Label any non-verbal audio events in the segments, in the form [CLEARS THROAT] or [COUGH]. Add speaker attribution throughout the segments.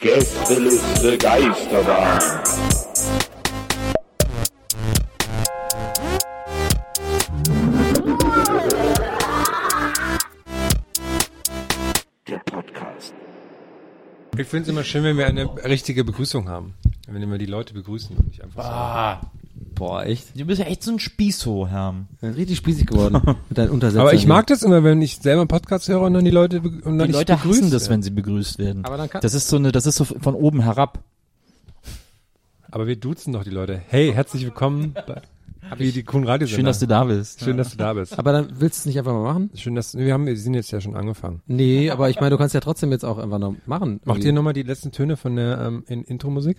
Speaker 1: Gästeliste Geisterbahn. Der Podcast.
Speaker 2: Ich finde es immer schön, wenn wir eine richtige Begrüßung haben. Wenn wir die Leute begrüßen und nicht einfach so.
Speaker 3: Ah,
Speaker 4: Boah, echt?
Speaker 3: du bist ja echt so ein Spießo, Herr.
Speaker 4: Richtig spießig geworden [LAUGHS] mit deinen Untersetzern.
Speaker 2: Aber ich mag das immer, wenn ich selber einen Podcast höre und dann die Leute und dann
Speaker 3: Die Leute
Speaker 2: begrüßt
Speaker 3: hassen das,
Speaker 2: werde.
Speaker 3: wenn sie begrüßt werden.
Speaker 2: Aber dann kann-
Speaker 3: das ist so eine, das ist so von oben herab.
Speaker 2: Aber wir duzen doch die Leute. Hey, herzlich willkommen bei wie die coolen Radio
Speaker 3: Schön, dass du da bist.
Speaker 2: Schön, dass du da bist.
Speaker 4: Aber dann willst du es nicht einfach mal machen?
Speaker 2: Schön, dass wir haben, wir sind jetzt ja schon angefangen.
Speaker 4: Nee, aber ich meine, du kannst ja trotzdem jetzt auch einfach noch machen.
Speaker 2: Macht ihr nochmal die letzten Töne von der ähm, in Intro-Musik?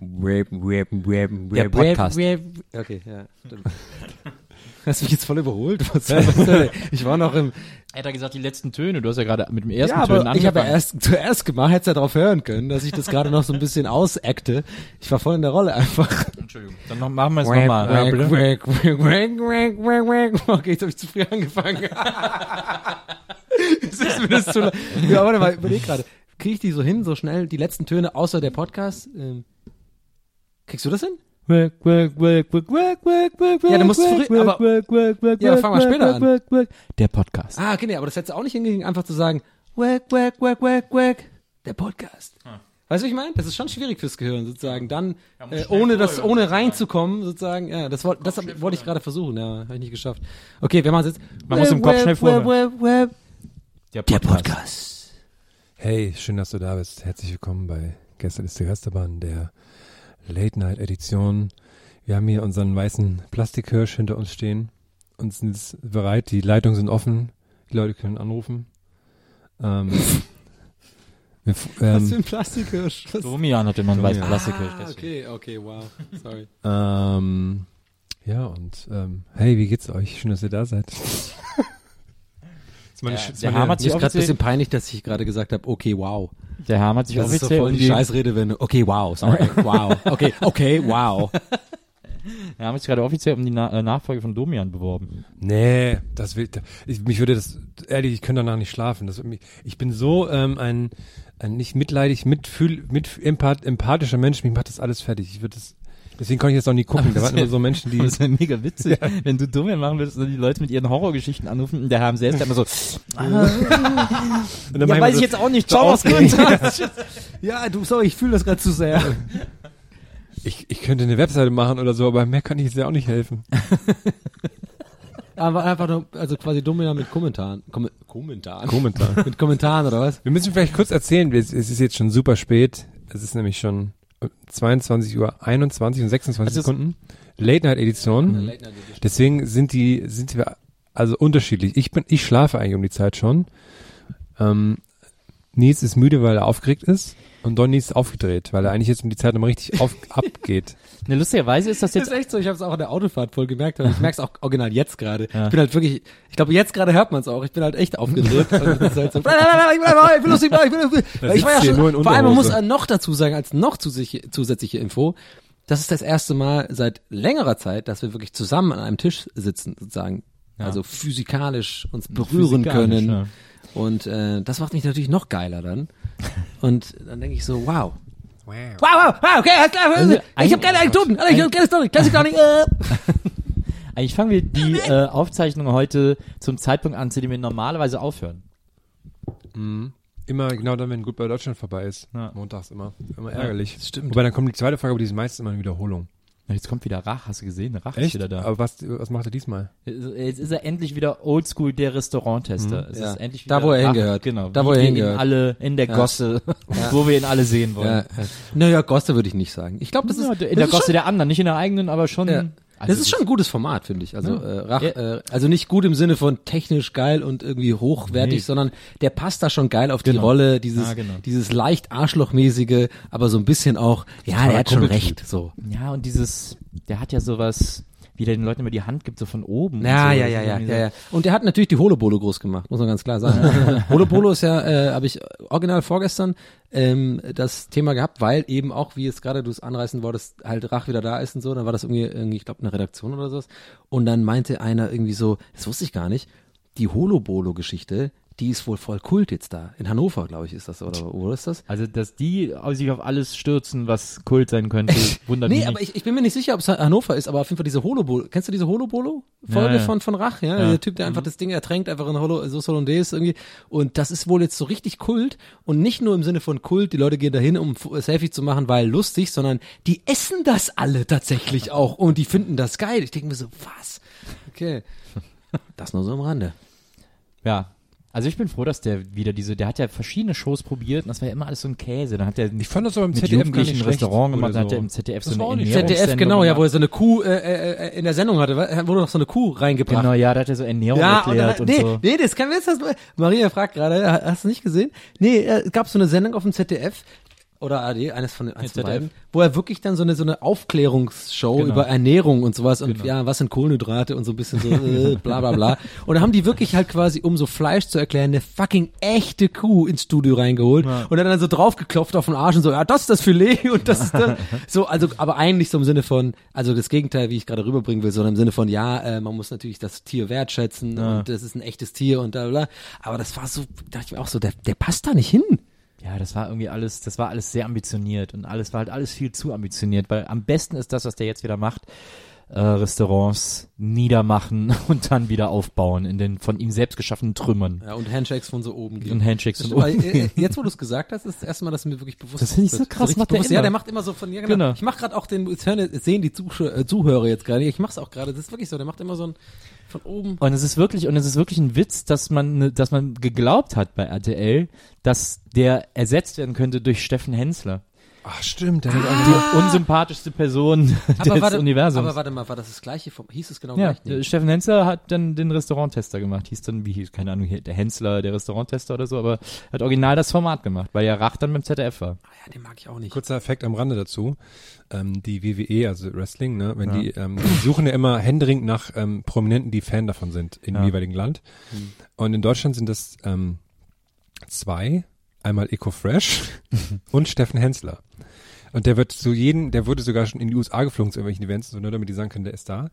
Speaker 4: Rap, rap, rap,
Speaker 3: Der
Speaker 4: rap,
Speaker 3: Podcast.
Speaker 4: Rap, rap. Okay, ja. stimmt. [LAUGHS] Hast du mich jetzt voll überholt? Was, was, [LAUGHS] ich war noch im.
Speaker 3: Er hat ja gesagt, die letzten Töne. Du hast ja gerade mit dem ersten
Speaker 4: Ja,
Speaker 3: Tönen
Speaker 4: aber ich habe ja
Speaker 3: angefangen.
Speaker 4: erst zuerst gemacht, hättest ja darauf hören können, dass ich das gerade noch so ein bisschen ausacte. Ich war voll in der Rolle einfach.
Speaker 3: Entschuldigung. Dann noch, machen wir es nochmal.
Speaker 4: Wack, wack, wack, wack, wack, wack, wack. Okay, jetzt habe ich zu früh angefangen. [LAUGHS] Jetzt ist mir das zu lang. Ja, warte mal, überleg gerade. Kriege ich die so hin, so schnell, die letzten Töne außer der Podcast? Ähm, kriegst du das hin?
Speaker 3: Ja,
Speaker 4: du musst früh- aber- Ja, dann fangen wir später an.
Speaker 3: Der Podcast.
Speaker 4: Ah, okay, nee, aber das hättest du auch nicht hingekriegt, einfach zu sagen, wack, wack, wack, wack, wack, der Podcast. Weißt du, was ich meine? Das ist schon schwierig fürs Gehirn, sozusagen. Dann, äh, ohne das, ohne reinzukommen, sozusagen. Ja, das wollte, das wollte ich gerade versuchen, ja, habe ich nicht geschafft. Okay, wir machen es jetzt.
Speaker 3: Man muss im Kopf schnell
Speaker 4: vor.
Speaker 3: vorhören. Der
Speaker 4: Der Podcast.
Speaker 2: Hey, schön, dass du da bist. Herzlich willkommen bei Gestern ist die Geisterbahn, der Late-Night-Edition. Wir haben hier unseren weißen Plastikhirsch hinter uns stehen und sind jetzt bereit. Die Leitungen sind offen. Die Leute können anrufen. Ähm, [LAUGHS] wir, f-
Speaker 4: Was für
Speaker 2: ähm,
Speaker 4: ein Plastikhirsch. Was?
Speaker 3: Domian hat immer einen weißen. Plastikhirsch.
Speaker 4: Ah, okay, okay, wow. Sorry.
Speaker 2: ähm, ja, und ähm, hey, wie geht's euch? Schön, dass ihr da seid. [LAUGHS] Meine
Speaker 3: Ja, der Hammer hat sich
Speaker 4: gerade ein bisschen peinlich, dass ich gerade gesagt habe, okay, wow.
Speaker 3: Der Herr hat sich
Speaker 4: Das ist so
Speaker 3: offiziell
Speaker 4: voll
Speaker 3: um
Speaker 4: die
Speaker 3: die,
Speaker 4: Scheißrede, wenn du, okay, wow, sorry, [LAUGHS] wow, okay, okay, wow.
Speaker 3: Er hat sich gerade offiziell um die Na äh, Nachfolge von Domian beworben.
Speaker 2: Nee, das will, ich, mich würde das, ehrlich, ich könnte danach nicht schlafen. Das, ich bin so ähm, ein, ein nicht mitleidig, mitfühl, mit empath, empathischer Mensch, mich macht das alles fertig. Ich würde das, deswegen kann ich das auch nie gucken. Da waren immer so Menschen, die,
Speaker 3: Das wäre mega witzig, wenn du Domian machen würdest und die Leute mit ihren Horrorgeschichten anrufen und der Herr selbst immer so, [LAUGHS]
Speaker 2: und dann [LAUGHS]
Speaker 3: ja,
Speaker 2: machen wir
Speaker 3: weiß
Speaker 2: so,
Speaker 3: ich jetzt auch nicht,
Speaker 2: so
Speaker 3: ciao, was. [LAUGHS]
Speaker 4: Ja, du, sorry, ich fühle das gerade zu sehr.
Speaker 2: ich, ich könnte eine Webseite machen oder so, aber mehr kann ich jetzt ja auch nicht helfen.
Speaker 4: Aber einfach nur, also quasi Domina mit Kommentaren. Kom Kommentaren?
Speaker 2: Kommentar.
Speaker 4: mit Kommentaren oder was?
Speaker 2: Wir müssen vielleicht kurz erzählen, es, es ist jetzt schon super spät. Es ist nämlich schon 22 Uhr 21 und 26
Speaker 3: Also
Speaker 2: Sekunden. Late Night Edition. Deswegen sind die, sind wir also unterschiedlich. Ich bin, ich schlafe eigentlich um die Zeit schon. Ähm, Nils ist müde, weil er aufgeregt ist. Und Donny ist aufgedreht, weil er eigentlich jetzt um die Zeit nochmal richtig auf, [LAUGHS] abgeht.
Speaker 3: Ne, lustigerweise ist das
Speaker 4: Das
Speaker 3: jetzt,
Speaker 4: ist echt so, ich habe es auch in der Autofahrt voll gemerkt. aber Ich merke es auch original jetzt gerade.
Speaker 3: Ja.
Speaker 4: Ich bin halt wirklich, ich glaube jetzt gerade hört man es auch. Ich bin halt echt aufgedreht. Und [LAUGHS] das ist halt so, ich will, ich will lustig ich ich will. Ich war ja schon,
Speaker 2: nur in
Speaker 4: vor allem man muss noch dazu sagen, als noch zusätzliche, zusätzliche Info, das ist das erste Mal seit längerer Zeit, dass wir wirklich zusammen an einem Tisch sitzen, sozusagen. Also physikalisch uns berühren
Speaker 3: Physikalisch,
Speaker 4: können.
Speaker 3: ja.
Speaker 4: Und äh, das macht mich natürlich noch geiler dann. Und dann denke ich so, wow. Wow, wow, wow, okay, alles klar.
Speaker 3: Also,
Speaker 4: ich habe geile Anekdoten, ich habe geile Story, Klassik gar nicht. Äh. [LAUGHS]
Speaker 3: eigentlich fangen wir die äh, Aufzeichnung heute zum Zeitpunkt an, zu dem wir normalerweise aufhören.
Speaker 2: Immer genau dann, wenn gut bei Deutschland vorbei ist.
Speaker 3: Ja.
Speaker 2: Montags immer. Immer ärgerlich.
Speaker 4: stimmt.
Speaker 2: Wobei dann kommt die zweite Frage, aber die ist meistens immer eine Wiederholung.
Speaker 3: Jetzt kommt wieder Rach, hast du gesehen? Rach ist wieder da.
Speaker 2: Aber was, was macht er diesmal?
Speaker 3: Jetzt ist er endlich wieder oldschool der Restauranttester. Es
Speaker 4: Ja.
Speaker 3: ist endlich
Speaker 4: Da,
Speaker 3: wieder
Speaker 4: wo er
Speaker 3: Rach,
Speaker 4: hingehört.
Speaker 3: Genau.
Speaker 4: Da, wo er
Speaker 3: ihn
Speaker 4: hingehört.
Speaker 3: alle in der Gosse, wo wir ihn alle sehen wollen.
Speaker 4: Ja, ja. Naja, Gosse würde ich nicht sagen. Ich glaube, das ist,
Speaker 3: Ja, in der Gosse der anderen, nicht in der eigenen, aber schon. Also
Speaker 4: das ist schon ein gutes Format, finde ich. Also,
Speaker 3: Ja.
Speaker 4: äh, Rach, äh, also nicht gut im Sinne von technisch geil und irgendwie hochwertig,
Speaker 3: Nee.
Speaker 4: sondern der passt da schon geil auf die
Speaker 3: Genau.
Speaker 4: Rolle, dieses,
Speaker 3: Ja, genau.
Speaker 4: dieses leicht arschlochmäßige, aber so ein bisschen auch, ja, er hat schon recht, so.
Speaker 3: Ja, und dieses, der hat ja sowas, wie der den Leuten immer die Hand gibt, so von oben.
Speaker 4: Ja,
Speaker 3: so.
Speaker 4: ja, ja, ja,
Speaker 3: irgendwie
Speaker 4: ja, ja. Und der hat natürlich die Holobolo groß gemacht, muss man ganz klar sagen. [LAUGHS] Holobolo ist ja, äh, habe ich original vorgestern ähm, das Thema gehabt, weil eben auch, wie es gerade du es anreißen wolltest, halt Rach wieder da ist und so, dann war das irgendwie, irgendwie ich glaube, eine Redaktion oder sowas. Und dann meinte einer irgendwie so, das wusste ich gar nicht, die Holobolo-Geschichte, die ist wohl voll Kult jetzt da. In Hannover, glaube ich, ist das, oder wo ist das?
Speaker 3: Also, dass die sich auf alles stürzen, was Kult sein könnte, [LAUGHS] wundert
Speaker 4: Nee,
Speaker 3: mich
Speaker 4: aber
Speaker 3: nicht.
Speaker 4: ich, ich bin mir nicht sicher, ob es Hannover ist, aber auf jeden Fall diese Holobolo. Kennst du diese Holobolo-Folge
Speaker 3: Ja, ja.
Speaker 4: von, von Rach? Ja,
Speaker 3: Ja.
Speaker 4: der Typ, der einfach das Ding ertränkt, einfach in Holo, so Hollandaise irgendwie. Und das ist wohl jetzt so richtig Kult. Und nicht nur im Sinne von Kult, die Leute gehen dahin, um F- Selfie zu machen, weil lustig, sondern die essen das alle tatsächlich [LAUGHS] auch. Und die finden das geil. Ich denke mir so, was? Okay. [LAUGHS] Das nur so am Rande.
Speaker 3: Ja. Also ich bin froh, dass der wieder diese, der hat ja verschiedene Shows probiert und das war ja immer alles so ein Käse. Dann hat er
Speaker 2: Ich fand das aber im ZDF gar nicht
Speaker 3: ein Restaurant gemacht, dann
Speaker 2: oder
Speaker 3: hat er
Speaker 2: so.
Speaker 3: im ZDF
Speaker 2: Das
Speaker 3: so
Speaker 2: war
Speaker 3: eine
Speaker 2: auch nicht
Speaker 3: Ernährungssendung
Speaker 4: ZDF, genau, ja, wo er so eine Kuh äh, äh, äh, in der Sendung hatte, wurde noch so eine Kuh reingebracht.
Speaker 3: Genau, ja, da hat er so Ernährung
Speaker 4: Ja, und,
Speaker 3: erklärt
Speaker 4: dann,
Speaker 3: und,
Speaker 4: nee,
Speaker 3: so.
Speaker 4: nee, das kann jetzt das, Maria fragt gerade, ha- hast du nicht gesehen? Nee, äh, es gab so eine Sendung auf dem ZDF oder AD, eines von den eins von beiden, wo er wirklich dann so eine so eine Aufklärungsshow
Speaker 3: Genau.
Speaker 4: über Ernährung und sowas und ja, was sind Kohlenhydrate und so ein bisschen so äh, bla bla bla. Und da haben die wirklich halt quasi, um so Fleisch zu erklären, eine fucking echte Kuh ins Studio reingeholt und dann so draufgeklopft auf den Arsch und so, ja, das ist das Filet [LAUGHS] und das ist das. so, also, aber eigentlich so im Sinne von, also das Gegenteil, wie ich gerade rüberbringen will, sondern im Sinne von, ja, äh, man muss natürlich das Tier wertschätzen und das ist ein echtes Tier und bla bla. Aber das war so, dachte ich mir auch so, der, der passt da nicht hin.
Speaker 3: Ja, das war irgendwie alles, das war alles sehr ambitioniert und alles war halt alles viel zu ambitioniert, weil am besten ist das, was der jetzt wieder macht, äh, Restaurants niedermachen [LAUGHS] und dann wieder aufbauen in den von ihm selbst geschaffenen Trümmern.
Speaker 4: Ja, und Handshakes von so oben gehen.
Speaker 3: Und Handshakes und
Speaker 4: stimmt, weil, äh, jetzt, wo du es gesagt hast, ist das erste Mal, dass mir wirklich bewusst
Speaker 3: Das finde ich so krass,
Speaker 4: richtig
Speaker 3: macht der
Speaker 4: bewusst. Ja,
Speaker 3: immer.
Speaker 4: der macht immer so von, ja, genau.
Speaker 3: Genau.
Speaker 4: Ich mache gerade auch den, jetzt hören, sehen die äh, Zuhörer jetzt gerade, ich mach's auch gerade, das ist wirklich so, der macht immer so ein, von oben.
Speaker 3: Und es ist wirklich, und es ist wirklich ein Witz, dass man, ne- dass man geglaubt hat bei RTL, dass der ersetzt werden könnte durch Steffen Hensler.
Speaker 2: Ach, stimmt. Der hat
Speaker 3: Die unsympathischste Person [LAUGHS] des
Speaker 4: warte,
Speaker 3: Universums.
Speaker 4: aber warte mal, war das das gleiche vom, hieß es genau
Speaker 3: ja,
Speaker 4: gleich? Nee.
Speaker 3: Steffen Hensler hat dann den Restauranttester gemacht. Hieß dann, wie hieß, keine Ahnung, der Hensler, der Restauranttester oder so, aber hat original das Format gemacht, weil ja Rach dann beim ZDF war.
Speaker 4: Ah, ja, den mag ich auch nicht.
Speaker 2: Kurzer Effekt am Rande dazu. Ähm, die WWE, also Wrestling, ne, wenn die, ähm, die suchen ja immer händeringend nach ähm, Prominenten, die Fan davon sind im
Speaker 3: Ja.
Speaker 2: jeweiligen Land. Und in Deutschland sind das ähm, zwei, einmal Eco Fresh [LAUGHS] und Steffen Hensler. Und der wird zu jedem, der wurde sogar schon in die USA geflogen zu irgendwelchen Events, so nur damit die sagen können, der ist da.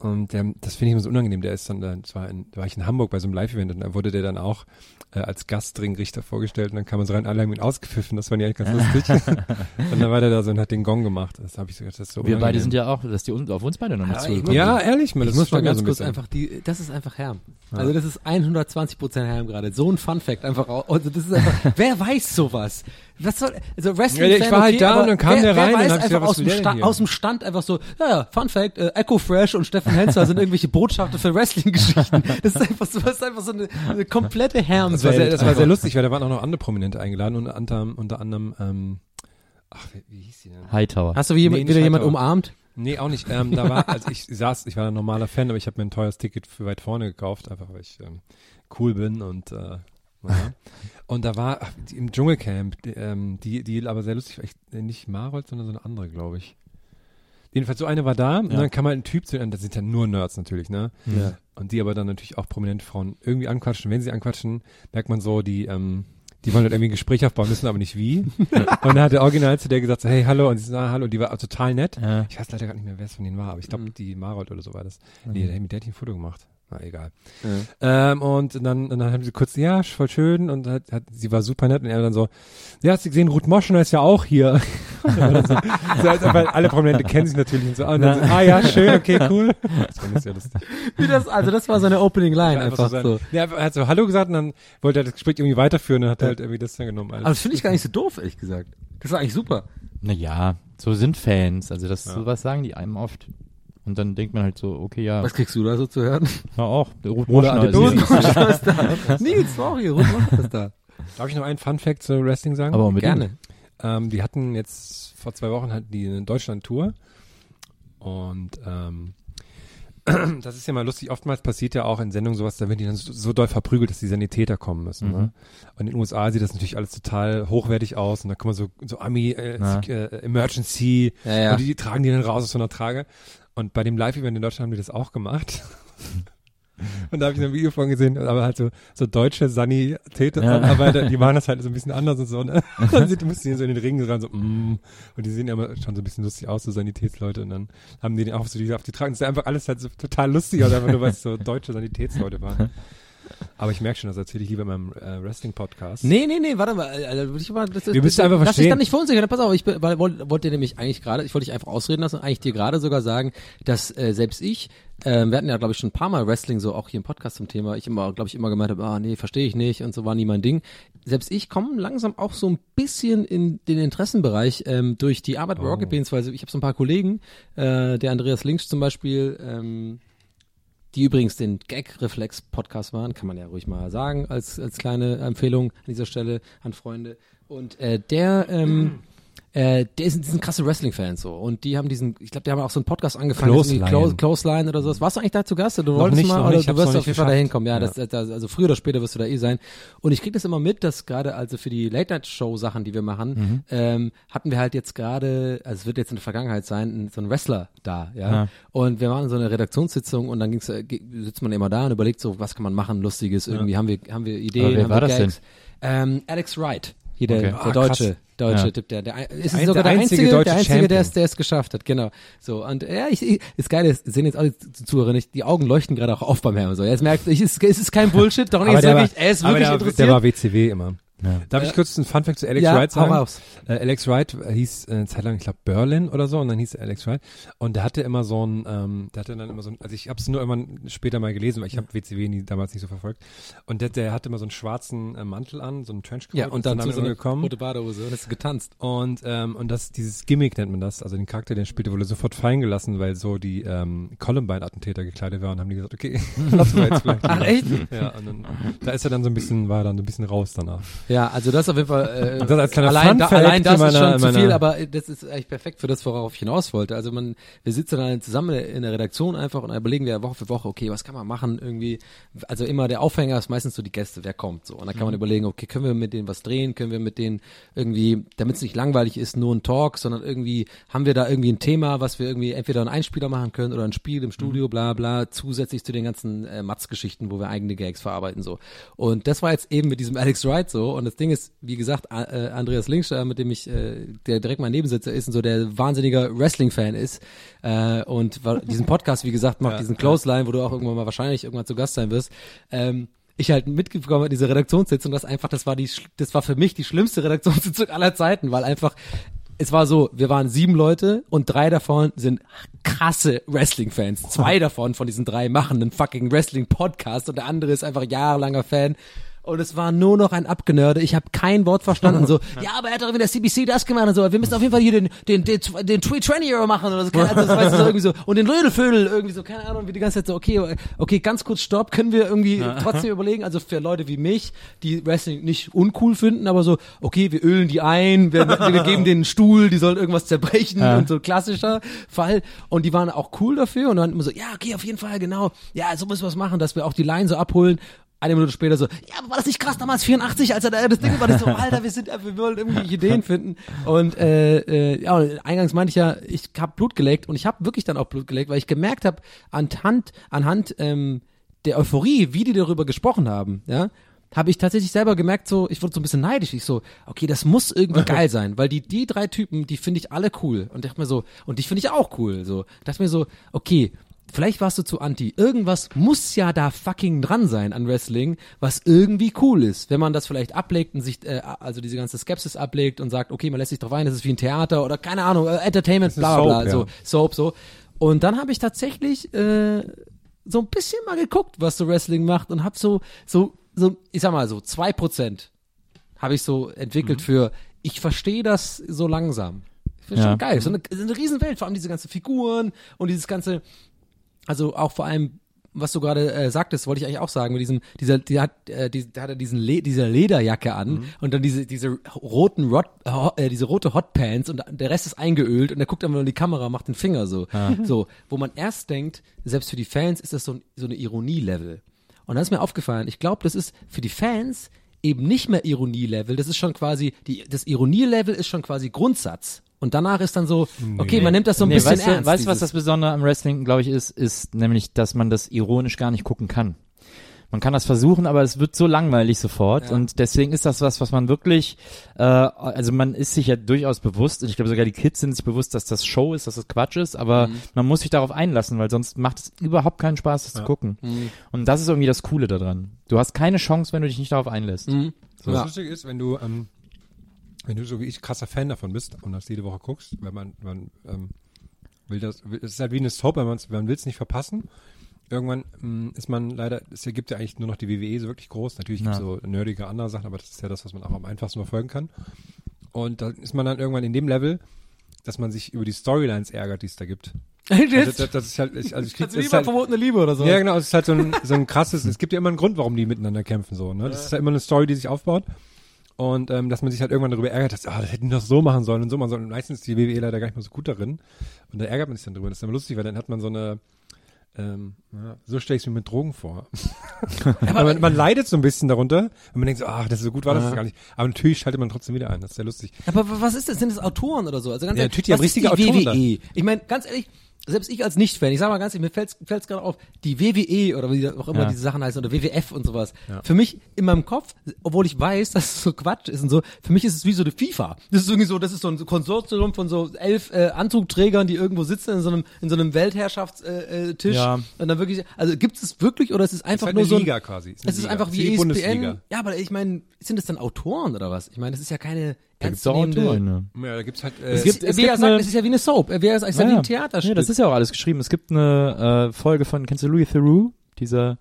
Speaker 2: Und der, das finde ich immer so unangenehm. Der ist dann, dann zwar in, da war ich in Hamburg bei so einem Live-Event und da wurde der dann auch äh, als Gastringrichter vorgestellt und dann kam man so rein, alle haben ihn ausgepfiffen, das fand ich eigentlich ganz lustig. [LAUGHS] und dann war der da so und hat den Gong gemacht. Das habe ich so gedacht, das ist so
Speaker 3: Wir beide
Speaker 2: unangenehm.
Speaker 3: sind ja auch, dass die uns- auf uns beide noch nicht
Speaker 4: Ja,
Speaker 3: zugekommen
Speaker 2: Ja, ehrlich, man,
Speaker 4: Ich
Speaker 2: das
Speaker 4: muss mal
Speaker 2: mir
Speaker 4: ganz
Speaker 2: so ein
Speaker 4: kurz
Speaker 2: bisschen.
Speaker 4: einfach die, das ist einfach Herm. Also das ist 120 Prozent Herm gerade. So ein Fun Fact einfach. auch. Also das ist einfach, [LAUGHS] wer weiß sowas? Was soll, also Wrestling
Speaker 2: Ja, ich war halt da und dann kam
Speaker 4: wer,
Speaker 2: der rein und hab ich
Speaker 4: einfach
Speaker 2: gesagt, was
Speaker 4: aus dem,
Speaker 2: will der denn
Speaker 4: Sta
Speaker 2: hier?
Speaker 4: aus dem Stand einfach so, ja, ja, Fun Fact, äh, Echo Fresh und Steffen Hensler sind irgendwelche Botschafter für Wrestling-Geschichten. [LAUGHS] Das ist einfach so, das ist einfach so eine, eine komplette Herm.
Speaker 2: Das war, sehr, das war sehr lustig, weil da waren auch noch andere Prominente eingeladen und unter, unter anderem, ähm, ach, wie, wie hieß die denn?
Speaker 3: Hightower.
Speaker 4: Hast du wie jemand,
Speaker 2: Nee,
Speaker 4: wieder jemand
Speaker 2: Hightower.
Speaker 4: umarmt?
Speaker 2: Nee, auch nicht. Ähm, da war, als ich [LAUGHS] saß, ich war ein normaler Fan, aber ich habe mir ein teures Ticket für weit vorne gekauft, einfach weil ich ähm, cool bin und äh, Und da war im Dschungelcamp, die, ähm, die, die aber sehr lustig war, ich, äh, nicht Marold, sondern so eine andere, glaube ich. Jedenfalls so eine war da und
Speaker 3: Ja.
Speaker 2: dann kam halt ein Typ zu ihnen, das sind ja nur Nerds natürlich, ne?
Speaker 4: Ja.
Speaker 2: Und die aber dann natürlich auch prominente Frauen irgendwie anquatschen. Wenn sie anquatschen, merkt man so, die, ähm, die wollen halt irgendwie ein Gespräch aufbauen, wissen aber nicht wie. [LAUGHS] und dann hat der Original zu der gesagt, so, hey, hallo, und sie sagt, ah, hallo, und die war total nett.
Speaker 3: Ja.
Speaker 2: Ich weiß leider gar nicht mehr, wer es von denen war, aber ich glaube,
Speaker 4: Mhm.
Speaker 2: die Marold oder so war das. Nee, der, mit der hat ein Foto gemacht. Na, egal.
Speaker 4: Ja.
Speaker 2: Ähm, und dann, und dann haben sie kurz, ja, voll schön, und hat, hat, sie war super nett, und er dann so, ja, hast du gesehen, Ruth Moschner ist ja auch hier. [LAUGHS] So, so ob halt alle Prominente kennen sich natürlich und so, und dann so, ah ja, schön, okay, cool. Das sehr lustig.
Speaker 4: Wie das, also das war seine Opening Line einfach,
Speaker 2: so.
Speaker 4: so.
Speaker 2: sein- Ja, er hat so Hallo gesagt und dann wollte er das Gespräch irgendwie weiterführen und hat halt irgendwie das dann genommen.
Speaker 4: Aber das finde ich gar nicht so doof, ehrlich gesagt. Das war eigentlich super.
Speaker 3: Naja, so sind Fans. Also das,
Speaker 2: Ja.
Speaker 3: sowas sagen die einem oft. Und dann denkt man halt so, okay, ja,
Speaker 4: Was kriegst du da so zu hören?
Speaker 3: ja auch. Der Ruth
Speaker 2: Oder
Speaker 3: Moschner ist-
Speaker 4: Ruth Moschner ist da. [LAUGHS] Nils, sorry, Ruth Moschner ist da.
Speaker 2: Darf ich noch einen Fun Fact zu Wrestling sagen?
Speaker 3: Aber unbedingt.
Speaker 4: Gerne.
Speaker 2: Ähm, die hatten jetzt vor zwei Wochen hatten die eine Deutschland-Tour und ähm, [CLEARS THROAT] das ist ja mal lustig. Oftmals passiert ja auch in Sendungen sowas, da werden die dann so, so doll verprügelt, dass die Sanitäter kommen müssen.
Speaker 3: Mhm.
Speaker 2: Ne? Und in den USA sieht das natürlich alles total hochwertig aus und da kommen so, so Army äh, äh, Emergency
Speaker 4: Ja, ja.
Speaker 2: und die, die tragen die dann raus aus so einer Trage. Und bei dem Live-Event in Deutschland haben die das auch gemacht. Und da habe ich ein Video von gesehen, aber halt so, so deutsche Sanitäter-Arbeiter, die machen das halt so ein bisschen anders und so. Ne? [LAUGHS] Dann sind, mussten die so in den Ring rein, so, mm. Und die sehen ja immer schon so ein bisschen lustig aus, so Sanitätsleute. Und dann haben die den auch so die auf die Tragen. Das ist einfach alles halt so total lustig, also einfach nur, weil es so deutsche Sanitätsleute waren. Aber ich merke schon, das erzähle ich lieber in meinem äh, Wrestling-Podcast.
Speaker 4: Nee, nee, nee, warte mal. Also, ich mal das,
Speaker 2: Wir müssen einfach
Speaker 4: Lass dich
Speaker 2: verstehen.
Speaker 4: dann nicht verunsichern. Pass auf, ich wollte wollt dir nämlich eigentlich gerade, ich wollte dich einfach ausreden lassen, eigentlich dir gerade sogar sagen, dass äh, selbst ich, äh, wir hatten ja, glaube ich, schon ein paar Mal Wrestling so auch hier im Podcast zum Thema, ich immer, glaube ich, immer gemeint habe, ah nee, verstehe ich nicht und so war nie mein Ding. Selbst ich komme langsam auch so ein bisschen in den Interessenbereich ähm, durch die Arbeit bei Rocket Beans, weil ich habe so ein paar Kollegen, äh, der Andreas Links zum Beispiel, ähm, die übrigens den Gag-Reflex-Podcast waren, kann man ja ruhig mal sagen, als, als kleine Empfehlung an dieser Stelle an Freunde. Und äh, der, ähm, äh, der ist, die sind krasse Wrestling-Fans so. Und die haben diesen, ich glaube, die haben auch so einen Podcast angefangen.
Speaker 2: Close Line.
Speaker 4: Close, Close Line oder sowas. Warst du eigentlich da zu Gast? Du wolltest
Speaker 2: nicht,
Speaker 4: mal,
Speaker 2: noch
Speaker 4: oder
Speaker 2: nicht.
Speaker 4: Du wirst
Speaker 2: noch
Speaker 4: auf jeden Fall dahin
Speaker 2: geschafft.
Speaker 4: kommen. Ja,
Speaker 2: Ja.
Speaker 4: Das, das, also früher oder später wirst du da eh sein. Und ich krieg das immer mit, dass gerade also für die Late-Night-Show-Sachen, die wir machen,
Speaker 2: Mhm.
Speaker 4: ähm, hatten wir halt jetzt gerade, also es wird jetzt in der Vergangenheit sein, so ein Wrestler da, ja.
Speaker 3: Ja.
Speaker 4: Und wir machen so eine Redaktionssitzung und dann ging's, äh, sitzt man immer da und überlegt so, was kann man machen, Lustiges, irgendwie haben wir, haben wir Ideen,
Speaker 3: Aber wer
Speaker 4: haben
Speaker 3: war
Speaker 4: wir
Speaker 3: das
Speaker 4: Gags. Ähm, Alex Wright. Hier der,
Speaker 3: Okay.
Speaker 4: der
Speaker 2: Ah,
Speaker 4: deutsche,
Speaker 2: krass.
Speaker 4: deutsche
Speaker 3: Ja.
Speaker 4: Typ, der, der ist
Speaker 2: Ein-
Speaker 4: sogar der
Speaker 2: der
Speaker 4: einzige,
Speaker 2: einzige
Speaker 4: der einzige, der es, der es geschafft hat, genau. So, und ja, ich, ich ist geil, das sehen jetzt alle die Zuhörer nicht, die Augen leuchten gerade auch auf beim Herrn. So, jetzt merkt, ich, es, ist- es ist kein Bullshit, doch nicht, ist wirklich,
Speaker 2: war,
Speaker 4: er ist wirklich
Speaker 2: der,
Speaker 4: interessiert.
Speaker 2: der war WCW immer.
Speaker 3: Ja.
Speaker 2: Darf ich kurz einen Funfact zu Alex
Speaker 4: ja,
Speaker 2: Wright sagen?
Speaker 4: hau raus.
Speaker 2: Äh, Alex Wright äh, hieß äh, eine Zeit lang, ich glaube Berlin oder so, und dann hieß er Alex Wright. Und der hatte immer so ein, ähm, der hatte dann immer so ein, also ich habe es nur irgendwann später mal gelesen, weil ich habe WCW nie, damals nicht so verfolgt. Und der, der hatte immer so einen schwarzen äh, Mantel an, so einen Trenchcoat.
Speaker 4: Ja, und dann
Speaker 2: ist
Speaker 4: zu so
Speaker 2: immer
Speaker 4: einer
Speaker 2: gekommen.
Speaker 4: rote Badehose und ist getanzt.
Speaker 2: Und, ähm, und das, dieses Gimmick nennt man das, also den Charakter, den er spielte, wurde sofort fallen gelassen, weil so die ähm, Columbine-Attentäter gekleidet waren und haben die gesagt, okay, [LAUGHS] lassen wir jetzt vielleicht.
Speaker 4: Ach, echt?
Speaker 2: Ja, und dann, da ist er dann so ein bisschen, war er dann so ein bisschen raus danach.
Speaker 4: Ja, also das auf jeden Fall, äh, [LAUGHS]
Speaker 2: das als kleiner
Speaker 4: allein, da, allein das
Speaker 2: in
Speaker 4: ist
Speaker 2: meiner-
Speaker 4: schon zu
Speaker 2: meiner-
Speaker 4: viel, aber das ist eigentlich perfekt für das, worauf ich hinaus wollte. Also man, wir sitzen dann zusammen in der Redaktion einfach und überlegen wir Woche für Woche, okay, was kann man machen irgendwie. Also immer der Aufhänger ist meistens so die Gäste, wer kommt so. Und dann kann man überlegen, okay, können wir mit denen was drehen, können wir mit denen irgendwie, damit es nicht langweilig ist, nur ein Talk, sondern irgendwie haben wir da irgendwie ein Thema, was wir irgendwie entweder einen Einspieler machen können oder ein Spiel im Studio, bla bla, zusätzlich zu den ganzen äh, Matz-Geschichten, wo wir eigene Gags verarbeiten so. Und das war jetzt eben mit diesem Alex Wright so. Und das Ding ist, wie gesagt, äh, Andreas Linkster, mit dem ich, äh, der direkt mein Nebensitzer ist und so der wahnsinniger Wrestling-Fan ist. Äh, und [LAUGHS] diesen Podcast, wie gesagt, macht diesen Close Line, wo du auch irgendwann mal wahrscheinlich irgendwann zu Gast sein wirst. Ähm, ich halt mitgekommen habe, diese Redaktionssitzung, das einfach, das war die, das war für mich die schlimmste Redaktionssitzung [LAUGHS] aller Zeiten, weil einfach, es war so, wir waren sieben Leute und drei davon sind krasse Wrestling-Fans. Zwei [LAUGHS] davon von diesen drei machen einen fucking Wrestling-Podcast und der andere ist einfach jahrelanger Fan. Und es war nur noch ein Abgenörde. Ich habe kein Wort verstanden. So, [LAUGHS] ja, aber er hat doch in der CBC das gemacht und so. Wir müssen auf jeden Fall hier den den den, den Tweet Tranny Hero machen oder so. Keine, also, das weißt du, so irgendwie so. Und den Rödelvödel irgendwie so. Keine Ahnung, wie die ganze Zeit so. Okay, okay, ganz kurz Stopp. Können wir irgendwie trotzdem [LAUGHS] überlegen? Also für Leute wie mich, die Wrestling nicht uncool finden, aber so. Okay, wir ölen die ein. Wir, wir geben denen einen Stuhl. Die sollen irgendwas zerbrechen und so klassischer Fall. Und die waren auch cool dafür und dann immer so. Ja, okay, auf jeden Fall genau. Ja, so müssen wir es machen, dass wir auch die Line so abholen. Eine Minute später so, ja, aber war das nicht krass damals 84, als er da das Ding war, das so, Alter, wir sind, wir wollen irgendwie [LAUGHS] Ideen finden. Und äh, äh, ja, eingangs meinte ich ja, ich habe Blut geleckt und ich habe wirklich dann auch Blut geleckt, weil ich gemerkt habe, anhand, anhand ähm, der Euphorie, wie die darüber gesprochen haben, ja, habe ich tatsächlich selber gemerkt, so, ich wurde so ein bisschen neidisch. Ich so, okay, das muss irgendwie geil [LAUGHS] sein, weil die, die drei Typen, die finde ich alle cool. Und dachte mir so, und die finde ich auch cool. So, dachte mir so, okay, vielleicht warst du zu anti. Irgendwas muss ja da fucking dran sein an Wrestling, was irgendwie cool ist. Wenn man das vielleicht ablegt und sich, äh, also diese ganze Skepsis ablegt und sagt, okay, man lässt sich drauf ein, das ist wie ein Theater oder keine Ahnung, äh, Entertainment,
Speaker 2: ist
Speaker 4: bla bla bla,
Speaker 2: Soap,
Speaker 4: so, Soap, so. Und dann habe ich tatsächlich äh, so ein bisschen mal geguckt, was so Wrestling macht und hab so, so, so, ich sag mal so, zwei Prozent habe ich so entwickelt für, ich verstehe das so langsam. Ich finde
Speaker 3: Ja.
Speaker 4: schon geil. So eine, so eine Riesenwelt, vor allem diese ganzen Figuren und dieses ganze, also auch vor allem, was du gerade äh, sagtest, wollte ich eigentlich auch sagen, mit diesem, dieser, die hat, äh, die, der hat er diesen Le dieser Lederjacke an und dann diese, diese roten Rot, äh, diese rote Hotpants und der Rest ist eingeölt und er guckt einfach nur in die Kamera, macht den Finger so. [LAUGHS] So, wo man erst denkt, selbst für die Fans ist das so, ein, so eine Ironie-Level. Und dann ist mir aufgefallen, ich glaube, das ist für die Fans eben nicht mehr Ironie-Level, das ist schon quasi, die, das Ironie-Level ist schon quasi Grundsatz. Und danach ist dann so, okay, man nimmt das so ein
Speaker 3: nee,
Speaker 4: bisschen
Speaker 3: weißt du,
Speaker 4: ernst.
Speaker 3: weißt du, was das Besondere am Wrestling, glaube ich, ist, ist nämlich, dass man das ironisch gar nicht gucken kann. Man kann das versuchen, aber es wird so langweilig sofort
Speaker 4: Ja.
Speaker 3: und deswegen ist das was, was man wirklich, äh, also man ist sich ja durchaus bewusst, und ich glaube sogar die Kids sind sich bewusst, dass das Show ist, dass das Quatsch ist, aber
Speaker 4: Mhm.
Speaker 3: man muss sich darauf einlassen, weil sonst macht es überhaupt keinen Spaß, das zu gucken.
Speaker 4: Mhm.
Speaker 3: Und das ist irgendwie das Coole daran. Du hast keine Chance, wenn du dich nicht darauf einlässt.
Speaker 4: Mhm.
Speaker 2: So,
Speaker 4: Ja.
Speaker 2: Das Lustige ist, wenn du, ähm, wenn du so wie ich krasser Fan davon bist und das jede Woche guckst, weil man, man ähm, will das, es ist halt wie eine Soap, weil man's- man will es nicht verpassen. Irgendwann ähm, ist man leider, es gibt ja eigentlich nur noch die WWE so wirklich groß. Natürlich gibt es
Speaker 3: Ja.
Speaker 2: so nerdige andere Sachen, aber das ist ja das, was man auch am einfachsten verfolgen kann. Und da ist man dann irgendwann in dem Level, dass man sich über die Storylines ärgert, die es da gibt. [LAUGHS] Also das, das ist halt, ich, also ich krieg,
Speaker 4: Kannst
Speaker 2: das ist halt,
Speaker 4: verbotene Liebe oder so?
Speaker 2: ja, genau, es ist halt so ein, so ein krasses, es gibt ja immer einen Grund, warum die miteinander kämpfen, so, ne? Das ist halt immer eine Story, die sich aufbaut. Und ähm, dass man sich halt irgendwann darüber ärgert, dass, ah, das hätten die doch so machen sollen und so machen sollen. Und meistens ist die WWE leider gar nicht mal so gut darin. Und da ärgert man sich dann drüber. Das ist dann lustig, weil dann hat man so eine, ähm, ja, so stelle ich es mir mit Drogen vor. [LAUGHS] Aber man, man leidet so ein bisschen darunter und man denkt so, ach, das ist so gut war das
Speaker 4: Ja.
Speaker 2: gar nicht. Aber natürlich schaltet man trotzdem wieder ein. Das ist sehr lustig.
Speaker 4: Aber was ist das? Sind das Autoren oder so? Also ganz
Speaker 2: Ja,
Speaker 4: ehrlich,
Speaker 2: natürlich,
Speaker 4: was ist
Speaker 2: richtige
Speaker 4: die
Speaker 2: Autoren da.
Speaker 4: WWE? Ich meine, ganz ehrlich, selbst ich als Nicht-Fan, ich sag mal ganz ehrlich, mir fällt's fällt's gerade auf, die WWE oder wie auch immer
Speaker 3: Ja.
Speaker 4: diese Sachen heißen oder WWF und sowas.
Speaker 2: Ja.
Speaker 4: Für mich in meinem Kopf, obwohl ich weiß, [LAUGHS] dass es so Quatsch ist und so, für mich ist es wie so eine FIFA. Das ist irgendwie so, das ist so ein Konsortium von so elf äh, Anzugträgern, die irgendwo sitzen in so einem in so einem Weltherrschaftstisch äh, äh.
Speaker 3: Ja.
Speaker 4: und dann wirklich, also gibt es wirklich oder ist es einfach
Speaker 2: halt
Speaker 4: nur
Speaker 2: eine
Speaker 4: so ein,
Speaker 2: Liga quasi. Ist
Speaker 4: es ist
Speaker 2: Liga.
Speaker 4: einfach
Speaker 2: Ist
Speaker 4: wie E ESPN.
Speaker 2: Bundesliga.
Speaker 4: Ja, aber ich meine, sind das dann Autoren oder was? Ich meine, das ist ja keine ernstzunehmende
Speaker 3: Autoren, ne?
Speaker 2: Ja, da gibt's halt, äh,
Speaker 4: es
Speaker 3: gibt- es
Speaker 4: wer
Speaker 3: gibt
Speaker 4: sagt,
Speaker 3: eine-
Speaker 4: es ist ja wie eine Soap. Wer ist, ist ja, wie ein Theaterstück.
Speaker 3: Nee, das ist ja auch alles geschrieben. Es gibt eine äh, Folge von, kennst du Louis Theroux? Dieser,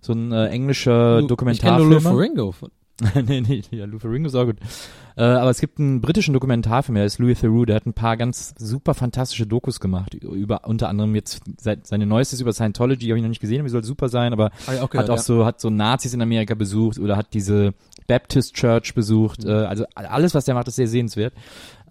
Speaker 3: so ein äh, englischer
Speaker 4: Ich kenne nur Lou
Speaker 3: Dokumentarfilmer.
Speaker 4: Ferrigno. [LAUGHS]
Speaker 3: nee, nee, ja, Lou Ferrigno ist auch gut. Äh, aber es gibt einen britischen Dokumentarfilm, der ist Louis Theroux, der hat ein paar ganz super fantastische Dokus gemacht, über unter anderem jetzt seit, seine neueste ist über Scientology, habe ich noch nicht gesehen, aber die soll super sein, aber
Speaker 4: Hab ich auch
Speaker 3: hat auch
Speaker 4: ja.
Speaker 3: so hat so Nazis in Amerika besucht oder hat diese Baptist Church besucht,
Speaker 4: Mhm.
Speaker 3: äh, also alles was der macht ist sehr sehenswert.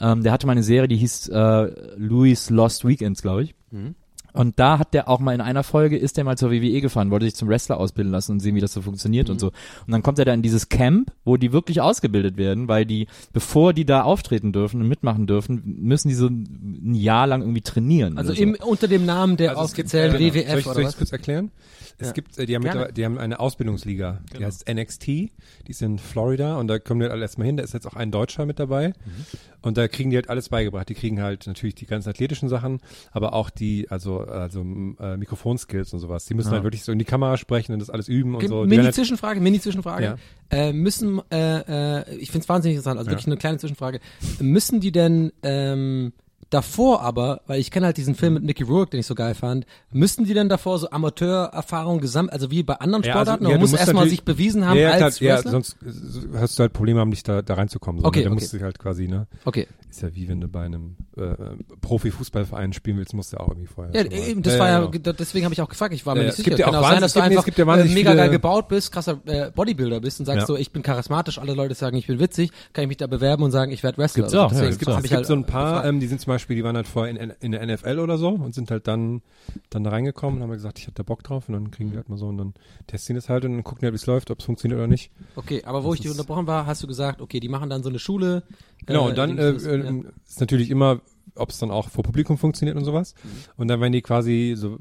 Speaker 3: Ähm, der hatte mal eine Serie, die hieß äh, Louis Lost Weekends, glaube ich.
Speaker 4: Mhm.
Speaker 3: Und da hat der auch mal in einer Folge, ist der mal zur WWE gefahren, wollte sich zum Wrestler ausbilden lassen und sehen, wie das so funktioniert
Speaker 4: Mhm.
Speaker 3: und so. Und dann kommt er da in dieses Camp, wo die wirklich ausgebildet werden, weil die, bevor die da auftreten dürfen und mitmachen dürfen, müssen die so ein Jahr lang irgendwie trainieren.
Speaker 4: Also
Speaker 3: so.
Speaker 4: im, unter dem Namen der
Speaker 2: Also
Speaker 4: aufgezählten
Speaker 2: äh,
Speaker 4: WWF
Speaker 2: soll ich,
Speaker 4: oder
Speaker 2: soll ich
Speaker 4: was?
Speaker 2: kurz erklären? Es
Speaker 4: Ja.
Speaker 2: gibt, äh, die haben, mittlerweile- die haben eine Ausbildungsliga, die heißt NXT, die ist in Florida und da kommen wir alle erstmal hin, da ist jetzt auch ein Deutscher mit dabei und da kriegen die halt alles beigebracht. Die kriegen halt natürlich die ganzen athletischen Sachen, aber auch die, also, also äh, Mikrofonskills und sowas. Die müssen
Speaker 3: Ja.
Speaker 2: halt wirklich so in die Kamera sprechen und das alles üben und
Speaker 4: Okay,
Speaker 2: so. Die werden
Speaker 4: Mini
Speaker 2: halt,
Speaker 4: Zwischenfrage, Mini Zwischenfrage.
Speaker 2: Ja.
Speaker 4: Äh, müssen, äh, äh, ich finde es wahnsinnig interessant, also wirklich eine kleine Zwischenfrage. Müssen die denn ähm, davor aber, weil ich kenne halt diesen Film mit Nicky Rourke, den ich so geil fand, müssten die denn davor so Amateurerfahrung gesamt, also wie bei anderen
Speaker 2: Ja, also,
Speaker 4: Sportarten,
Speaker 2: ja,
Speaker 4: man muss erstmal sich bewiesen haben
Speaker 2: ja,
Speaker 4: als
Speaker 2: klar, ja, sonst hast du halt Probleme haben, nicht da, da reinzukommen. So.
Speaker 4: Okay,
Speaker 2: ne? Da
Speaker 4: okay.
Speaker 2: musst du halt quasi, ne?
Speaker 4: Okay.
Speaker 2: Ist ja wie wenn du bei einem äh, Profi-Fußballverein spielen willst, musst du ja auch irgendwie vorher.
Speaker 4: Ja, eben, das war ja,
Speaker 2: genau.
Speaker 4: deswegen habe ich auch gefragt, ich war mir
Speaker 2: Ja,
Speaker 4: nicht
Speaker 2: es
Speaker 4: sicher.
Speaker 2: gibt ja
Speaker 4: Kann
Speaker 2: auch
Speaker 4: auch sein, dass du einfach
Speaker 2: gibt ja
Speaker 4: äh, mega geil gebaut bist, krasser äh, Bodybuilder bist und sagst
Speaker 2: Ja.
Speaker 4: so, ich bin charismatisch, alle Leute sagen, ich bin witzig, kann ich mich da bewerben und sagen, ich werde Wrestler.
Speaker 3: Gibt's auch,
Speaker 4: Also
Speaker 3: ja,
Speaker 4: deswegen
Speaker 3: es gibt
Speaker 2: Es gibt
Speaker 4: halt
Speaker 2: so ein paar, ähm, die sind zum Beispiel, die waren halt vorher in, in der NFL oder so und sind halt dann, dann da reingekommen und haben gesagt, ich hätte da Bock drauf und dann kriegen die halt mal so und dann testen das halt und dann gucken die halt, wie es läuft, ob es funktioniert oder nicht.
Speaker 4: Okay, aber wo ich dich unterbrochen war, hast du gesagt, okay, die machen dann so eine Schule.
Speaker 2: Genau,
Speaker 4: äh,
Speaker 2: und dann äh,
Speaker 4: ja.
Speaker 2: ist natürlich immer, ob es dann auch vor Publikum funktioniert und sowas.
Speaker 4: Mhm.
Speaker 2: Und dann werden die quasi so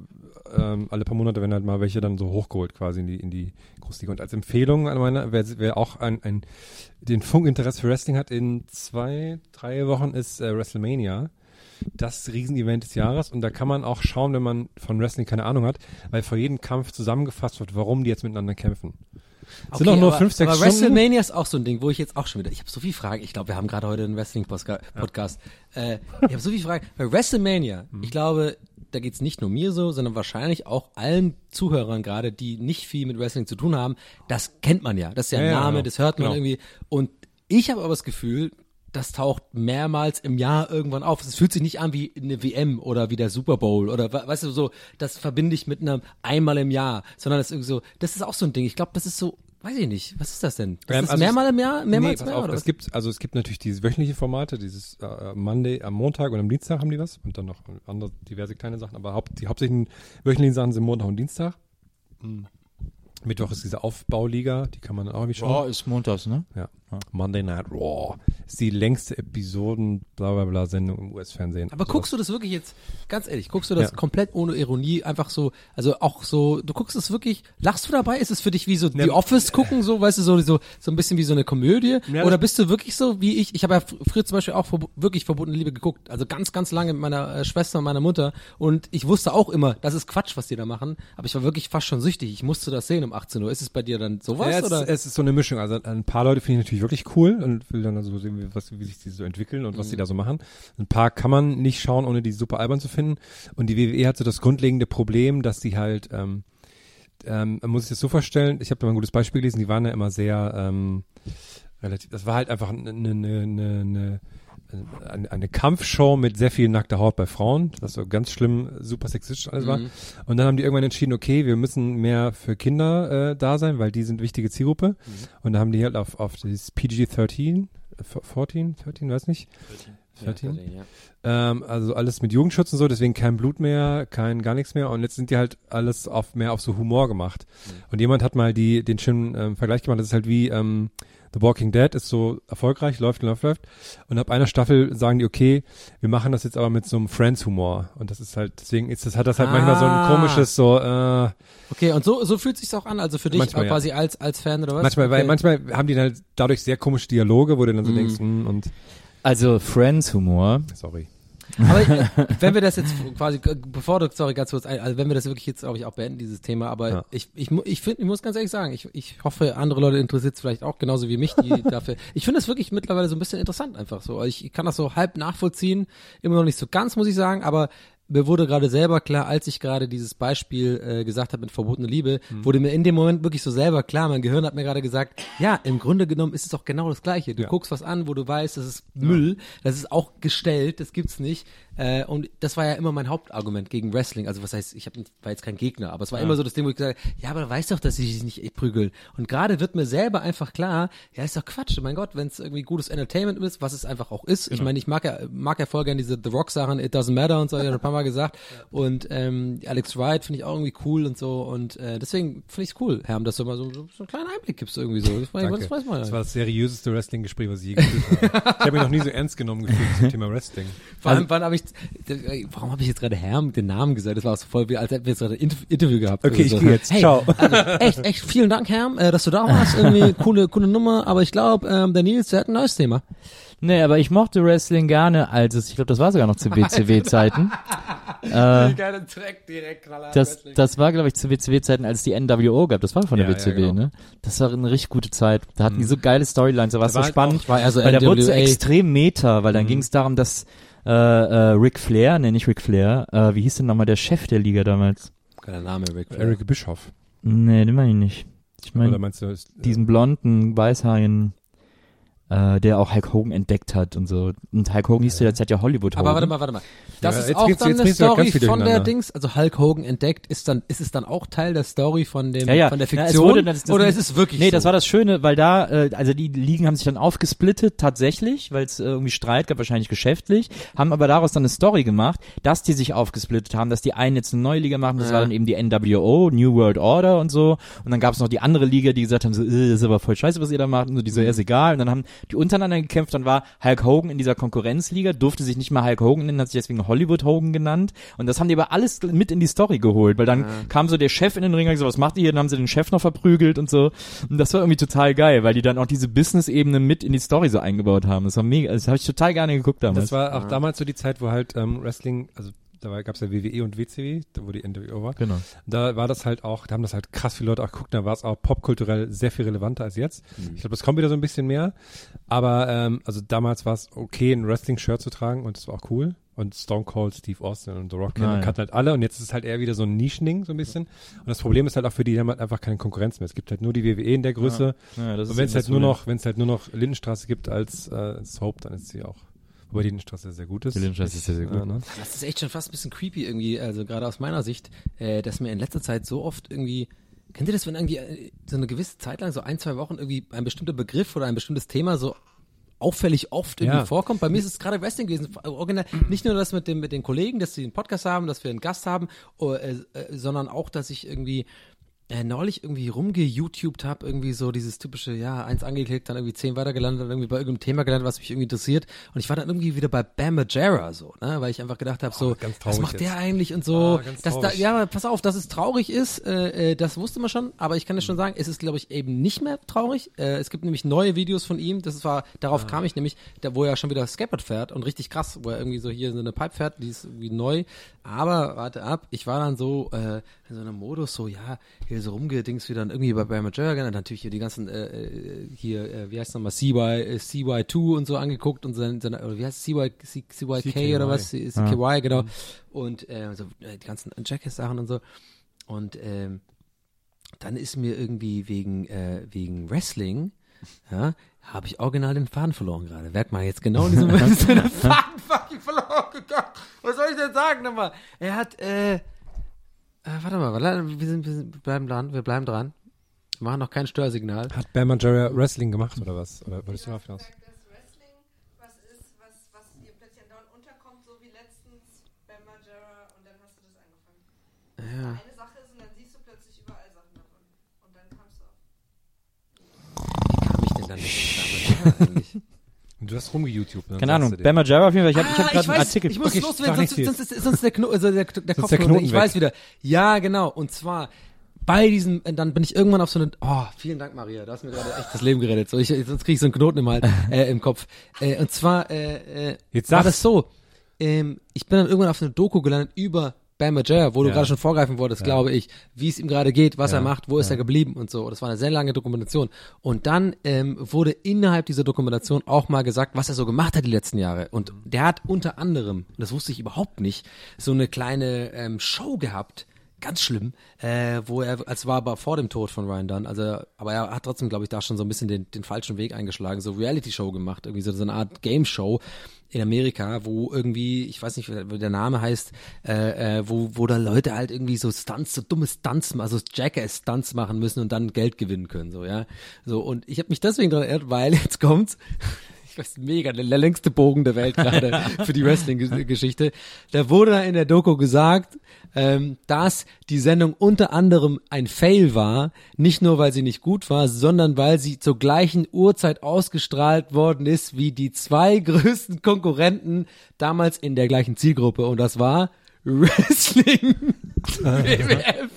Speaker 2: ähm, alle paar Monate werden halt mal welche dann so hochgeholt quasi in die in die Großliga. Und als Empfehlung an meiner, wer, wer auch ein, ein den Funkinteresse für Wrestling hat, in zwei, drei Wochen ist äh, WrestleMania. Das Riesenevent des Jahres und da kann man auch schauen, wenn man von Wrestling keine Ahnung hat, weil vor jedem Kampf zusammengefasst wird, warum die jetzt miteinander kämpfen. Es sind auch nur
Speaker 4: aber,
Speaker 2: fünf, sechs
Speaker 4: aber
Speaker 2: Stunden.
Speaker 4: WrestleMania ist auch so ein Ding, wo ich jetzt auch schon wieder, ich habe so viele Fragen, ich glaube, wir haben gerade heute einen Wrestling-Podcast. Äh, ich habe so viele Fragen. Bei WrestleMania,
Speaker 2: Mhm.
Speaker 4: ich glaube, da geht's nicht nur mir so, sondern wahrscheinlich auch allen Zuhörern gerade, die nicht viel mit Wrestling zu tun haben. Das kennt man ja. Das ist ja ein
Speaker 2: Ja, ja,
Speaker 4: Name,
Speaker 2: genau.
Speaker 4: das hört man
Speaker 2: Genau.
Speaker 4: irgendwie. Und ich habe aber das Gefühl, das taucht mehrmals im Jahr irgendwann auf. Es fühlt sich nicht an wie eine WM oder wie der Super Bowl oder we- weißt du so, das verbinde ich mit einem einmal im Jahr, sondern das ist irgendwie so, das ist auch so ein Ding. Ich glaube, das ist so, weiß ich nicht, was ist das denn? Das
Speaker 2: Ähm,
Speaker 4: ist
Speaker 2: also
Speaker 4: mehrmal im Jahr,
Speaker 2: Nee,
Speaker 4: mehrmals
Speaker 2: pass
Speaker 4: mehr
Speaker 2: auf,
Speaker 4: oder
Speaker 2: es
Speaker 4: was?
Speaker 2: gibt, also es gibt natürlich diese wöchentliche Formate, dieses äh, Monday am Montag und am Dienstag haben die was und dann noch andere diverse kleine Sachen, aber haupt, die hauptsächlichen wöchentlichen Sachen sind Montag und Dienstag. Mittwoch ist diese Aufbauliga, die kann man dann auch irgendwie schauen.
Speaker 3: ist montags, ne?
Speaker 2: Ja. Monday Night Raw. Ist die längste Episoden, bla bla bla Sendung im US-Fernsehen.
Speaker 4: Aber guckst du das wirklich jetzt, ganz ehrlich, guckst du das
Speaker 2: Ja.
Speaker 4: komplett ohne Ironie, einfach so, also auch so, du guckst es wirklich, lachst du dabei? Ist es für dich wie so
Speaker 2: Ja.
Speaker 4: The Office gucken, so, weißt du, so, so, so ein bisschen wie so eine Komödie?
Speaker 2: Ja,
Speaker 4: Oder bist du wirklich so wie ich? Ich habe ja fr- früher zum Beispiel auch wirklich verbotene Liebe geguckt, also ganz, ganz lange mit meiner äh, Schwester und meiner Mutter und ich wusste auch immer, das ist Quatsch, was die da machen, aber ich war wirklich fast schon süchtig, ich musste das sehen um 18 Uhr. Ist es bei dir dann sowas,
Speaker 2: Ja, es,
Speaker 4: oder?
Speaker 2: es ist so eine Mischung. Also ein paar Leute finde ich natürlich wirklich cool und will dann also sehen, wie, was, wie sich die so entwickeln und was die da so machen. Ein paar kann man nicht schauen, ohne die super albern zu finden. Und die WWE hat so das grundlegende Problem, dass die halt, ähm, ähm, man muss sich das so vorstellen, ich habe da mal ein gutes Beispiel gelesen, die waren ja immer sehr ähm, relativ, das war halt einfach eine, eine, eine, eine eine, eine Kampfshow mit sehr viel nackter Haut bei Frauen, das so ganz schlimm, super sexistisch alles war. Und dann haben die irgendwann entschieden, okay, wir müssen mehr für Kinder äh, da sein, weil die sind wichtige Zielgruppe. Und da haben die halt auf, auf das PG-13, äh, 14, 13, weiß nicht. 13?
Speaker 4: ja.
Speaker 2: Ähm, also alles mit Jugendschutz und so, deswegen kein Blut mehr, kein gar nichts mehr. Und jetzt sind die halt alles auf mehr auf so Humor gemacht. Und jemand hat mal die den schönen ähm, Vergleich gemacht, das ist halt wie ähm, The Walking Dead ist so erfolgreich, läuft, läuft, läuft. Und ab einer Staffel sagen die, okay, wir machen das jetzt aber mit so einem Friends-Humor. Und das ist halt, deswegen ist das, hat das halt manchmal so ein
Speaker 4: Ah.
Speaker 2: komisches, so, äh,
Speaker 4: Okay, und so, so fühlt sich's auch an, also für dich
Speaker 2: Manchmal,
Speaker 4: quasi als, als Fan oder was?
Speaker 2: manchmal, weil
Speaker 4: okay.
Speaker 2: manchmal haben die halt dadurch sehr komische Dialoge, wo du dann so denkst, hm, und
Speaker 3: Also Friends-Humor.
Speaker 2: sorry.
Speaker 4: Aber [LAUGHS] wenn wir das jetzt quasi, bevor du, sorry, ganz kurz, also wenn wir das wirklich jetzt, glaube ich, auch beenden, dieses Thema, aber
Speaker 2: Ja.
Speaker 4: ich, ich, ich finde, ich muss ganz ehrlich sagen, ich, ich hoffe, andere Leute interessiert es vielleicht auch genauso wie mich, die [LAUGHS] dafür, ich finde das wirklich mittlerweile so ein bisschen interessant einfach so. Ich, ich kann das so halb nachvollziehen, immer noch nicht so ganz, muss ich sagen, aber mir wurde gerade selber klar, als ich gerade dieses Beispiel äh, gesagt habe mit verbotene Liebe,
Speaker 2: Mhm.
Speaker 4: wurde mir in dem Moment wirklich so selber klar, mein Gehirn hat mir gerade gesagt, ja, im Grunde genommen ist es doch genau das Gleiche. Du
Speaker 2: Ja.
Speaker 4: guckst was an, wo du weißt, das ist Müll, das ist auch gestellt, das gibt's nicht. Äh, und das war ja immer mein Hauptargument gegen Wrestling. Also was heißt, ich hab, war jetzt kein Gegner, aber es war immer so das Ding, wo ich gesagt habe, ja, aber du weißt doch, dass sie sich nicht prügeln. Und gerade wird mir selber einfach klar, ja, ist doch Quatsch. Mein Gott, wenn es irgendwie gutes Entertainment ist, was es einfach auch ist. Ich meine, ich mag ja, mag ja voll gerne diese The Rock Sachen, It Doesn't Matter und so, ich ja ein paar Mal gesagt. [LAUGHS] Und ähm, Alex Wright finde ich auch irgendwie cool und so. Und äh, deswegen finde ich es cool, Herm, dass du mal so, so, einen kleinen Einblick gibst irgendwie so. Das,
Speaker 2: Danke.
Speaker 4: das weiß man ja.
Speaker 2: Das war das seriöseste Wrestling-Gespräch, was ich je geführt habe. Ich habe mich noch nie so ernst genommen gefühlt zum Thema Wrestling.
Speaker 4: Vor allem, wann habe ich, warum habe ich jetzt gerade Herm den Namen gesagt? Das war so voll als hätten wir jetzt gerade ein Interv- Interview gehabt.
Speaker 2: Okay, ich
Speaker 4: so.
Speaker 2: gehe jetzt.
Speaker 4: Hey,
Speaker 2: Ciao.
Speaker 4: Also, echt, echt, vielen Dank, Herm, äh, dass du da warst. [LAUGHS] Irgendwie coole, coole Nummer. Aber ich glaube, ähm, der Nils, der hat ein neues Thema.
Speaker 3: Nee, aber ich mochte Wrestling gerne, als es, ich glaube, das war sogar noch zu WCW-Zeiten. [LAUGHS] äh,
Speaker 4: direkt,
Speaker 3: das, das war, glaube ich, zu WCW-Zeiten, als es die NWO gab. Das war von der
Speaker 2: Ja, ja,
Speaker 3: WCW,
Speaker 2: genau.
Speaker 3: ne? Das war eine richtig gute Zeit. Da hatten die so geile Storylines, da war es so spannend.
Speaker 4: auch- war eher so
Speaker 3: weil da wurde so
Speaker 4: NWA.
Speaker 3: extrem Meta, weil dann ging es darum, dass äh, äh, Ric Flair, nee, nicht Ric Flair, äh, wie hieß denn nochmal der Chef der Liga damals?
Speaker 4: Geiler Name, Rick Flair.
Speaker 2: Eric Bischoff.
Speaker 3: Nee, den meine ich nicht. Ich meine,
Speaker 2: ist, äh,
Speaker 3: diesen blonden, weißhaarigen, äh, der auch Hulk Hogan entdeckt hat und so. Und Hulk Hogan hieß zu der Zeit ja Hollywood Hogan.
Speaker 4: Aber warte mal, warte mal. Das
Speaker 2: Ja,
Speaker 4: ist
Speaker 2: jetzt
Speaker 4: auch dann
Speaker 2: jetzt
Speaker 4: eine Story von der. Dings, also Hulk Hogan entdeckt, ist dann, ist es dann auch Teil der Story von dem,
Speaker 3: Ja, ja.
Speaker 4: von der
Speaker 3: Ja, es
Speaker 4: Fiktion?
Speaker 3: wurde- das- das-
Speaker 4: oder ist es wirklich
Speaker 3: Nee,
Speaker 4: so?
Speaker 3: das war das Schöne, weil da, äh, also die Ligen haben sich dann aufgesplittet, tatsächlich, weil es äh, irgendwie Streit gab, wahrscheinlich geschäftlich, haben aber daraus dann eine Story gemacht, dass die sich aufgesplittet haben, dass die einen jetzt eine neue Liga machen, das
Speaker 4: Ja.
Speaker 3: war dann eben die NWO, New World Order und so, und dann gab es noch die andere Liga, die gesagt haben, so, äh, das ist aber voll scheiße, was ihr da macht, und so, die so, ja, ist egal, und dann haben die untereinander gekämpft, dann war Hulk Hogan in dieser Konkurrenzliga, durfte sich nicht mal Hulk Hogan nennen, hat sich deswegen Hollywood Hogan genannt, und das haben die aber alles mit in die Story geholt, weil dann kam so der Chef in den Ring und gesagt, was macht ihr hier? Dann haben sie den Chef noch verprügelt und so. Und das war irgendwie total geil, weil die dann auch diese Business-Ebene mit in die Story so eingebaut haben. Das war mega, das habe ich total gerne geguckt damals.
Speaker 2: das war auch damals so die Zeit, wo halt ähm, Wrestling, also da gab es ja WWE und WCW, da wo die NWO war.
Speaker 3: genau.
Speaker 2: Da war das halt auch, da haben das halt krass viele Leute auch geguckt, da war es auch popkulturell sehr viel relevanter als jetzt. Ich glaube, das kommt wieder so ein bisschen mehr. Aber ähm, also damals war es okay, ein Wrestling-Shirt zu tragen und das war auch cool. Und Stone Cold, Steve Austin und The Rock
Speaker 3: ja.
Speaker 2: kannten halt alle und jetzt ist es halt eher wieder so ein Nischending, so ein bisschen. Und das Problem ist halt auch für die, die haben halt einfach keine Konkurrenz mehr. Es gibt halt nur die WWE in der Größe.
Speaker 3: Ja, das
Speaker 2: und
Speaker 3: ist
Speaker 2: wenn es halt nur noch, wenn es halt nur noch Lindenstraße gibt als äh, Soap, dann ist sie auch. Wobei die Lindenstraße sehr gut ist.
Speaker 3: Die Lindenstraße ist sehr, sehr gut.
Speaker 2: Ja, ne?
Speaker 4: Das ist echt schon fast ein bisschen creepy irgendwie, also gerade aus meiner Sicht, äh, dass mir in letzter Zeit so oft irgendwie, kennt ihr das, wenn irgendwie äh, so eine gewisse Zeit lang, so ein, zwei Wochen irgendwie ein bestimmter Begriff oder ein bestimmtes Thema so auffällig oft irgendwie
Speaker 2: Ja.
Speaker 4: vorkommt. Bei mir ist es gerade Wrestling gewesen. Original, nicht nur das mit dem mit den Kollegen, dass sie einen Podcast haben, dass wir einen Gast haben, oh, äh, äh, sondern auch, dass ich irgendwie äh, neulich irgendwie rumge-YouTubed habe, irgendwie so dieses typische, ja, eins angeklickt, dann irgendwie zehn weitergelandet, dann irgendwie bei irgendeinem Thema gelandet, was mich irgendwie interessiert. Und ich war dann irgendwie wieder bei Bam Margera so, ne, weil ich einfach gedacht habe, so,
Speaker 2: ganz
Speaker 4: was macht der
Speaker 2: jetzt.
Speaker 4: eigentlich und so.
Speaker 2: Ah, ganz
Speaker 4: dass da, ja, pass auf, dass es traurig ist, äh, äh, das wusste man schon, aber ich kann dir schon sagen, es ist, glaube ich, eben nicht mehr traurig. Äh, es gibt nämlich neue Videos von ihm, das war, darauf kam ich nämlich, da, wo er schon wieder Skateboard fährt und richtig krass, wo er irgendwie so hier so eine Pipe fährt, die ist irgendwie neu. Aber warte ab, ich war dann so äh, in so einem Modus, so ja, hier so rumgedings wieder und irgendwie bei Major und natürlich hier die ganzen äh, äh, hier, äh, wie heißt nochmal, CY, äh, CY2 und so angeguckt und so, so oder wie heißt es, CY, C, CYK
Speaker 2: CKY.
Speaker 4: oder was, CKY, genau. Und äh, so, äh, die ganzen Jackass-Sachen und so. Und ähm, dann ist mir irgendwie wegen, äh, wegen Wrestling, ja, habe ich original den Faden verloren gerade. Merkt mal jetzt genau in diesem [LAUGHS] Moment ist [LAUGHS] der Faden fucking verloren gegangen. Was soll ich denn sagen nochmal? Er hat, äh, äh warte mal, warte, wir, sind, wir, sind, wir bleiben dran, wir bleiben dran. Wir machen noch kein Störsignal.
Speaker 2: Hat Bam Margera Wrestling gemacht oder was? Oder wolltest du darauf hinaus?
Speaker 5: gesagt, dass Wrestling was ist, was, was dir plötzlich andauernd unterkommt, so wie letztens bei Majora und dann hast du das angefangen.
Speaker 4: Ja.
Speaker 5: Eine Sache ist und dann siehst du plötzlich überall Sachen davon. Und dann kamst du auf.
Speaker 4: Wie kam ich denn dann nicht damit? Eigentlich.
Speaker 2: Du hast rumge-YouTube, ne?
Speaker 3: Keine Ahnung. Bam Margera auf jeden Fall. Ich habe ich hab
Speaker 4: Ah,
Speaker 3: gerade einen Artikel.
Speaker 4: Ich muss
Speaker 2: Okay,
Speaker 4: loswerden, sonst, sonst, ist, sonst der, Kno also der, der Kopf.
Speaker 2: der Knoten
Speaker 4: ich
Speaker 2: weg.
Speaker 4: weiß wieder. Ja, genau. Und zwar bei diesem, dann bin ich irgendwann auf so eine, oh, vielen Dank, Maria, du hast mir gerade echt das Leben gerettet. So, ich, sonst kriege ich so einen Knoten im, Hals, [LAUGHS] äh, im Kopf. Äh, und zwar, äh, äh,
Speaker 2: Jetzt
Speaker 4: war das so, ähm, ich bin dann irgendwann auf eine Doku gelandet über Bam Margera, wo du
Speaker 2: Ja.
Speaker 4: gerade schon vorgreifen wolltest, glaube ich, wie es ihm gerade geht, was
Speaker 2: Ja,
Speaker 4: er macht, wo ist
Speaker 2: ja.
Speaker 4: er geblieben und so. Das war eine sehr lange Dokumentation. Und dann ähm, wurde innerhalb dieser Dokumentation auch mal gesagt, was er so gemacht hat die letzten Jahre. Und der hat unter anderem, das wusste ich überhaupt nicht, so eine kleine ähm, Show gehabt, ganz schlimm, äh, wo er, als war aber vor dem Tod von Ryan Dunn, also, aber er hat trotzdem, glaube ich, da schon so ein bisschen den, den falschen Weg eingeschlagen, so Reality-Show gemacht, irgendwie so, so eine Art Game-Show in Amerika, wo irgendwie, ich weiß nicht, wie der Name heißt, äh, äh, wo, wo da Leute halt irgendwie so Stunts, so dumme Stunts, also Jackass-Stunts machen müssen und dann Geld gewinnen können, so, ja. So, und ich habe mich deswegen daran erinnert, weil [LAUGHS] jetzt kommt's, ich weiß, mega, der, der längste Bogen der Welt gerade [LAUGHS] für die Wrestling-Geschichte. Da wurde in der Doku gesagt, ähm, dass die Sendung unter anderem ein Fail war, nicht nur weil sie nicht gut war, sondern weil sie zur gleichen Uhrzeit ausgestrahlt worden ist wie die zwei [LAUGHS] größten Konkurrenten damals in der gleichen Zielgruppe und das war [LAUGHS] Wrestling WWF.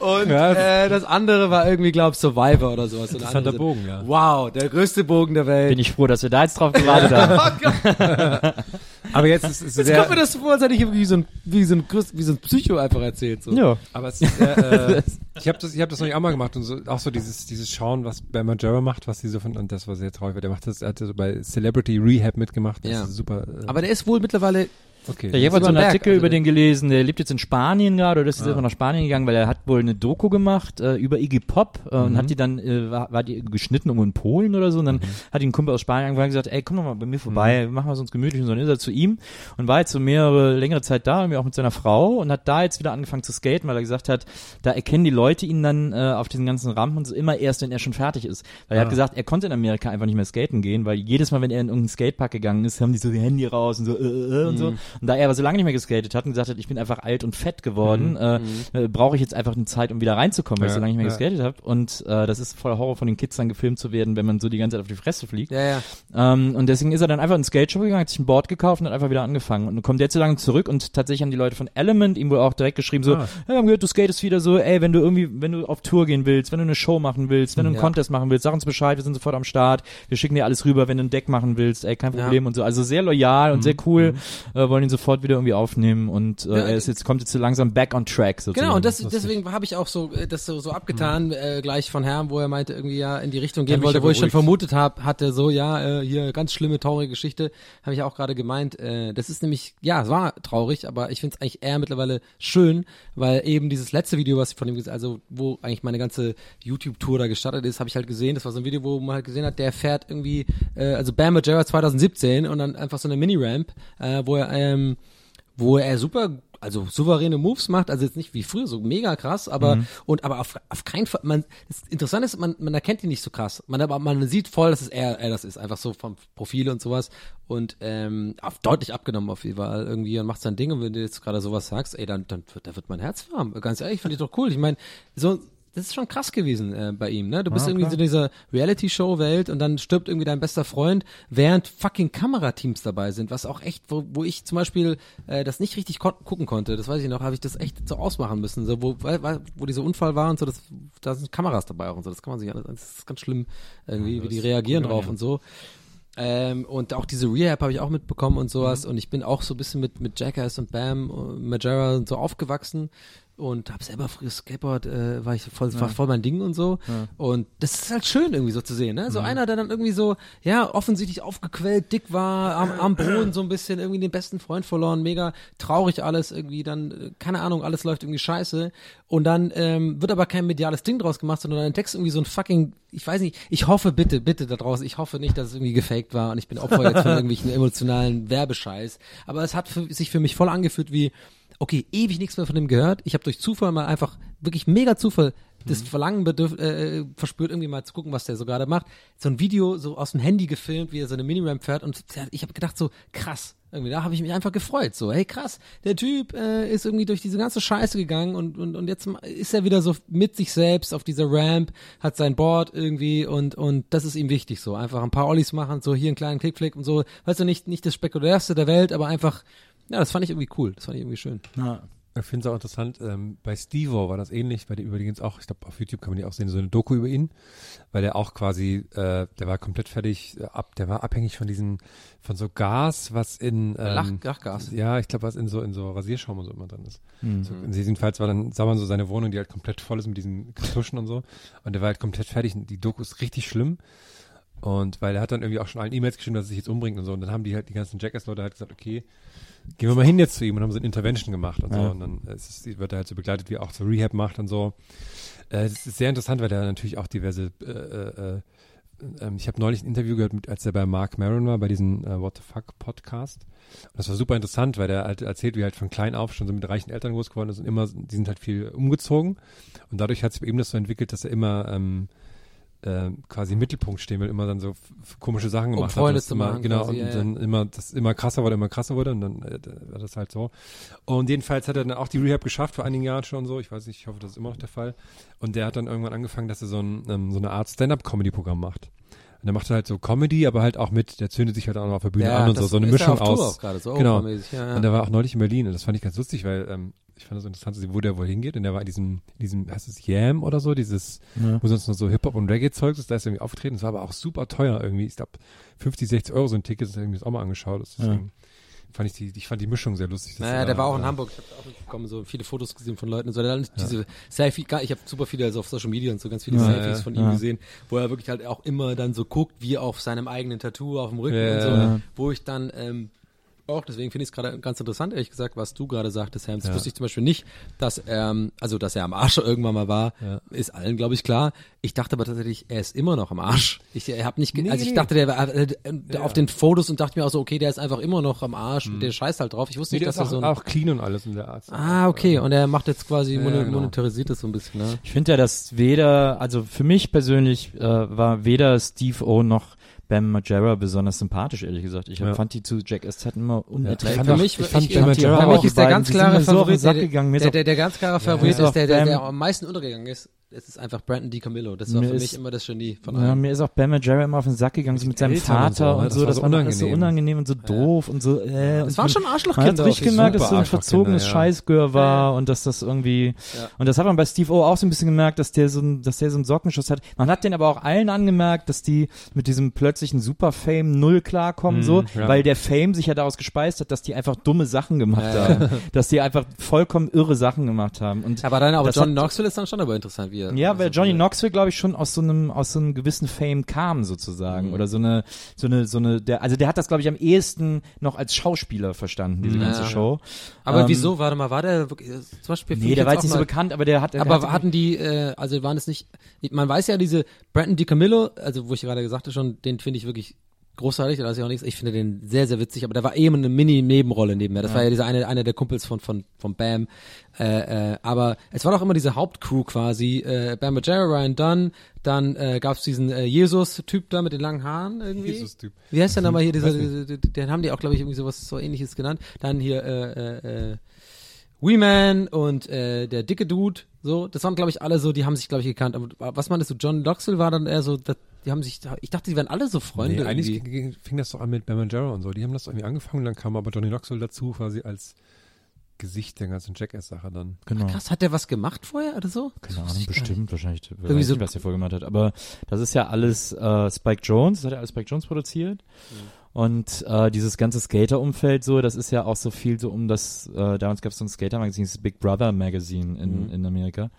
Speaker 4: Und
Speaker 2: Ja.
Speaker 4: äh, das andere war irgendwie, glaub Survivor oder sowas.
Speaker 2: Interessanter Bogen, ja.
Speaker 4: Wow, der größte Bogen der Welt.
Speaker 3: Bin ich froh, dass wir da jetzt drauf gewartet haben. [LAUGHS]
Speaker 2: Aber jetzt ist es
Speaker 4: Jetzt
Speaker 2: sehr,
Speaker 4: kommt mir das so vor, als hätte ich irgendwie so ein, wie so ein, wie so ein Psycho einfach erzählt. So.
Speaker 3: Ja.
Speaker 2: aber es ist sehr, [LAUGHS] äh, ich habe das, ich habe das noch nicht auch mal gemacht und so, auch so dieses, dieses Schauen, was Bam Margera macht, was die so von, und das war sehr traurig, weil der macht das, er hat so bei Celebrity Rehab mitgemacht, das
Speaker 4: Ja.
Speaker 2: ist super, äh,
Speaker 4: Aber der ist wohl mittlerweile,
Speaker 2: okay.
Speaker 3: Ich habe so einen Artikel
Speaker 4: also
Speaker 3: über den gelesen, der lebt jetzt in Spanien gerade oder ist jetzt
Speaker 2: Ah.
Speaker 3: einfach nach Spanien gegangen, weil er hat wohl eine Doku gemacht äh, über Iggy Pop äh,
Speaker 4: Mhm.
Speaker 3: und hat die dann, äh, war, war die geschnitten irgendwo in Polen oder so und dann
Speaker 4: Mhm.
Speaker 3: hat ihn ein Kumpel aus Spanien angefangen und gesagt, ey, komm doch mal bei mir vorbei, machen wir es uns gemütlich und so. Dann ist er zu ihm und war jetzt so mehrere, längere Zeit da, irgendwie auch mit seiner Frau und hat da jetzt wieder angefangen zu skaten, weil er gesagt hat, da erkennen die Leute ihn dann äh, auf diesen ganzen Rampen und so immer erst, wenn er schon fertig ist. Weil er
Speaker 2: Ah.
Speaker 3: hat gesagt, er konnte in Amerika einfach nicht mehr skaten gehen, weil jedes Mal, wenn er in irgendeinen Skatepark gegangen ist, haben die so die Handy raus und so, äh, äh, und so. Und da er aber so lange nicht mehr geskatet hat und gesagt hat, ich bin einfach alt und fett geworden, äh, äh, brauche ich jetzt einfach eine Zeit, um wieder reinzukommen, weil ich
Speaker 2: Ja,
Speaker 3: so lange nicht mehr
Speaker 2: ja.
Speaker 3: geskatet habe. Und äh, das ist voller Horror von den Kids dann gefilmt zu werden, wenn man so die ganze Zeit auf die Fresse fliegt.
Speaker 4: ja, ja.
Speaker 3: Ähm, und deswegen ist er dann einfach in Skate Shop gegangen, hat sich ein Board gekauft und hat einfach wieder angefangen. Und kommt jetzt so lange zurück und tatsächlich haben die Leute von Element ihm wohl auch direkt geschrieben, so,
Speaker 2: Ah.
Speaker 3: wir haben gehört, du skatest wieder so, ey, wenn du irgendwie, wenn du auf Tour gehen willst, wenn du eine Show machen willst, wenn du einen
Speaker 4: Ja.
Speaker 3: Contest machen willst, sag uns Bescheid, wir sind sofort am Start, wir schicken dir alles rüber, wenn du ein Deck machen willst, ey, kein. Problem und so. Also sehr loyal und sehr cool, äh, wollen ihn sofort wieder irgendwie aufnehmen und äh, er ist jetzt, kommt jetzt so langsam back on track sozusagen.
Speaker 4: Genau, und das, deswegen habe ich auch so äh, das so, so abgetan, äh, gleich von Herrn, wo er meinte, irgendwie ja in die Richtung gehen wollte, wo ich schon vermutet habe, hatte so, ja, äh, hier ganz schlimme, traurige Geschichte, habe ich auch gerade gemeint. Äh, das ist nämlich, ja, es war traurig, aber ich finde es eigentlich eher mittlerweile schön, weil eben dieses letzte Video, was ich von ihm also wo eigentlich meine ganze YouTube-Tour da gestartet ist, habe ich halt gesehen, das war so ein Video, wo man halt gesehen hat, der fährt irgendwie, äh, also Bam Margera 2017 und dann einfach so eine Mini-Ramp, äh, wo er, ähm, wo er super, also souveräne Moves macht, also jetzt nicht wie früher so mega krass, aber und aber auf, auf keinen Fall, man das Interessante ist, man, man erkennt ihn nicht so krass, man aber man sieht voll, dass es er, er das ist, einfach so vom Profil und sowas. Und ähm, auf, deutlich abgenommen auf jeden Fall irgendwie und macht sein Ding. Und wenn du jetzt gerade sowas sagst, ey, dann dann wird, da wird mein Herz warm, ganz ehrlich, finde ich doch cool. Ich meine, so das ist schon krass gewesen äh, bei ihm, ne? Du bist
Speaker 3: Ja,
Speaker 4: irgendwie
Speaker 3: klar.
Speaker 4: so in dieser Reality-Show-Welt und dann stirbt irgendwie dein bester Freund, während fucking Kamerateams dabei sind, was auch echt, wo, wo ich zum Beispiel äh, das nicht richtig kon gucken konnte, das weiß ich noch, habe ich das echt so ausmachen müssen, so wo, wo dieser Unfall war und so, das, da sind Kameras dabei auch und so, das kann man sich alles, das ist ganz schlimm irgendwie, wie die reagieren drauf und so. Ähm, und auch diese Rehab habe ich auch mitbekommen und sowas. Und ich bin auch so ein bisschen mit, mit Jackass und Bam, und Majera und so aufgewachsen und habe selber früher Skateboard, äh, war ich voll, war voll mein Ding und so. Und das ist halt schön irgendwie so zu sehen, ne? So einer, der dann irgendwie so, ja, offensichtlich aufgequellt, dick war, am, am Boden so ein bisschen, irgendwie den besten Freund verloren, mega traurig alles irgendwie, dann, äh, keine Ahnung, alles läuft irgendwie scheiße. Und dann ähm, wird aber kein mediales Ding draus gemacht, sondern dann du irgendwie so ein fucking, ich weiß nicht, ich hoffe bitte, bitte da draußen, ich hoffe nicht, dass es irgendwie gefaked war und ich bin Opfer jetzt von [LAUGHS] irgendwelchen emotionalen Werbescheiß. Aber es hat für, sich für mich voll angefühlt wie, okay, ewig nichts mehr von dem gehört. Ich habe durch Zufall mal einfach, wirklich mega Zufall, das Verlangen bedürf, äh, verspürt, irgendwie mal zu gucken, was der so gerade macht. So ein Video so aus dem Handy gefilmt, wie er so eine Miniramp fährt und ich habe gedacht so, krass, irgendwie, da habe ich mich einfach gefreut. So, hey krass, der Typ äh, ist irgendwie durch diese ganze Scheiße gegangen und, und, und jetzt ist er wieder so mit sich selbst auf dieser Ramp, hat sein Board irgendwie und, und das ist ihm wichtig so. Einfach ein paar Ollies machen, so hier einen kleinen Kickflick und so. Weißt du, nicht, nicht das spektakulärste der Welt, aber einfach, ja, das fand ich irgendwie cool. Das fand ich irgendwie schön.
Speaker 3: Ja.
Speaker 2: Ich finde es auch interessant, ähm, bei Stevo war das ähnlich, bei dem übrigens auch, ich glaube auf YouTube kann man die auch sehen, so eine Doku über ihn, weil der auch quasi, äh, der war komplett fertig, äh, ab, der war abhängig von diesen, von so Gas, was in ähm,
Speaker 4: Lach, Lachgas.
Speaker 2: Ja, ich glaube, was in so in so Rasierschaum und so immer drin ist.
Speaker 3: Mhm.
Speaker 2: So, jedenfalls war dann, sah man so seine Wohnung, die halt komplett voll ist mit diesen Kartuschen und so. Und der war halt komplett fertig. Die Doku ist richtig schlimm. Und weil er hat dann irgendwie auch schon allen E-Mails geschrieben, dass er sich jetzt umbringt und so. Und dann haben die halt, die ganzen Jackass-Leute halt gesagt, okay, gehen wir mal hin jetzt zu ihm und haben so eine Intervention gemacht und so.
Speaker 3: Ja.
Speaker 2: Und dann äh, es wird er halt so begleitet, wie er auch so Rehab macht und so. Äh, Es ist sehr interessant, weil der natürlich auch diverse äh, äh, äh, ähm, ich habe neulich ein Interview gehört, mit, als er bei Mark Maron war, bei diesem äh, What the Fuck Podcast. Und das war super interessant, weil der halt erzählt, wie er halt von klein auf schon so mit reichen Eltern groß geworden ist und immer, die sind halt viel umgezogen. Und dadurch hat sich bei ihm das so entwickelt, dass er immer ähm, äh, quasi im Mittelpunkt stehen will, immer dann so komische Sachen
Speaker 4: Um
Speaker 2: gemacht
Speaker 4: Freunde
Speaker 2: hat.
Speaker 4: Zu
Speaker 2: immer,
Speaker 4: machen
Speaker 2: Genau,
Speaker 4: quasi,
Speaker 2: und
Speaker 4: ja, ja.
Speaker 2: dann immer, das immer krasser wurde, immer krasser wurde und dann äh, war das halt so. Und jedenfalls hat er dann auch die Rehab geschafft vor einigen Jahren schon so. Ich weiß nicht, ich hoffe, das ist immer noch der Fall. Und der hat dann irgendwann angefangen, dass er so, ein, ähm, so eine Art Stand-Up-Comedy-Programm macht. Und der macht halt so Comedy, aber halt auch mit, der zündet sich halt auch noch auf der Bühne an und so, so eine Mischung
Speaker 4: ja
Speaker 2: aus.
Speaker 4: So
Speaker 2: genau.
Speaker 4: Ja, ja.
Speaker 2: Und der war auch neulich in Berlin und das fand ich ganz lustig, weil ähm, ich fand das so interessant, zu sehen, wo der wohl hingeht. Und der war in diesem, in diesem, heißt es Yam oder so, dieses,
Speaker 3: Ja.
Speaker 2: wo sonst noch so Hip-Hop und Reggae-Zeugs ist, da ist er irgendwie aufgetreten. Das war aber auch super teuer irgendwie. Ich glaube, 50, 60 Euro so ein Ticket, das habe ich mir das auch mal angeschaut. Deswegen fand ich die, ich fand die Mischung sehr lustig.
Speaker 4: Naja,
Speaker 2: er
Speaker 4: der war auch in Hamburg. Ich habe auch mitbekommen, so viele Fotos gesehen von Leuten so. Der hat diese Selfie, ich habe super viele also auf Social Media und so ganz viele
Speaker 2: Ja,
Speaker 4: Selfies
Speaker 2: ja,
Speaker 4: von ihm
Speaker 3: ja.
Speaker 4: gesehen, wo er wirklich halt auch immer dann so guckt, wie auf seinem eigenen Tattoo auf dem Rücken
Speaker 2: Ja,
Speaker 4: und so,
Speaker 2: ja.
Speaker 4: wo ich dann ähm, auch, deswegen finde ich es gerade ganz interessant, ehrlich gesagt, was du gerade sagtest, Sam. Das
Speaker 2: Ja.
Speaker 4: wusste ich zum Beispiel nicht, dass ähm, also dass er am Arsch irgendwann mal war,
Speaker 2: Ja.
Speaker 4: ist allen, glaube ich, klar. Ich dachte aber tatsächlich, er ist immer noch am Arsch. Ich habe nicht,
Speaker 2: Nee,
Speaker 4: also ich dachte, der war äh, äh, auf den Fotos und dachte mir auch so, okay, der ist einfach immer noch am Arsch,
Speaker 2: Mhm.
Speaker 4: der scheißt halt drauf. Ich wusste
Speaker 2: Nee,
Speaker 4: nicht, dass er so ein
Speaker 2: auch clean und alles in der Art.
Speaker 4: Ah, okay. Und er macht jetzt quasi,
Speaker 2: Ja, genau.
Speaker 4: monetarisiert das so ein bisschen, ne?
Speaker 3: Ich finde ja, dass weder, also für mich persönlich äh, war weder Steve O noch Bam Margera besonders sympathisch, ehrlich gesagt. Ich
Speaker 2: Ja.
Speaker 3: fand die zu Jack S-Zeiten immer
Speaker 2: Ja.
Speaker 3: unerträglich.
Speaker 2: fand
Speaker 4: für mich,
Speaker 2: ich fand
Speaker 4: ich,
Speaker 2: Bam
Speaker 4: ich,
Speaker 2: Margera
Speaker 4: für mich ist der ganz klare
Speaker 3: so
Speaker 4: Favorit, der, der, der, der ganz klare Favorit
Speaker 3: Mir ist
Speaker 4: der, der, der am meisten untergegangen ist. Es ist einfach Brandon DiCamillo. Das war
Speaker 3: Mir
Speaker 4: für
Speaker 3: ist-
Speaker 4: mich immer das Genie von
Speaker 3: Ja,
Speaker 4: allen.
Speaker 3: mir ist auch Bam Margera immer auf den Sack gegangen, so mit seinem
Speaker 2: Eltern und so,
Speaker 3: Vater und
Speaker 2: Das
Speaker 3: so.
Speaker 2: war
Speaker 3: Das
Speaker 2: so
Speaker 3: war doch alles so
Speaker 2: unangenehm.
Speaker 3: unangenehm und so doof und so. Äh,
Speaker 4: Es waren
Speaker 3: so.
Speaker 4: schon
Speaker 3: Man hat
Speaker 4: Arschlochkinder.
Speaker 3: richtig
Speaker 4: auch,
Speaker 3: gemerkt, dass so ein
Speaker 2: Arschlochkinder,
Speaker 3: verzogenes
Speaker 2: ja.
Speaker 3: Scheißgör war und dass das irgendwie
Speaker 4: Ja.
Speaker 3: und das hat man bei Steve O auch so ein bisschen gemerkt, dass der so ein, dass der so einen Sockenschuss hat. Man hat den aber auch allen angemerkt, dass die mit diesem plötzlichen Superfame null klarkommen,
Speaker 2: Mhm,
Speaker 3: so,
Speaker 2: ja.
Speaker 3: weil der Fame sich ja daraus gespeist hat, dass die einfach dumme Sachen gemacht
Speaker 4: Ja,
Speaker 3: haben, dass die einfach vollkommen irre Sachen gemacht haben und
Speaker 4: Aber dann, aber
Speaker 3: Das
Speaker 4: John Knoxville ist dann schon aber interessant, wie er.
Speaker 3: ja, weil
Speaker 4: so-
Speaker 3: Johnny Knoxville, glaube ich, schon aus so einem, aus so einem gewissen Fame kam, sozusagen.
Speaker 4: Mhm.
Speaker 3: Oder so eine, so eine, so eine, der, also der hat das, glaube ich, am ehesten noch als Schauspieler verstanden, diese
Speaker 2: Mhm.
Speaker 3: ganze
Speaker 4: Ja.
Speaker 3: Show.
Speaker 4: Aber
Speaker 3: Ähm,
Speaker 4: wieso, warte mal, war der wirklich, äh, zum Beispiel.
Speaker 3: Nee, der war jetzt nicht so
Speaker 4: mal-
Speaker 3: bekannt, aber der hat, der
Speaker 4: Aber
Speaker 3: hat,
Speaker 4: hatten die, äh, also waren es nicht, man weiß ja diese Brandon DiCamillo, also wo ich gerade gesagt habe schon, den finde ich wirklich großartig, da weiß ich auch nichts, ich finde den sehr, sehr witzig, aber der war eben eine Mini-Nebenrolle nebenher, das war ja dieser eine, einer der Kumpels von, von, von Bam, äh, äh, aber es war doch immer diese Hauptcrew quasi, äh, Bam Margera, Ryan Dunn, dann äh, gab's diesen äh, Jesus-Typ da mit den langen Haaren irgendwie.
Speaker 2: Jesus-Typ.
Speaker 4: Wie heißt der nochmal hier, dieser, den haben die auch, glaube ich, irgendwie sowas so ähnliches genannt. Dann hier, äh, äh, äh, Wee Man und äh, der dicke Dude. So, das waren, glaube ich, alle so, die haben sich, glaube ich, gekannt. Aber was meinst du, John Doxel war dann eher so, die haben sich, ich dachte, die wären alle so Freunde
Speaker 2: Nee, eigentlich
Speaker 4: irgendwie.
Speaker 2: fing das doch an mit Bamangero und so. Die haben das irgendwie angefangen, dann kam aber Johnny Knoxville dazu, quasi als Gesicht der ganzen Jackass-Sache dann.
Speaker 3: Genau.
Speaker 4: Krass, hat der was gemacht vorher oder so?
Speaker 3: Keine Ahnung, bestimmt, wahrscheinlich.
Speaker 4: Irgendwie
Speaker 3: weiß
Speaker 4: so-
Speaker 3: nicht, was der vorgemacht hat. Aber das ist ja alles äh, Spike Jones, das hat ja alles Spike Jones produziert. Und äh, dieses ganze Skater-Umfeld so, das ist ja auch so viel so um das, äh, damals gab es so ein Skater-Magazin, das Big Brother Magazine in, in Amerika,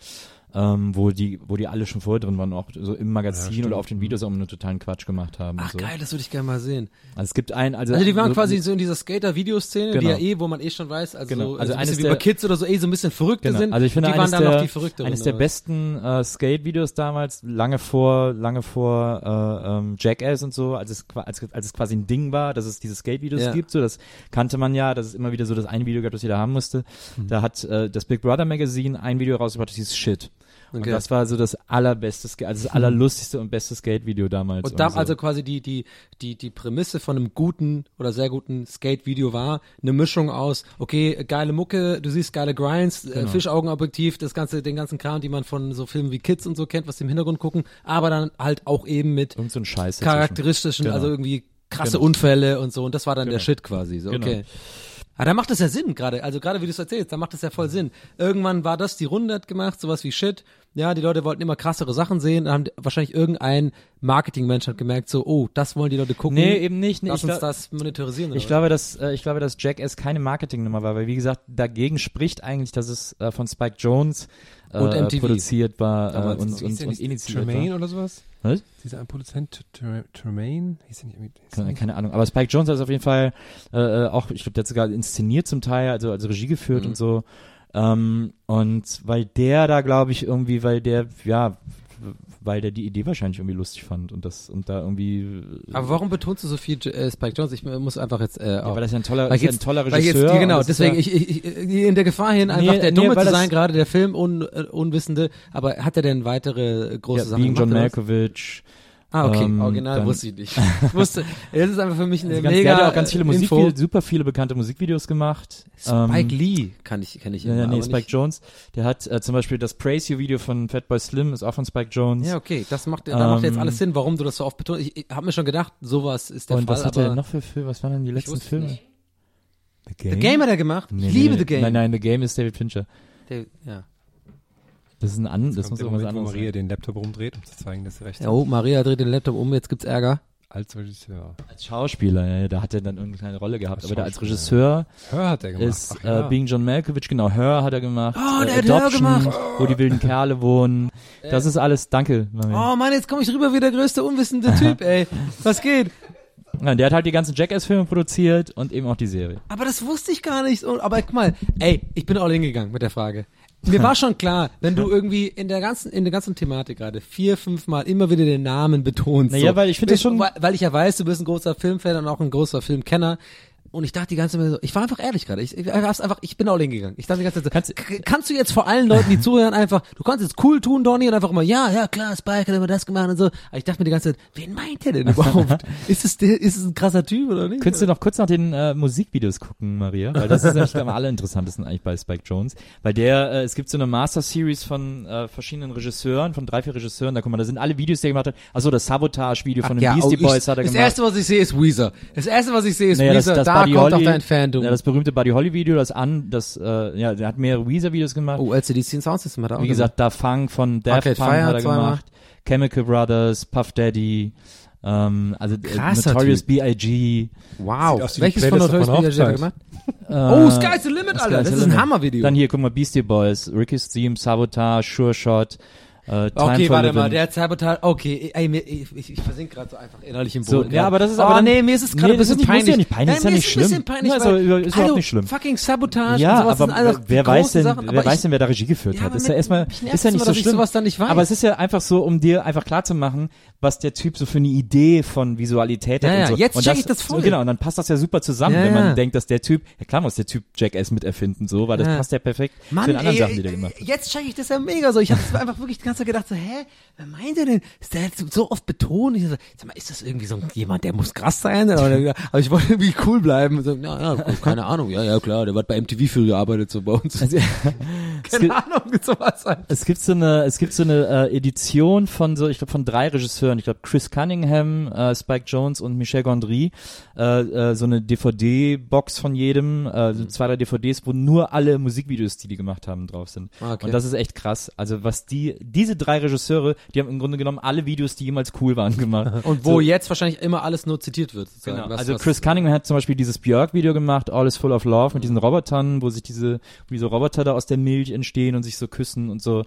Speaker 3: ähm, wo die, wo die alle schon vorher drin waren, auch so im Magazin
Speaker 2: stimmt.
Speaker 3: oder auf den Videos auch nur totalen Quatsch gemacht haben.
Speaker 4: Ach
Speaker 3: so.
Speaker 4: geil, das würde ich gerne mal sehen.
Speaker 3: Also es gibt ein, also,
Speaker 4: Also die waren
Speaker 3: so-
Speaker 4: quasi so in dieser Skater-Videoszene, die
Speaker 3: Genau.
Speaker 4: ja eh, wo man eh schon weiß, also,
Speaker 3: Genau.
Speaker 4: so,
Speaker 3: Also
Speaker 4: also ein
Speaker 3: eines
Speaker 4: wie
Speaker 3: der-
Speaker 4: über Kids oder so, eh so ein bisschen Verrückte
Speaker 3: Genau.
Speaker 4: sind.
Speaker 3: Also ich finde
Speaker 4: die waren
Speaker 3: eines
Speaker 4: dann
Speaker 3: der,
Speaker 4: noch die Verrückteren.
Speaker 3: eines der besten äh, Skate-Videos damals, lange vor, lange vor äh, ähm, Jackass und so, als es, als, als es quasi ein Ding war, dass es diese Skate-Videos
Speaker 4: Ja.
Speaker 3: gibt, so das kannte man ja, dass es immer wieder so das eine Video gab, das jeder haben musste.
Speaker 4: Mhm.
Speaker 3: Da hat äh, das Big Brother Magazine ein Video rausgebracht, das hieß Shit. Und
Speaker 4: Okay.
Speaker 3: das war so das allerbeste, also das [LAUGHS] allerlustigste und beste Skate-Video damals.
Speaker 4: Und da
Speaker 3: so.
Speaker 4: also quasi die, die, die, die Prämisse von einem guten oder sehr guten Skate-Video war eine Mischung aus, okay, geile Mucke, du siehst geile Grinds,
Speaker 3: Genau.
Speaker 4: äh, Fischaugenobjektiv, das ganze, den ganzen Kram, die man von so Filmen wie Kids und so kennt, was die im Hintergrund gucken, aber dann halt auch eben mit
Speaker 3: Irgend so ein
Speaker 4: charakteristischen,
Speaker 3: Genau.
Speaker 4: also irgendwie krasse
Speaker 3: Genau.
Speaker 4: Unfälle und so und das war dann der
Speaker 3: Genau.
Speaker 4: Shit quasi, so,
Speaker 3: Genau.
Speaker 4: okay. Ah, da macht es ja Sinn gerade, also gerade wie du es erzählst, da macht es ja voll Sinn. Irgendwann war das die Runde hat gemacht, sowas wie Shit. Ja, die Leute wollten immer krassere Sachen sehen, dann haben wahrscheinlich irgendein Marketingmensch hat gemerkt so, oh, das wollen die Leute gucken.
Speaker 3: Nee, eben nicht. Nee,
Speaker 4: Lass
Speaker 3: ich
Speaker 4: uns
Speaker 3: glaub-
Speaker 4: das monetarisieren.
Speaker 3: Ich glaube, dass äh, ich glaube, dass Jackass keine Marketingnummer war, weil wie gesagt, dagegen spricht eigentlich, dass es äh, von Spike Jones äh,
Speaker 4: Und MTV.
Speaker 3: produziert war äh, und, und, und, initiiert
Speaker 2: Tremaine
Speaker 3: war.
Speaker 2: oder sowas?
Speaker 3: Was?
Speaker 2: Dieser ein Produzent, Tre- Tremaine? Hieß nicht hieß
Speaker 3: Keine,
Speaker 2: nicht?
Speaker 3: keine Ahnung. Aber Spike Jones hat es auf jeden Fall äh, äh, auch, ich glaube, der hat sogar inszeniert zum Teil, also also Regie geführt
Speaker 4: Mhm.
Speaker 3: und so. Ähm, und weil der da, glaube ich, irgendwie, weil der, ja, weil der die Idee wahrscheinlich irgendwie lustig fand und das und da irgendwie. äh,
Speaker 4: Aber warum betonst du so viel äh, Spike Jones? Ich muss einfach jetzt äh,
Speaker 3: Ja,
Speaker 4: auch-
Speaker 3: weil das ja ein toller,
Speaker 4: weil
Speaker 3: ist ja
Speaker 4: jetzt-
Speaker 3: ein toller
Speaker 4: jetzt,
Speaker 3: Regisseur.
Speaker 4: die, genau,
Speaker 3: das
Speaker 4: deswegen,
Speaker 3: ja,
Speaker 4: ich, ich, ich, in der Gefahr hin, einfach
Speaker 3: Nee,
Speaker 4: der
Speaker 3: nee,
Speaker 4: Dumme
Speaker 3: weil
Speaker 4: zu
Speaker 3: das-
Speaker 4: sein, gerade der Film un, äh, Unwissende, aber hat er denn weitere große
Speaker 3: ja,
Speaker 4: Sachen
Speaker 3: Being John? Malkovich.
Speaker 4: Ah, okay,
Speaker 3: ähm,
Speaker 4: original
Speaker 3: dann-
Speaker 4: wusste ich nicht. [LAUGHS] Ich wusste, das ist einfach für mich eine
Speaker 3: Also ganz,
Speaker 4: mega
Speaker 3: der hat ja auch ganz viele Musikvideos, super viele bekannte Musikvideos gemacht.
Speaker 4: Spike
Speaker 3: Ähm,
Speaker 4: Lee kann ich, kenne ich immer,
Speaker 3: ja, nee, Spike
Speaker 4: nicht.
Speaker 3: Jones. Der hat äh, zum Beispiel das Praise You Video von Fatboy Slim, ist auch von Spike Jones.
Speaker 4: Ja, okay, das macht, da macht jetzt
Speaker 3: Ähm,
Speaker 4: alles Sinn, warum du das so oft betonst. Ich, ich habe mir schon gedacht, sowas ist der
Speaker 3: Und
Speaker 4: Fall,
Speaker 3: was hat er noch für Filme? Was waren denn die letzten Filme?
Speaker 4: nicht.
Speaker 3: The
Speaker 4: The Game hat er gemacht.
Speaker 3: Nee,
Speaker 4: ich liebe
Speaker 3: nee.
Speaker 4: The Game.
Speaker 3: Nein, nein, The Game ist David Fincher.
Speaker 4: Der, ja.
Speaker 3: Das ist ein an, das muss
Speaker 2: der
Speaker 3: irgendwas
Speaker 2: Moment, wo
Speaker 3: anderes
Speaker 2: Maria
Speaker 3: sein.
Speaker 2: den Laptop rumdreht, um zu zeigen, dass sie recht hat.
Speaker 4: Oh, Maria dreht den Laptop um, jetzt gibt's Ärger.
Speaker 2: Als Regisseur.
Speaker 3: Als Schauspieler, ja, da hat er dann irgendeine kleine Rolle gehabt.
Speaker 2: Als
Speaker 3: Aber da als Regisseur
Speaker 2: Hör hat er gemacht.
Speaker 3: ist
Speaker 2: Ach, ja.
Speaker 3: äh, Being John Malkovich, genau, Her hat er gemacht.
Speaker 4: Oh,
Speaker 3: äh,
Speaker 4: der hat
Speaker 3: Adoption,
Speaker 4: gemacht.
Speaker 3: Wo die wilden Kerle wohnen. Das ist alles, danke. Maria.
Speaker 4: Oh Mann, jetzt komme ich rüber wie der größte unwissende Typ, ey. Was geht?
Speaker 3: Ja, der hat halt die ganzen Jackass-Filme produziert und eben auch die Serie.
Speaker 4: Aber das wusste ich gar nicht. Aber guck mal, ey, ich bin all hingegangen mit der Frage. Mir war [LAUGHS] schon klar, wenn du irgendwie in der ganzen, in der ganzen Thematik gerade vier, fünf Mal immer wieder den Namen betonst.
Speaker 3: Naja,
Speaker 4: so.
Speaker 3: weil ich finde das schon-
Speaker 4: Weil, weil ich ja weiß, du bist ein großer Filmfan und auch ein großer Filmkenner. Und ich dachte die ganze Zeit so, ich war einfach ehrlich gerade. Ich, ich, hab's einfach, ich bin all hingegangen. Ich dachte die ganze Zeit so,
Speaker 3: Kannst-
Speaker 4: kannst du jetzt vor allen Leuten, die zuhören, einfach, du kannst jetzt cool tun, Donny, und einfach immer, ja, ja, klar, Spike hat immer das gemacht und so. Aber ich dachte mir die ganze Zeit, wen meint der denn überhaupt? [LAUGHS] ist es der, ist es ein krasser Typ oder nicht?
Speaker 3: Könntest du noch kurz nach den äh, Musikvideos gucken, Maria? Weil das ist nämlich am allerinteressantesten eigentlich bei Spike Jones. Weil der, äh, es gibt so eine Master-Series von äh, verschiedenen Regisseuren, von drei, vier Regisseuren, da guck mal, da sind alle Videos, die er gemacht hat. Achso, das Sabotage-Video von den
Speaker 4: ja,
Speaker 3: Beastie
Speaker 4: oh,
Speaker 3: Boys
Speaker 4: ich,
Speaker 3: hat er
Speaker 4: das
Speaker 3: gemacht.
Speaker 4: erste, was ich sehe, ist Weezer. Das erste, was ich sehe, ist
Speaker 3: Naja, das-
Speaker 4: Weezer.
Speaker 3: das
Speaker 4: da
Speaker 3: Buddy
Speaker 4: kommt
Speaker 3: Holly-
Speaker 4: auch dein Fandom.
Speaker 3: Ja, das berühmte Buddy Holly Video, das an, das, äh, ja, der hat mehrere Weezer-Videos gemacht.
Speaker 4: oh, LCD Sound System hat er auch
Speaker 3: Wie gesagt, Da Funk von Daft
Speaker 4: Arcade
Speaker 3: Punk
Speaker 4: Fire
Speaker 3: hat er
Speaker 4: zweimal.
Speaker 3: gemacht. Chemical Brothers, Puff Daddy, ähm, also äh,
Speaker 4: Krasser
Speaker 3: Notorious B.I.G.
Speaker 4: Wow. Welches von Notorious B.I.G. hat er gemacht?
Speaker 3: Äh,
Speaker 4: Oh, Sky's the Limit, Alter. Das ist ein. Hammervideo.
Speaker 3: Dann hier, guck mal, Beastie Boys, Ricky's Theme, Sabotage, Sure Shot, äh,
Speaker 4: Okay, warte
Speaker 3: Living.
Speaker 4: mal, der hat Sabotage. Okay, ey, ich, ich, ich versink gerade so einfach innerlich im
Speaker 3: So,
Speaker 4: Boden.
Speaker 3: ja, aber das ist
Speaker 4: oh,
Speaker 3: aber dann-
Speaker 4: nee, mir ist es gerade
Speaker 3: Nee,
Speaker 4: ein bisschen
Speaker 3: nicht-
Speaker 4: peinlich.
Speaker 3: ja nicht peinlich,
Speaker 4: Nein,
Speaker 3: ist ja nicht
Speaker 4: ist ein bisschen
Speaker 3: schlimm.
Speaker 4: peinlich,
Speaker 3: Ja, ist
Speaker 4: weil, hallo,
Speaker 3: nicht schlimm.
Speaker 4: fucking Sabotage
Speaker 3: ja, aber
Speaker 4: alles
Speaker 3: wer weiß denn,
Speaker 4: Sachen,
Speaker 3: wer weiß denn, wer da Regie geführt
Speaker 4: Ja,
Speaker 3: hat? Ist ja erstmal, ist ja nicht so schlimm.
Speaker 4: nicht.
Speaker 3: Aber es ist ja einfach so, um dir einfach klar zu machen, was der Typ so für eine Idee von Visualität hat
Speaker 4: Ja,
Speaker 3: und so.
Speaker 4: jetzt
Speaker 3: und
Speaker 4: check ich das voll.
Speaker 3: So, genau, und dann passt das ja super zusammen, wenn man denkt, dass der Typ, ja klar muss der Typ Jackass miterfinden, so, weil das passt ja perfekt zu den anderen Sachen, die der gemacht hat.
Speaker 4: Jetzt check ich das ja mega so. Ich habe einfach wirklich die ganze Zeit gedacht so, hä, wer meint er denn? Ist der jetzt so oft betont? Ich so, sag mal, ist das irgendwie so jemand, der muss krass sein? Oder, aber ich wollte irgendwie cool bleiben. So, ja, ja, keine Ahnung. Ja, ja, klar, der hat bei MTV viel gearbeitet, so bei uns.
Speaker 3: Also, [LAUGHS] Es gibt,
Speaker 4: Keine Ahnung, sowas halt.
Speaker 3: es gibt so eine, es gibt so eine äh, Edition von so, ich glaube von drei Regisseuren, ich glaube Chris Cunningham, äh, Spike Jones und Michel Gondry, äh, äh, so eine DVD-Box von jedem, äh, so zwei, drei DVDs, wo nur alle Musikvideos, die die gemacht haben, drauf sind.
Speaker 4: Ah, okay.
Speaker 3: Und das ist echt krass. Also was die, diese drei Regisseure, die haben im Grunde genommen alle Videos, die jemals cool waren, gemacht. [LAUGHS]
Speaker 4: Und wo jetzt wahrscheinlich immer alles nur zitiert wird. sozusagen.
Speaker 3: Genau.
Speaker 4: Was-
Speaker 3: also
Speaker 4: was-
Speaker 3: Chris Cunningham hat zum Beispiel dieses Björk-Video gemacht, All is Full of Love, mit diesen Robotern, wo sich diese, wie so Roboter da aus der Milch entstehen und sich so küssen und so.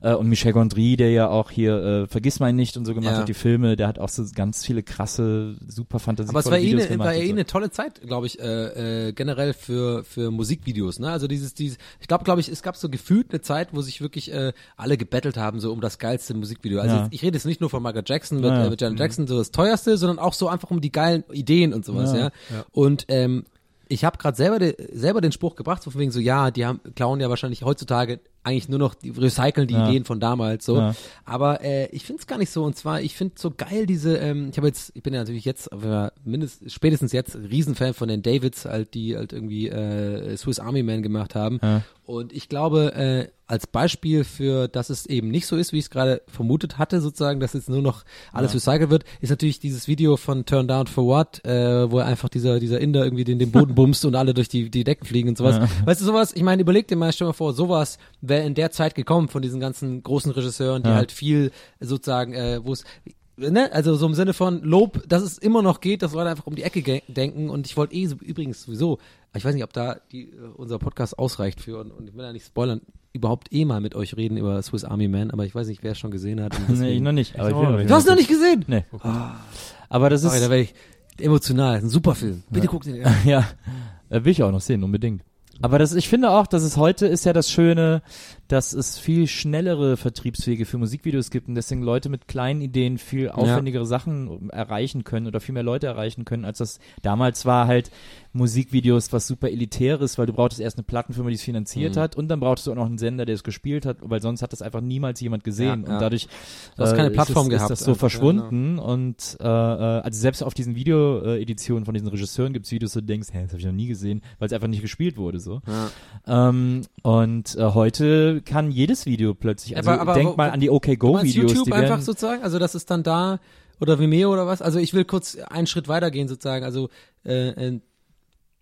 Speaker 3: Äh, und Michel Gondry, der ja auch hier äh, Vergiss mein nicht und so gemacht
Speaker 4: Ja.
Speaker 3: hat, die Filme, der hat auch so ganz viele krasse, super fantasievolle
Speaker 4: Aber es war eh,
Speaker 3: Videos
Speaker 4: eine,
Speaker 3: gemacht.
Speaker 4: war eh
Speaker 3: so.
Speaker 4: eine tolle Zeit, glaube ich, äh, äh, generell für für Musikvideos. Ne? Also dieses, dieses, ich glaube, glaube ich, es gab so gefühlt eine Zeit, wo sich wirklich äh, alle gebettelt haben so um das geilste Musikvideo. Also
Speaker 3: Ja.
Speaker 4: jetzt, ich rede jetzt nicht nur von Michael Jackson mit,
Speaker 3: Ja,
Speaker 4: äh, mit Janet Jackson so das teuerste, sondern auch so einfach um die geilen Ideen und sowas. Ja.
Speaker 3: Ja,
Speaker 4: Und ähm, ich habe gerade selber, de, selber den Spruch gebracht, so von wegen so, ja, die haben klauen ja wahrscheinlich heutzutage eigentlich nur noch, die recyceln die
Speaker 3: Ja.
Speaker 4: Ideen von damals so.
Speaker 3: Ja.
Speaker 4: Aber äh, ich finde es gar nicht so. Und zwar, ich finde so geil diese, ähm, ich habe jetzt, ich bin ja natürlich jetzt, mindestens, spätestens jetzt Riesenfan von den Davids, halt, die halt irgendwie äh, Swiss Army Man gemacht haben.
Speaker 3: Ja.
Speaker 4: Und ich glaube, äh, als Beispiel für, dass es eben nicht so ist, wie ich es gerade vermutet hatte, sozusagen, dass jetzt nur noch alles recycelt wird, ist natürlich dieses Video von Turn Down for What, äh, wo einfach dieser, dieser Inder irgendwie den, den Boden [LAUGHS] bumst und alle durch die, die Decken fliegen und sowas. Weißt du, sowas, ich meine, überleg dir mal, stell mal vor, sowas wäre in der Zeit gekommen von diesen ganzen großen Regisseuren, die
Speaker 3: Ja.
Speaker 4: halt viel sozusagen, äh, wo es Ne, also so im Sinne von Lob, dass es immer noch geht, dass Leute einfach um die Ecke denken und ich wollte eh so, übrigens sowieso, ich weiß nicht, ob da die, äh, unser Podcast ausreicht für und, und ich will ja nicht spoilern, überhaupt eh mal mit euch reden über Swiss Army Man, aber ich weiß nicht, wer es schon gesehen hat. [LAUGHS]
Speaker 3: Nee, ich noch nicht. Aber ich
Speaker 2: noch
Speaker 4: du hast ihn noch nicht gesehen?
Speaker 3: Nee. Aber das ist,
Speaker 4: Sorry, da werde ich emotional, das ist ein super Film. Bitte guck den [LAUGHS] an.
Speaker 3: ja, äh, will ich auch noch sehen, unbedingt. Aber das, ich finde auch, dass es heute ist ja das Schöne, dass es viel schnellere Vertriebswege für Musikvideos gibt und deswegen Leute mit kleinen Ideen viel aufwendigere Sachen erreichen können oder viel mehr Leute erreichen können, als das damals war halt Musikvideos was super elitäres, weil du brauchtest erst eine Plattenfirma, die es finanziert
Speaker 4: Mhm.
Speaker 3: hat und dann brauchtest du auch noch einen Sender, der es gespielt hat, weil sonst hat das einfach niemals jemand gesehen
Speaker 4: Ja, ja.
Speaker 3: und dadurch
Speaker 4: Du hast keine
Speaker 3: äh,
Speaker 4: Plattform
Speaker 3: ist, es,
Speaker 4: gehabt
Speaker 3: ist das so
Speaker 4: ja,
Speaker 3: verschwunden und äh, äh, also selbst auf diesen Video-Editionen von diesen Regisseuren gibt's Videos, wo du denkst, hä, das habe ich noch nie gesehen, weil es einfach nicht gespielt wurde so.
Speaker 4: Ja.
Speaker 3: Ähm, und äh, heute kann jedes Video plötzlich, also
Speaker 4: Aber- aber
Speaker 3: denk mal an die OK Go Videos,
Speaker 4: YouTube
Speaker 3: die
Speaker 4: einfach sozusagen, also das ist dann da oder Vimeo oder was? Also ich will kurz einen Schritt weitergehen sozusagen, also äh, äh,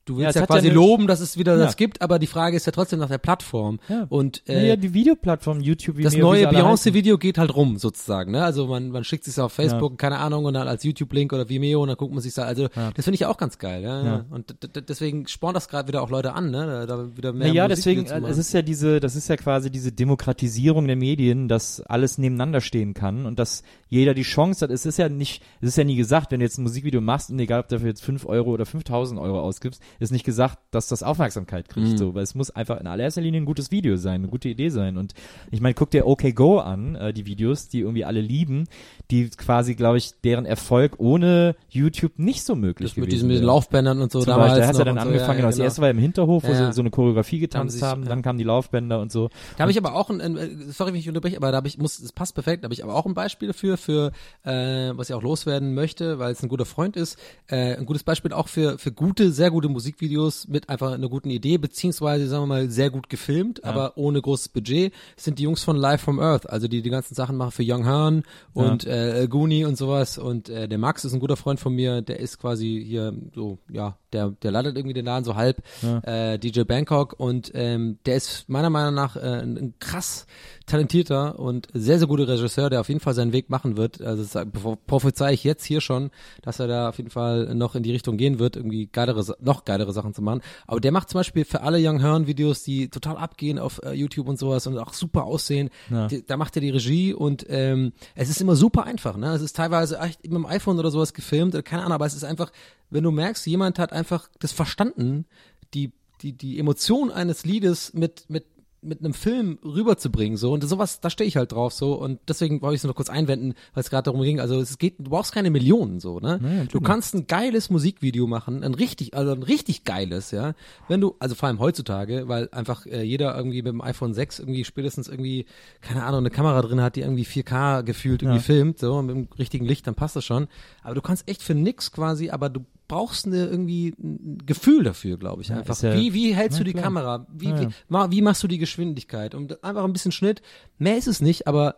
Speaker 4: Du
Speaker 3: Ja,
Speaker 4: willst ja,
Speaker 3: hat
Speaker 4: quasi
Speaker 3: ja eine-
Speaker 4: loben, dass es wieder
Speaker 3: Ja.
Speaker 4: das gibt, aber die Frage ist ja trotzdem nach der Plattform.
Speaker 3: Ja.
Speaker 4: Und äh,
Speaker 3: naja, die Videoplattform YouTube,
Speaker 4: das
Speaker 3: wie sie
Speaker 4: neue. Beyoncé-Video geht halt rum, sozusagen. Ne? Also man, man schickt sich auf Facebook, keine Ahnung, und dann als YouTube-Link oder Vimeo und dann guckt man sich da. Also
Speaker 3: Ja.
Speaker 4: das finde ich auch ganz geil. Ja?
Speaker 3: Ja.
Speaker 4: Und deswegen spornt das gerade wieder auch Leute an, ne? Da, da wieder mehr
Speaker 3: Naja,
Speaker 4: Musikvideo
Speaker 3: deswegen, äh, es ist ja diese, das ist ja quasi diese Demokratisierung der Medien, dass alles nebeneinander stehen kann und dass jeder die Chance hat. Es ist ja nicht, es ist ja nie gesagt, wenn du jetzt ein Musikvideo machst und egal ob du dafür jetzt 5 Euro oder 5000 Euro ausgibst, ist nicht gesagt, dass das Aufmerksamkeit kriegt,
Speaker 4: Mhm.
Speaker 3: so, weil es muss einfach in allererster Linie ein gutes Video sein, eine gute Idee sein und ich meine, guck dir OK Go an, äh, die Videos, die irgendwie alle lieben, die quasi, glaube ich, deren Erfolg ohne YouTube nicht so möglich
Speaker 4: das mit diesen
Speaker 3: wäre.
Speaker 4: Laufbändern und so
Speaker 3: Zum
Speaker 4: damals.
Speaker 3: Beispiel, da ja
Speaker 4: noch
Speaker 3: dann
Speaker 4: und so.
Speaker 3: angefangen, genau, das
Speaker 4: genau.
Speaker 3: erste war im Hinterhof, wo
Speaker 4: Ja, ja.
Speaker 3: sie so eine Choreografie getanzt
Speaker 4: sich-
Speaker 3: haben,
Speaker 4: ja.
Speaker 3: dann kamen die Laufbänder und so.
Speaker 4: Da habe ich aber auch ein, ein äh, sorry, wenn ich unterbreche, aber da habe ich muss, es passt perfekt, da habe ich aber auch ein Beispiel dafür, für äh, was ich auch loswerden möchte, weil es ein guter Freund ist. Äh, ein gutes Beispiel auch für für gute, sehr gute Musikvideos mit einfach einer guten Idee beziehungsweise sagen wir mal sehr gut gefilmt, aber ohne großes Budget. Sind die Jungs von Live from Earth, also die die ganzen Sachen machen für Young Hearn und äh, Goonie und sowas. Und äh, der Max ist ein guter Freund von mir, der ist quasi hier so ja, der der leitet irgendwie den Laden so halb. Äh, DJ Bangkok und ähm, der ist meiner Meinung nach äh, ein, ein krass talentierter und sehr, sehr guter Regisseur, der auf jeden Fall seinen Weg machen wird. Also das prophezei ich jetzt hier schon, dass er da auf jeden Fall noch in die Richtung gehen wird, irgendwie geilere, noch geilere Sachen zu machen. Aber der macht zum Beispiel für alle Young Hearn Videos, die total abgehen auf äh, YouTube und sowas und auch super aussehen.
Speaker 3: Ja.
Speaker 4: Die, da macht er die Regie und ähm, es ist immer super einfach. Ne? Es ist teilweise echt mit dem iPhone oder sowas gefilmt keine Ahnung, aber es ist einfach, wenn du merkst, jemand hat einfach das verstanden, die die die Emotion eines Liedes mit mit mit einem Film rüberzubringen so und sowas da stehe ich halt drauf so und deswegen wollte ich es nur noch kurz einwenden weil es gerade darum ging. Also es geht du brauchst keine Millionen so ne? Du kannst ein geiles Musikvideo machen ein richtig also ein richtig geiles ja. Wenn du also vor allem heutzutage weil einfach äh, jeder irgendwie mit dem iPhone 6 irgendwie spätestens irgendwie keine Ahnung eine Kamera drin hat die irgendwie 4K gefühlt irgendwie
Speaker 3: Ja.
Speaker 4: filmt so mit dem richtigen Licht dann passt das schon. Aber du kannst echt für nix quasi aber du brauchst eine irgendwie ein Gefühl dafür, glaube ich
Speaker 3: Ja,
Speaker 4: einfach.
Speaker 3: ist ja-
Speaker 4: wie wie hältst
Speaker 3: Ja,
Speaker 4: du die
Speaker 3: klar.
Speaker 4: Kamera? Wie,
Speaker 3: Ja,
Speaker 4: wie,
Speaker 3: ja.
Speaker 4: ma- wie machst du die Geschwindigkeit? Und einfach ein bisschen Schnitt. Mehr ist es nicht, aber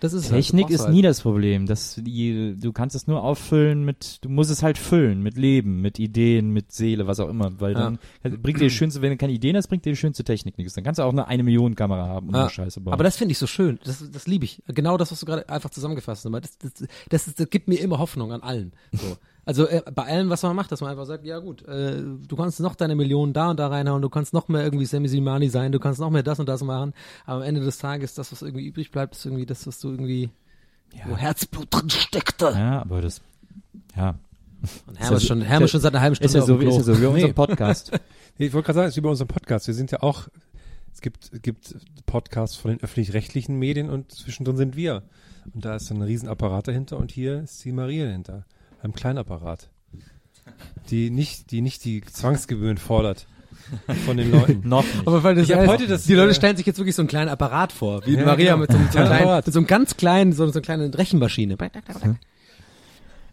Speaker 4: das ist halt.
Speaker 3: Technik
Speaker 4: brauchst
Speaker 3: ist
Speaker 4: halt.
Speaker 3: nie das Problem. Das, die, du kannst es nur auffüllen mit, du musst es halt füllen mit Leben, mit Ideen, mit Seele, was auch immer. Weil
Speaker 4: Ja.
Speaker 3: dann bringt dir die schönste, wenn du keine Ideen hast, bringt dir die schönste Technik nichts. Dann kannst du auch eine eine Million Kamera haben und
Speaker 4: Ja.
Speaker 3: nur Scheiße bauen.
Speaker 4: Aber das finde ich so schön. Das, das liebe ich. Genau das, was du gerade einfach zusammengefasst hast. Das, das, das, das gibt mir immer Hoffnung an allen. So. [LAUGHS] Also äh, bei allem, was man macht, dass man einfach sagt, ja gut, äh, du kannst noch deine Millionen da und da reinhauen, du kannst noch mehr irgendwie Sammy Simani sein, du kannst noch mehr das und das machen. Aber am Ende des Tages, das, was irgendwie übrig bleibt, ist irgendwie das, was du irgendwie, wo Herzblut drin steckte.
Speaker 3: ja, aber das, ja.
Speaker 4: Und Herm ist
Speaker 3: ja-
Speaker 4: schon, Herm ist schon seit einer halben Stunde
Speaker 3: Ist ja
Speaker 4: auf
Speaker 3: so,
Speaker 4: dem
Speaker 3: ist
Speaker 4: Klo.
Speaker 3: ja so wie unser. Podcast. [LAUGHS]
Speaker 2: Nee, Ich wollte gerade sagen, es ist über unseren Podcast. Wir sind ja auch, es gibt, es gibt Podcasts von den öffentlich-rechtlichen Medien und zwischendrin sind wir. Und da ist so ein Riesenapparat dahinter und hier ist die Maria dahinter. Einem kleinen Apparat. Die nicht, die nicht die Zwangsgebühren fordert von den Leuten. [LAUGHS]
Speaker 3: Noch nicht.
Speaker 4: Aber weil das
Speaker 2: Ich
Speaker 4: heißt,
Speaker 2: heute das,
Speaker 4: die Leute
Speaker 2: äh,
Speaker 4: stellen sich jetzt wirklich so einen kleinen Apparat vor, wie
Speaker 2: Ja,
Speaker 4: Maria
Speaker 2: genau.
Speaker 4: mit so, einem, so, einem
Speaker 2: Ja,
Speaker 4: kleinen, mit so einem ganz kleinen, so, so einer kleinen Rechenmaschine.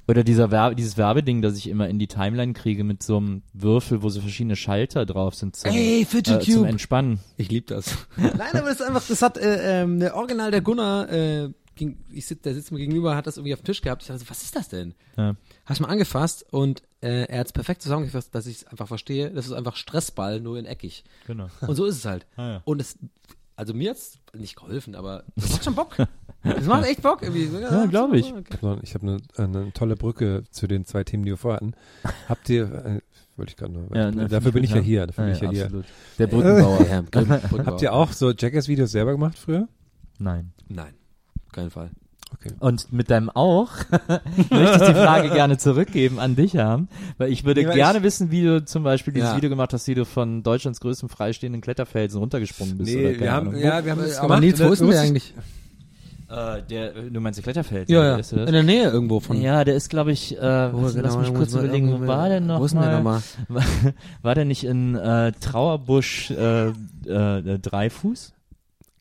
Speaker 3: Oder dieser Werbe, dieses Werbeding, das ich immer in die Timeline kriege mit so einem Würfel, wo so verschiedene Schalter drauf sind zum,
Speaker 4: Ey, Fidget
Speaker 3: äh, zum. Entspannen.
Speaker 4: Ich lieb das. [LAUGHS] Nein, aber das ist einfach, das hat äh, ähm, der Original der Gunnar, äh, ging, ich sitz, der sitzt mir gegenüber, hat das irgendwie auf dem Tisch gehabt. Ich dachte, so, was ist das denn?
Speaker 3: Ja.
Speaker 4: Hast mal angefasst und äh, er hat es perfekt zusammengefasst, dass ich es einfach verstehe. Das ist einfach Stressball, nur in eckig.
Speaker 3: Genau.
Speaker 4: Und so ist es halt.
Speaker 3: Ah, ja.
Speaker 4: Und es, also mir hat's nicht geholfen, aber das macht schon Bock. Das macht echt Bock irgendwie.
Speaker 3: Ja, glaub ich.
Speaker 2: Ich habe noch- ich hab eine, eine tolle Brücke zu den zwei Themen, die wir vorher hatten. Habt ihr, äh, wollte ich gerade noch,
Speaker 3: Ja, ne,
Speaker 2: dafür bin ich ja
Speaker 3: ja.
Speaker 2: hier, dafür bin ich ja hier.
Speaker 3: absolut. Der Brückenbauer. [LAUGHS]
Speaker 4: Ja, Brückenbauer.
Speaker 2: Habt ihr auch so Jackass-Videos selber gemacht früher?
Speaker 3: Nein.
Speaker 4: Nein, keinen Fall.
Speaker 2: Okay.
Speaker 3: Und mit deinem auch [LAUGHS] möchte ich die Frage gerne zurückgeben an dich haben, weil ich würde
Speaker 2: weil
Speaker 3: gerne
Speaker 2: ich-
Speaker 3: wissen, wie du zum Beispiel dieses
Speaker 4: Ja.
Speaker 3: Video gemacht hast, wie du von Deutschlands größtem freistehenden Kletterfelsen runtergesprungen bist.
Speaker 2: Nee,
Speaker 3: oder
Speaker 2: wir haben,
Speaker 3: Ahnung.
Speaker 2: ja, wir haben das
Speaker 4: aber
Speaker 2: gemacht.
Speaker 4: Nils, wo
Speaker 2: und
Speaker 4: ist denn der eigentlich?
Speaker 3: Äh, der, du meinst der Kletterfelsen?
Speaker 4: Ja, ja.
Speaker 3: Ist das?
Speaker 4: In der Nähe irgendwo von.
Speaker 3: Ja, der ist, glaube ich, äh, lass, lass mich kurz überlegen, wo war der noch
Speaker 4: Wo ist denn der
Speaker 3: mal?
Speaker 4: nochmal? [LAUGHS]
Speaker 3: War, war der nicht in äh, Trauerbusch äh, äh, Dreifuß?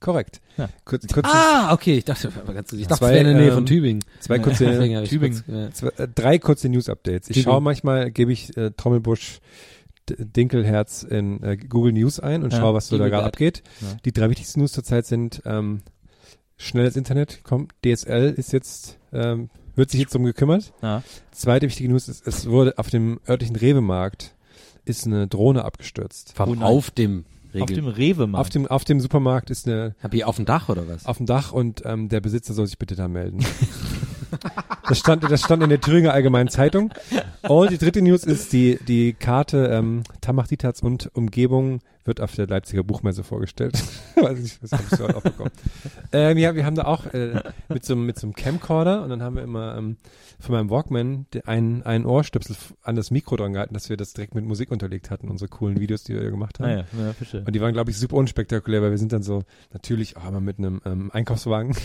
Speaker 2: Korrekt.
Speaker 3: Ja.
Speaker 2: Kurz, kurz,
Speaker 4: Ah, okay, ich dachte, ich dachte,
Speaker 2: Zwei,
Speaker 4: das wäre in der Nähe
Speaker 2: ähm,
Speaker 4: von Tübingen.
Speaker 2: zwei kurze, [LAUGHS]
Speaker 3: Tübingen.
Speaker 4: kurz,
Speaker 2: zwei, äh, drei kurze News-Updates. Ich schaue manchmal, gebe ich äh, Trommelbusch Dinkelherz in äh, Google News ein und
Speaker 3: Ja,
Speaker 2: schaue, was so da gerade abgeht.
Speaker 3: Ja.
Speaker 2: Die drei wichtigsten News zurzeit sind ähm, schnelles Internet, kommt, DSL ist jetzt, ähm, wird sich jetzt drum gekümmert.
Speaker 3: Ja.
Speaker 2: Zweite wichtige News ist, es wurde auf dem örtlichen Rewe-Markt ist eine Drohne abgestürzt.
Speaker 3: Oh nein.
Speaker 4: auf dem
Speaker 3: Auf
Speaker 4: Regel.
Speaker 3: dem Rewe-Markt.
Speaker 2: Auf dem, auf dem Supermarkt ist eine
Speaker 4: Hab ich auf dem Dach oder was?
Speaker 2: auf dem Dach und ähm, der Besitzer soll sich bitte da melden. [LAUGHS] das stand, das stand in der Thüringer Allgemeinen Zeitung. Und die dritte News ist die die Karte ähm, Tamach-Dietz und Umgebung wird auf der Leipziger Buchmesse vorgestellt. [LAUGHS] Weiß nicht, was habe ich so auch bekommen. Ähm, ja, wir haben da auch äh, mit so einem mit so einem Camcorder und dann haben wir immer ähm, von meinem Walkman einen einen Ohrstöpsel an das Mikro dran gehalten, dass wir das direkt mit Musik unterlegt hatten, unsere coolen Videos, die wir gemacht haben.
Speaker 3: Ah, ja, ja, verstehe.
Speaker 2: Und die waren, glaube ich, super unspektakulär, weil wir sind dann so, natürlich auch immer mit einem ähm, Einkaufswagen.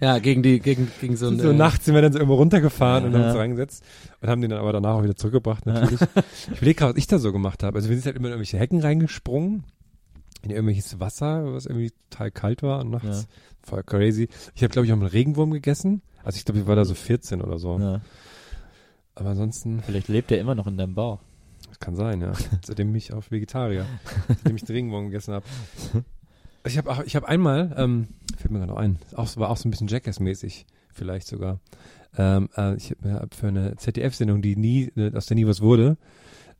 Speaker 4: Ja, gegen die, gegen, gegen so ein.
Speaker 2: So nachts sind wir dann so irgendwo runtergefahren und haben
Speaker 3: Ja.
Speaker 2: uns reingesetzt und haben den dann aber danach auch wieder zurückgebracht, natürlich. [LAUGHS] ich überlege gerade, was ich da so gemacht habe. Also wir sind halt immer in irgendwelche Hecken reingesprungen, in irgendwelches Wasser, was irgendwie total kalt war und nachts. Voll crazy. Ich habe, glaube ich, auch einen Regenwurm gegessen. Also ich glaube, ich war da so 14 oder so.
Speaker 3: Ja.
Speaker 2: Aber ansonsten,
Speaker 3: Vielleicht lebt er immer noch in deinem
Speaker 2: das kann sein, ja. Seitdem ich auf Vegetarier. [LAUGHS] Seitdem ich den Regenwurm gegessen habe. Ich habe ich habe einmal, ähm, fällt mir gerade noch ein, auch, war auch so ein bisschen Jackass-mäßig, vielleicht sogar. Ähm, äh, ich habe hab für eine ZDF-Sendung, die nie, äh, aus der nie was wurde,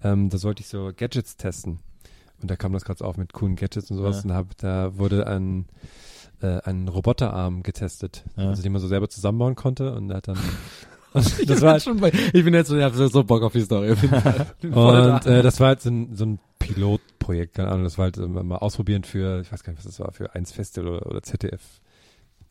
Speaker 2: ähm, da sollte ich so Gadgets testen. Und da kam das gerade so auf mit coolen Gadgets und sowas.
Speaker 3: Ja.
Speaker 2: Und hab, da wurde ein, äh, ein Roboterarm getestet,
Speaker 3: Ja.
Speaker 2: also den man so selber zusammenbauen konnte. Und der hat dann, [LAUGHS]
Speaker 4: Ich
Speaker 2: das
Speaker 4: bin schon bei, ich bin jetzt so, ich hab so Bock auf die Story. [LAUGHS]
Speaker 2: Und
Speaker 4: da.
Speaker 2: äh, das war halt so ein, so ein Pilotprojekt, keine Ahnung, das war halt äh, mal ausprobieren für, ich weiß gar nicht, was das war, für 1 Festival oder, oder ZDF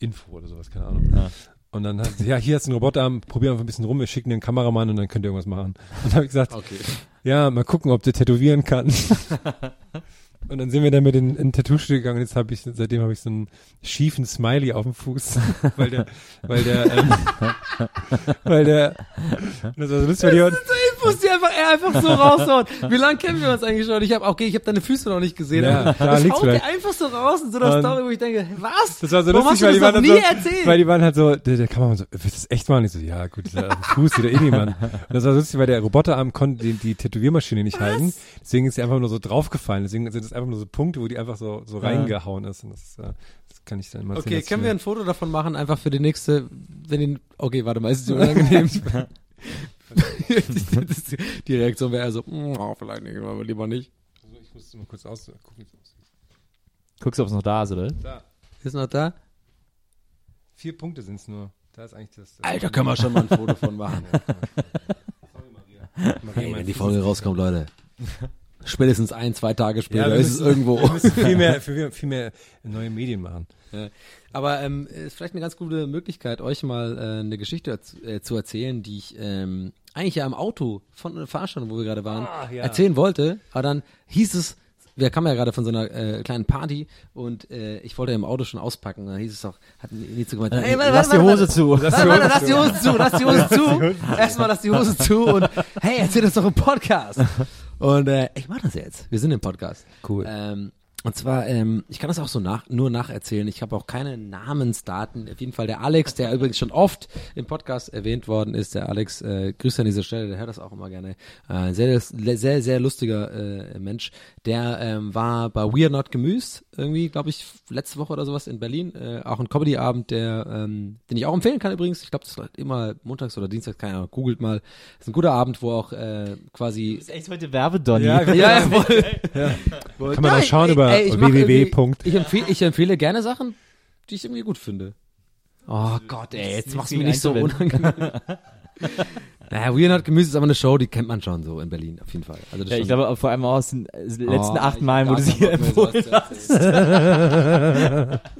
Speaker 2: Info oder sowas, keine Ahnung.
Speaker 3: Ja.
Speaker 2: Und dann hat sie, ja, hier hast du einen Roboterarm, probier einfach ein bisschen rum, wir schicken einen Kameramann und dann könnt ihr irgendwas machen. Und dann habe ich gesagt,
Speaker 4: Okay.
Speaker 2: ja, mal gucken, ob der tätowieren kann. [LAUGHS] und dann sind wir dann mit in, in ein Tattoo-Studio gegangen und jetzt habe ich, seitdem habe ich so einen schiefen Smiley auf dem Fuß, [LAUGHS] weil der, weil der, ähm, [LAUGHS] weil der, das war so lustig, weil die,
Speaker 4: muss die einfach, er einfach so raushauen. Wie lange kennen wir uns eigentlich schon? Ich habe, okay, ich habe deine Füße noch nicht gesehen.
Speaker 2: Ja, klar,
Speaker 4: das haut
Speaker 2: vielleicht.
Speaker 4: einfach so raus in so einer Story, wo ich denke, was?
Speaker 2: Das war so
Speaker 4: Warum
Speaker 2: lustig, weil die waren
Speaker 4: nie
Speaker 2: so,
Speaker 4: erzählt?
Speaker 2: weil die waren halt so, der, der Kameramann so, willst du das echt machen? Ich so, ja gut, dieser Fuß, der eh niemand. Und das war lustig, weil der Roboterarm konnte die, die Tätowiermaschine nicht halten. Deswegen ist sie einfach nur so draufgefallen. Deswegen sind es einfach nur so Punkte, wo die einfach so, so reingehauen ist. Und das, äh, kann ich dann immer
Speaker 4: Okay, können wir ein Foto davon machen, einfach für die nächste, wenn den, okay, warte mal, ist es [LAUGHS] unangenehm? [LAUGHS] Das die Reaktion wäre eher so, mm, oh, vielleicht nicht, aber lieber nicht.
Speaker 2: mir- Ich muss mal kurz aus, gucken, wie es aussieht.
Speaker 3: Guckst du, ob es noch da ist, oder?
Speaker 2: Da.
Speaker 4: Ist noch da?
Speaker 2: Vier Punkte sind es nur. Da ist eigentlich das.
Speaker 4: Alter, können wir schon mal ein Foto von machen. [LAUGHS]
Speaker 2: Maria,
Speaker 4: Hey, wenn die Folge rauskommt, Leute. Spätestens ein, zwei Tage später
Speaker 2: wir
Speaker 4: ist es
Speaker 2: müssen-
Speaker 4: irgendwo.
Speaker 2: Wir müssen viel mehr, [LAUGHS] viel, viel mehr neue Medien machen.
Speaker 4: Ja. Aber ähm, ist vielleicht eine ganz gute Möglichkeit, euch mal äh, eine Geschichte erz- äh, zu erzählen, die ich ähm, eigentlich ja im Auto von der Veranstaltung, wo wir gerade waren,
Speaker 2: Ah, ja.
Speaker 4: erzählen wollte. Aber dann hieß es, wir kamen ja gerade von so einer äh, kleinen Party und äh, ich wollte im Auto schon auspacken. Dann hieß es doch, hat Nizzo gemeint, hey, warte,
Speaker 3: Lass
Speaker 4: warte,
Speaker 3: die
Speaker 4: warte,
Speaker 3: Hose zu.
Speaker 4: Lass die Hose zu, lass die [LAUGHS] Hose zu. Erstmal lass die Hose zu und hey, erzähl das doch im Podcast. [LAUGHS] Und äh, ich mach das jetzt. Wir sind im Podcast.
Speaker 2: Cool.
Speaker 4: Ähm, und zwar, ähm, ich kann das auch so nach, nur nacherzählen. Ich habe auch keine Namensdaten. Auf jeden Fall der Alex, der [LAUGHS] übrigens schon oft im Podcast erwähnt worden ist. Der Alex, äh, Grüße an dieser Stelle, der hört das auch immer gerne. Äh, sehr, sehr, sehr lustiger äh, Mensch. Der ähm, war bei We Are Not Gemüse irgendwie, glaube ich, letzte Woche oder sowas in Berlin. Äh, auch ein Comedy-Abend, der, ähm, den ich auch empfehlen kann übrigens. Ich glaube, das ist immer montags oder dienstags, keine Ahnung, googelt mal. Das ist ein guter Abend, wo auch äh, quasi
Speaker 3: Das ist echt heute Werbedonny.
Speaker 2: Ja,
Speaker 4: ja, [LAUGHS] ja, voll.
Speaker 2: Kann man auch schauen über
Speaker 4: ey, ich mach
Speaker 2: www.
Speaker 4: Ich empfehle, ich empfehle gerne Sachen, die ich irgendwie gut finde. Oh Gott, ey, jetzt machst du mir nicht so unangenehm. [LAUGHS] [LAUGHS] naja, We Are Not Gemüse ist aber eine Show, die kennt man schon so in Berlin, auf jeden Fall. Also
Speaker 3: Ja, ich glaube, vor allem aus den äh, letzten
Speaker 4: Oh,
Speaker 3: acht Malen, wo du sie hier empfohlen
Speaker 4: erzählen. [LAUGHS]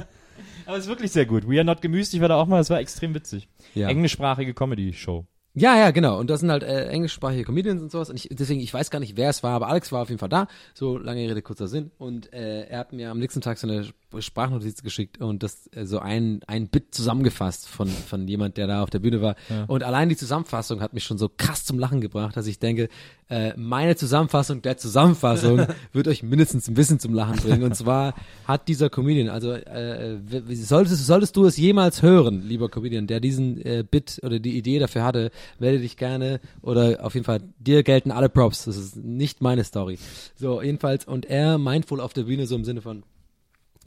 Speaker 3: Aber es ist wirklich sehr gut. We Are Not Gemüsed, ich war da auch mal, das war extrem witzig.
Speaker 4: Ja.
Speaker 3: Englischsprachige Comedy-Show.
Speaker 4: Ja, ja, genau. Und das sind halt äh, englischsprachige Comedians und sowas. Und ich, deswegen, ich weiß gar nicht, wer es war, aber Alex war auf jeden Fall da. So lange Rede, kurzer Sinn. Und äh, er hat mir am nächsten Tag so eine Sprachnotiz geschickt und das äh, so ein, ein Bit zusammengefasst von, von jemand, der da auf der Bühne war. Und allein die Zusammenfassung hat mich schon so krass zum Lachen gebracht, dass ich denke, äh, meine Zusammenfassung der Zusammenfassung [LAUGHS] wird euch mindestens ein bisschen zum Lachen bringen. Und zwar hat dieser Comedian, also äh, solltest, solltest du es jemals hören, lieber Comedian, der diesen äh, Bit oder die Idee dafür hatte, melde dich gerne oder auf jeden Fall, dir gelten alle Props. Das ist nicht meine Story. So, jedenfalls, und er meint wohl auf der Bühne so im Sinne von,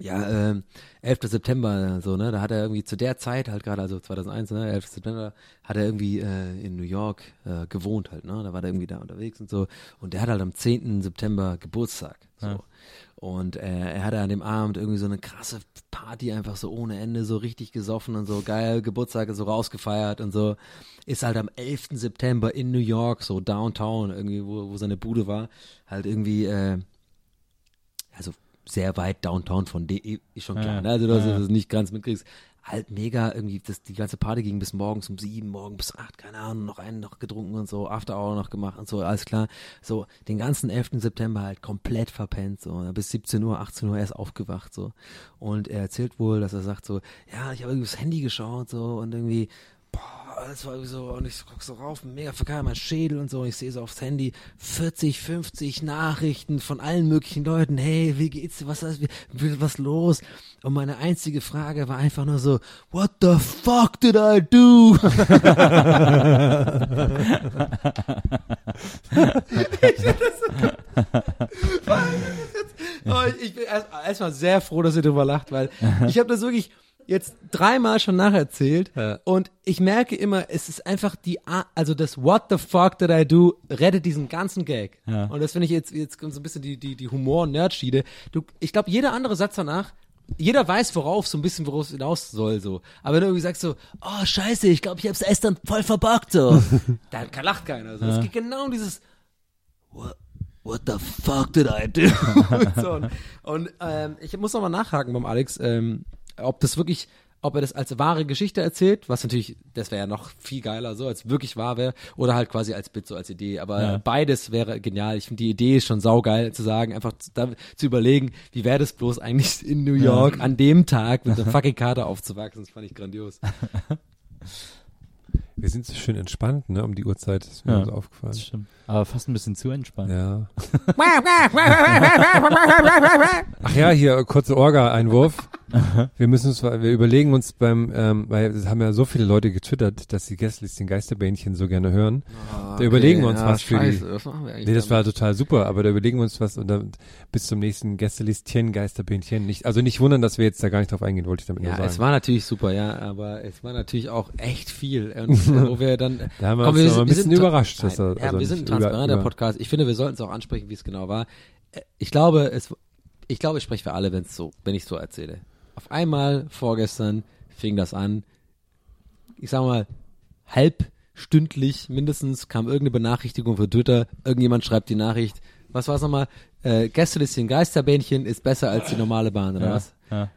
Speaker 4: ja, ähm, 11. September, so, ne, da hat er irgendwie zu der Zeit halt gerade, also 2001, ne, 11. September, hat er irgendwie äh, in New York äh, gewohnt halt, ne, da war er irgendwie da unterwegs und so und der hat halt am 10. September Geburtstag, so. Und äh, er hatte an dem Abend irgendwie so eine krasse Party, einfach so ohne Ende, so richtig gesoffen und so geil, Geburtstage so rausgefeiert und so. Ist halt am 11. September in New York, so downtown, irgendwie, wo, wo seine Bude war, halt irgendwie, äh, also sehr weit downtown von DE, ist schon klar,
Speaker 3: Ja,
Speaker 4: ne? Also, dass
Speaker 3: ja.
Speaker 4: du das nicht ganz mitkriegst. Halt mega irgendwie, das, die ganze Party ging bis morgens um sieben, morgen bis acht, keine Ahnung, noch einen noch getrunken und so, After Hour noch gemacht und so, alles klar. So, den ganzen 11. September halt komplett verpennt, so, bis 17 Uhr, 18 Uhr erst aufgewacht, so. Und er erzählt wohl, dass er sagt so, ja, ich habe irgendwie aufs Handy geschaut, so, und irgendwie, boah, das war so, und ich guck so rauf, mega verkehrt, mein Schädel und so, und ich sehe so aufs Handy 40, 50 Nachrichten von allen möglichen Leuten, hey, wie geht's dir, was was los? Und meine einzige Frage war einfach nur so, what the fuck did I do? [LAUGHS] Ich, ich bin erstmal erst mal sehr froh, dass ihr drüber lacht, weil ich habe das wirklich jetzt dreimal schon nacherzählt und ich merke immer, es ist einfach die, A- also das What the fuck did I do rettet diesen ganzen Gag.
Speaker 3: Ja.
Speaker 4: Und das finde ich jetzt, jetzt kommt so ein bisschen die, die, die Humor-Nerdschiede. Du, ich glaube, jeder andere Satz danach, jeder weiß, worauf so ein bisschen, worauf es hinaus soll, so. Aber wenn du irgendwie sagst so, oh, scheiße, ich glaube, ich hab's erst dann voll verbuggt, so. [LAUGHS] dann lacht keiner. So. Es geht genau um dieses, what, what the fuck did I do? und [LAUGHS] [LAUGHS] so. und, und ähm, ich muss noch mal nachhaken beim Alex, ähm, ob das wirklich, ob er das als wahre Geschichte erzählt, was natürlich, das wäre ja noch viel geiler, so als wirklich wahr wäre, oder halt quasi als Bit, so als Idee. Aber
Speaker 3: Ja.
Speaker 4: beides wäre genial. Ich finde die Idee ist schon saugeil zu sagen, einfach zu, da, zu überlegen, wie wäre das bloß eigentlich in New York an dem Tag mit einer [LAUGHS] fucking Karte aufzuwachsen. Das fand ich grandios.
Speaker 2: Wir sind so schön entspannt, ne, um die Uhrzeit, ist mir
Speaker 3: Ja.
Speaker 2: so aufgefallen.
Speaker 3: Das stimmt. Aber fast ein bisschen zu entspannt.
Speaker 2: Ja. [LAUGHS] Ach ja, hier kurze Orga-Einwurf. [LAUGHS] Wir müssen uns, wir überlegen uns beim, ähm, weil es haben ja so viele Leute getwittert, dass die Gästlis den Geisterbähnchen so gerne hören. Da überlegen wir uns was für die-
Speaker 4: Was machen wir eigentlich
Speaker 2: Nee, das war
Speaker 4: damit?
Speaker 2: total super, aber da überlegen wir uns was und dann bis zum nächsten Gästelistchen, Geisterbähnchen. Nicht, also nicht wundern, dass wir jetzt da gar nicht drauf eingehen, wollte ich damit nur
Speaker 4: Ja,
Speaker 2: sagen.
Speaker 4: es war natürlich super, ja, aber es war natürlich auch echt viel. Und, [LAUGHS] äh, wo wir dann,
Speaker 2: da haben wir
Speaker 4: Komm,
Speaker 2: uns
Speaker 4: wir sind-
Speaker 2: ein
Speaker 4: wir
Speaker 2: bisschen
Speaker 4: sind
Speaker 2: überrascht. Dass
Speaker 4: Nein, ja,
Speaker 2: also
Speaker 4: wir sind ein transparenter
Speaker 2: über-
Speaker 4: Podcast. Ich finde, wir sollten es auch ansprechen, wie es genau war. Äh, Ich glaube, es, ich glaube, ich spreche für alle, wenn es so, wenn ich so erzähle. Auf einmal vorgestern fing das an. Ich sag mal, halbstündlich mindestens kam irgendeine Benachrichtigung für Twitter. Irgendjemand schreibt die Nachricht. Was war's nochmal? Äh, Gästelistchen Geisterbähnchen ist besser als die normale Bahn, oder
Speaker 3: Ja.
Speaker 4: was?
Speaker 3: Ja.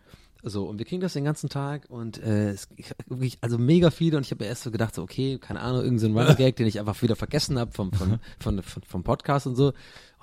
Speaker 4: So, und wir kriegen das den ganzen Tag und äh, es, ich, wirklich, also mega viele und ich habe erst so gedacht, so, okay, keine Ahnung, irgendein so Running Gag, den ich einfach wieder vergessen habe vom, vom, von, von, vom Podcast und so.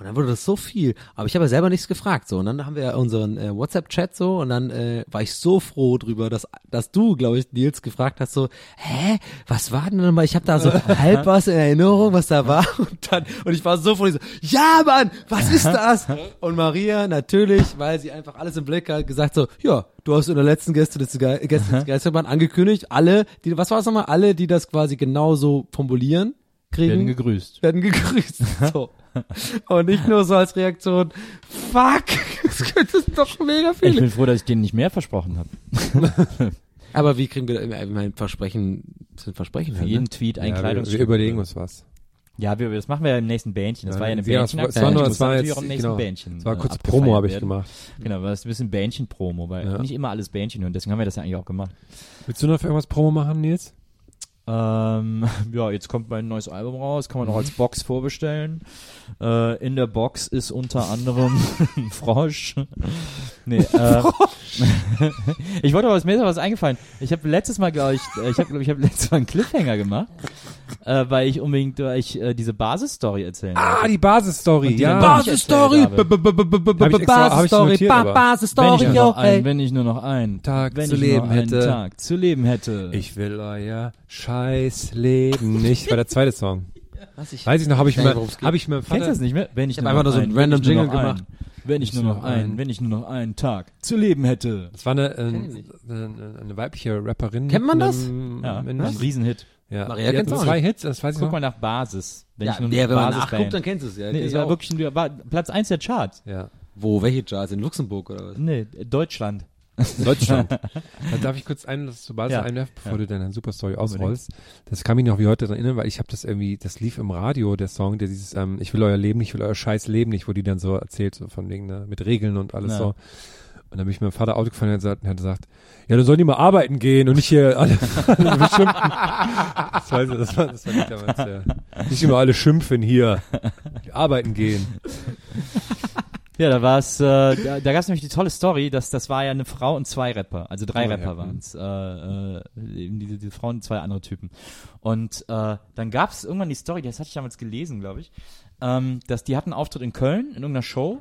Speaker 4: Und dann wurde das so viel. Aber ich habe ja selber nichts gefragt. So, und dann haben wir ja unseren äh, WhatsApp-Chat so und dann äh, war ich so froh drüber, dass, dass du, glaube ich, Nils, gefragt hast, so, hä, was war denn nochmal? Ich habe da so [LAUGHS] halb was in Erinnerung, was da war. [LAUGHS] Und dann, und ich war so froh, ich so, ja, Mann, was ist [LAUGHS] das? Und Maria, natürlich, weil sie einfach alles im Blick hat, gesagt so, ja, du hast in der letzten Gäste des Ge Gäste des Geisterbahn angekündigt, alle, die, was war es nochmal? Alle, die das quasi genauso formulieren, kriegen,
Speaker 3: Werden gegrüßt.
Speaker 4: werden gegrüßt. So. Und nicht nur so als Reaktion, fuck, [LAUGHS] das könnte es doch mega
Speaker 3: Ich
Speaker 4: viele.
Speaker 3: bin froh, dass ich denen nicht mehr versprochen habe. [LAUGHS]
Speaker 4: Aber wie kriegen wir, ich meine, Versprechen sind Versprechen.
Speaker 3: Für
Speaker 4: halt,
Speaker 3: jeden
Speaker 4: ne?
Speaker 3: Tweet ein
Speaker 2: ja, wir,
Speaker 3: Kleidungsstück.
Speaker 2: wir überlegen uns was.
Speaker 3: Ja, wir, das machen wir ja im nächsten Bähnchen. Das
Speaker 2: Ja,
Speaker 3: war ja eine
Speaker 2: ja, war- es war nur-
Speaker 3: das
Speaker 2: es war
Speaker 3: natürlich
Speaker 2: jetzt-
Speaker 3: auch im nächsten
Speaker 2: genau.
Speaker 3: Bähnchen.
Speaker 2: Es war
Speaker 3: äh,
Speaker 2: kurz Promo, habe ich gemacht.
Speaker 3: Genau, das ist ein bisschen Bähnchen-Promo, weil
Speaker 2: Ja.
Speaker 3: nicht immer alles Bähnchen hören. Deswegen haben wir das ja eigentlich auch gemacht.
Speaker 2: Willst du noch für irgendwas Promo machen, Nils?
Speaker 3: Ähm, [LAUGHS] ja, jetzt kommt mein neues Album raus, kann man auch als Box vorbestellen. Äh, in der Box ist unter anderem ein [LAUGHS] Frosch. Nee, äh, [LAUGHS] ich wollte aber, mir ist aber was eingefallen. Ich habe letztes Mal, glaube ich, äh, ich habe, glaube ich, habe letztes Mal einen Cliffhanger gemacht, äh, weil ich unbedingt, weil ich äh, diese Basisstory erzählen
Speaker 2: Ah,
Speaker 3: wollte.
Speaker 2: die Basisstory, ja.
Speaker 3: Basisstory.
Speaker 4: Basisstory,
Speaker 2: ich ich
Speaker 4: Basisstory,
Speaker 3: ich, nur
Speaker 4: yo,
Speaker 3: noch ein,
Speaker 4: ey.
Speaker 3: wenn ich nur noch einen
Speaker 2: Tag
Speaker 3: wenn
Speaker 2: zu
Speaker 3: ich
Speaker 2: leben hätte.
Speaker 3: Tag zu leben hätte.
Speaker 2: Ich will euer Scheißleben nicht. War der zweite Song.
Speaker 4: Was ich,
Speaker 2: Weiß ich noch, habe ich
Speaker 4: es
Speaker 2: habe ich mir
Speaker 3: Kennst du das nicht mehr? Wenn ich,
Speaker 4: hab
Speaker 3: nur
Speaker 4: einfach
Speaker 3: noch
Speaker 4: nur so einen random
Speaker 3: ich
Speaker 4: Jingle gemacht.
Speaker 3: Wenn ich nur noch einen, wenn ich nur noch einen Tag zu leben hätte.
Speaker 2: das war eine,
Speaker 4: ich
Speaker 2: äh, eine, eine weibliche Rapperin.
Speaker 4: Kennt man das?
Speaker 2: einem-
Speaker 3: Ja,
Speaker 2: mit
Speaker 3: ein
Speaker 2: einem-
Speaker 3: Riesenhit.
Speaker 2: ja.
Speaker 4: Maria
Speaker 2: hatten
Speaker 4: auch
Speaker 2: zwei Hits, das weiß ich
Speaker 3: Guck
Speaker 2: noch.
Speaker 3: mal nach Basis. Wenn
Speaker 4: Ja,
Speaker 3: ich nur
Speaker 4: der, wenn man
Speaker 3: Basisband-
Speaker 4: nachguckt, dann kennst du es ja.
Speaker 3: Nee,
Speaker 4: ich
Speaker 3: war
Speaker 4: auch.
Speaker 3: wirklich war Platz 1 der Charts.
Speaker 2: Ja.
Speaker 4: Wo, welche Charts? In Luxemburg oder was?
Speaker 3: Nee, Deutschland. [LAUGHS]
Speaker 2: Deutschland. [LAUGHS] da darf ich kurz ein, das zu Basis
Speaker 3: Ja.
Speaker 2: einwerfen, bevor
Speaker 3: Ja.
Speaker 2: du deine Superstory ausrollst. Das kann mich noch wie heute daran erinnern, weil ich habe das irgendwie, das lief im Radio, der Song, der dieses, ähm, ich will euer Leben nicht, ich will euer scheiß Leben nicht, wo die dann so erzählt, so von wegen, ne, mit Regeln und alles
Speaker 3: Ja.
Speaker 2: so. Und dann bin ich mit meinem Vater Auto gefahren und er hat gesagt- und hat gesagt, ja, dann sollen die mal arbeiten gehen und nicht hier alle, [LAUGHS] alle beschimpfen. Das, weiß ich, das, war, das war nicht damals, ja. Nicht immer alle schimpfen hier. Die arbeiten gehen.
Speaker 3: Ja, da war es, äh, da, da gab es nämlich die tolle Story, dass das war ja eine Frau und zwei Rapper, also drei
Speaker 2: Oh, ja.
Speaker 3: Rapper waren es, äh, äh, eben diese, diese Frauen und zwei andere Typen. Und äh, dann gab es irgendwann die Story, das hatte ich damals gelesen, glaube ich, ähm, dass die hatten einen Auftritt in Köln in irgendeiner Show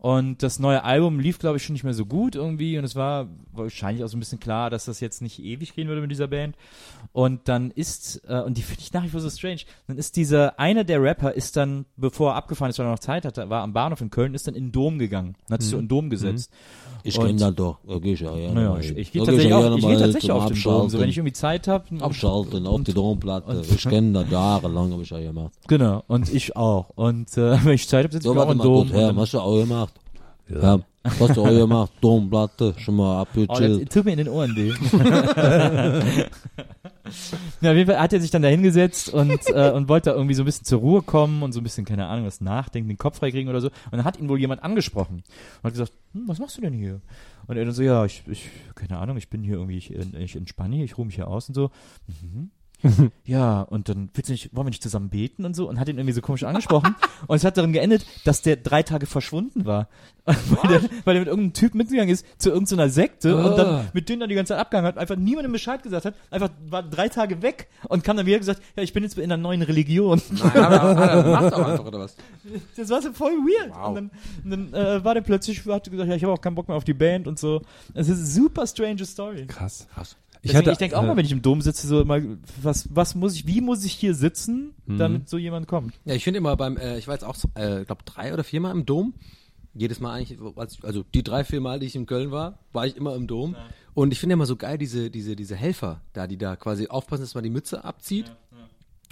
Speaker 3: und das neue Album lief, glaube ich, schon nicht mehr so gut irgendwie und es war wahrscheinlich auch so ein bisschen klar, dass das jetzt nicht ewig gehen würde mit dieser Band. Und dann ist, äh, und die finde ich nach wie vor so strange, dann ist dieser, einer der Rapper ist dann, bevor er abgefahren ist, weil er noch Zeit hatte, war am Bahnhof in Köln, ist dann in den Dom gegangen, und hat sich so in den Dom gesetzt.
Speaker 6: Ich kenne das doch. Da geh ich ja gerne
Speaker 3: Naja,
Speaker 6: mal
Speaker 3: ich,
Speaker 6: hin.
Speaker 3: ich gehe
Speaker 6: Da geh
Speaker 3: tatsächlich,
Speaker 6: ja
Speaker 3: auch, ich geh tatsächlich auf den Dom, so
Speaker 6: Abschalten.
Speaker 3: wenn ich irgendwie Zeit habe.
Speaker 6: Abschalten auf die Domplatte. Ich kenne das jahrelang, habe ich ja gemacht.
Speaker 3: Genau, und ich auch. Und äh, [LAUGHS] wenn ich Zeit habe, sitze
Speaker 6: So,
Speaker 3: ich auch
Speaker 6: warte
Speaker 3: im
Speaker 6: mal
Speaker 3: Dom.
Speaker 6: gut,
Speaker 3: und
Speaker 6: Herr,
Speaker 3: dann-
Speaker 6: was hast du auch gemacht? Ja. Was du auch gemacht? Domplatte, schon mal
Speaker 3: Oh, das
Speaker 6: abgechillt.
Speaker 3: tut mir in den Ohren weh. [LAUGHS] ja, auf jeden Fall hat er sich dann da hingesetzt und, äh, und wollte irgendwie so ein bisschen zur Ruhe kommen und so ein bisschen, keine Ahnung, was nachdenken, den Kopf freikriegen oder so. Und dann hat ihn wohl jemand angesprochen und hat gesagt, hm, was machst du denn hier? Und er dann so, ja, ich, ich keine Ahnung, ich bin hier irgendwie, ich, ich entspanne hier, ich ruhe mich hier aus und so. Mhm. [LAUGHS] ja, und dann willst du nicht, wollen wir nicht zusammen beten und so und hat ihn irgendwie so komisch angesprochen [LAUGHS] und es hat darin geendet, dass der drei Tage verschwunden war. [LAUGHS] weil, der, weil er mit irgendeinem Typ mitgegangen ist zu irgendeiner Sekte und
Speaker 2: Ah.
Speaker 3: dann mit denen dann die ganze Zeit abgehangen hat, einfach niemandem Bescheid gesagt hat, einfach war drei Tage weg und kam dann wieder gesagt, ja, ich bin jetzt in einer neuen Religion.
Speaker 4: Nein, aber, aber macht auch einfach, oder was?
Speaker 3: Das war so voll weird. Und dann, und dann äh, war der plötzlich, hat gesagt, ja, ich habe auch keinen Bock mehr auf die Band und so. Es ist eine super strange Story.
Speaker 2: Krass. Krass. Ich
Speaker 3: Deswegen,
Speaker 2: hatte,
Speaker 3: ich denke auch
Speaker 2: äh,
Speaker 3: mal, wenn ich im Dom sitze, so immer, was, was muss ich, wie muss ich hier sitzen,
Speaker 2: Mhm.
Speaker 3: damit so jemand kommt?
Speaker 4: Ja, ich finde immer beim, äh, ich war jetzt auch, so, äh, glaube drei oder viermal im Dom. Jedes Mal eigentlich, als ich- also die drei, vier Mal, die ich in Köln war, war ich immer im Dom. Und ich finde immer so geil, diese, diese, diese Helfer da, die da quasi aufpassen, dass man die Mütze abzieht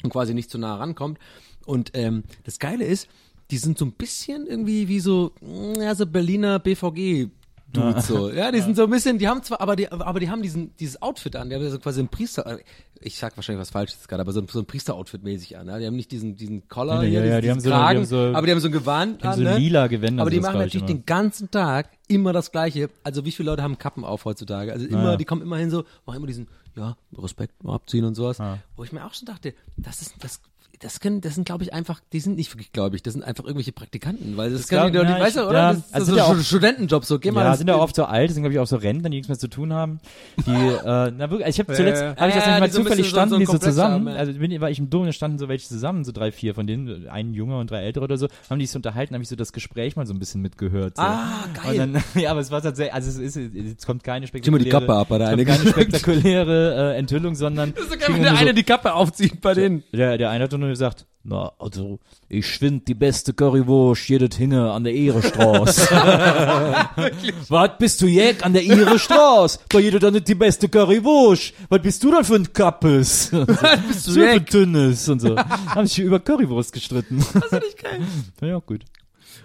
Speaker 4: und quasi nicht zu nah rankommt. Und ähm, das Geile ist, die sind so ein bisschen irgendwie wie so, ja, so Berliner BVG. Dudes so. Ja, die sind so ein bisschen, die haben zwar, aber die, aber die haben diesen, dieses Outfit an, die haben ja so quasi ein Priester, ich sag wahrscheinlich was Falsches gerade, aber so, ein- so ein Priester-Outfit mäßig an, ja? Die haben nicht diesen, diesen Collar,
Speaker 3: Ja,
Speaker 4: hier,
Speaker 3: ja,
Speaker 4: diesen,
Speaker 3: die haben
Speaker 4: diesen
Speaker 3: so die
Speaker 4: Kragen,
Speaker 3: so-
Speaker 4: aber die haben so ein Gewand an,
Speaker 3: so
Speaker 4: ne?
Speaker 3: lila Gewänder,
Speaker 4: Aber die machen natürlich den ganzen Tag immer das Gleiche. Also wie viele Leute haben Kappen auf heutzutage? Also immer, die kommen immer hin so, machen immer diesen, ja, Respekt abziehen und sowas. Wo ich mir auch schon dachte, das ist, das, das können, das sind glaube ich einfach, die sind nicht wirklich gläubig, das sind einfach irgendwelche Praktikanten, weil das,
Speaker 3: Das
Speaker 4: können die
Speaker 3: glaub-
Speaker 4: doch
Speaker 3: ja,
Speaker 4: nicht, weißt du,
Speaker 3: ich-
Speaker 4: oder?
Speaker 3: ja,
Speaker 4: das ist
Speaker 3: also
Speaker 4: so
Speaker 3: sind ja
Speaker 4: Studentenjob, so, geh mal.
Speaker 3: Ja,
Speaker 4: das-
Speaker 3: sind ja oft so alt, sind glaube ich auch so Rentner, die nichts mehr zu tun haben. Die, [LAUGHS] äh, na wirklich, also ich habe zuletzt,
Speaker 2: ja.
Speaker 3: habe ich das
Speaker 4: Ja,
Speaker 3: nicht mal
Speaker 4: die so
Speaker 3: zufällig
Speaker 4: so-
Speaker 3: standen,
Speaker 4: so
Speaker 3: die so zusammen,
Speaker 4: haben,
Speaker 3: also bin, war ich im Dom, da standen so welche zusammen, so drei, vier von denen, ein Junger und drei Ältere oder so, haben die sich so unterhalten, habe ich so das Gespräch mal so ein bisschen mitgehört. So.
Speaker 4: Ah, geil.
Speaker 3: Und dann, [LAUGHS] ja, aber es war tatsächlich, also es ist, jetzt kommt keine
Speaker 4: Zieh mal die
Speaker 3: spektakuläre,
Speaker 4: Kappe ab bei der
Speaker 3: kommt
Speaker 4: eine
Speaker 3: keine [LAUGHS] spektakuläre äh, Enthüllung, sondern
Speaker 4: Das ist so geil, wenn der
Speaker 3: so-
Speaker 4: eine die Kappe aufzieht bei denen.
Speaker 3: der, der eine hat nur gesagt, na, also, ich find die beste Currywurst jedes hinge an der Ehrestraße. [LAUGHS] Was bist du jäg an der Ehrestraße? [LAUGHS] Da jeder dann nicht die beste Currywurst. Was bist du dann für ein Kappes? [LAUGHS] Was
Speaker 4: bist du
Speaker 3: für
Speaker 4: jäg?
Speaker 3: Dünnes und so. Haben sich über Currywurst gestritten.
Speaker 4: Das ist nicht geil.
Speaker 3: Fand ich auch gut.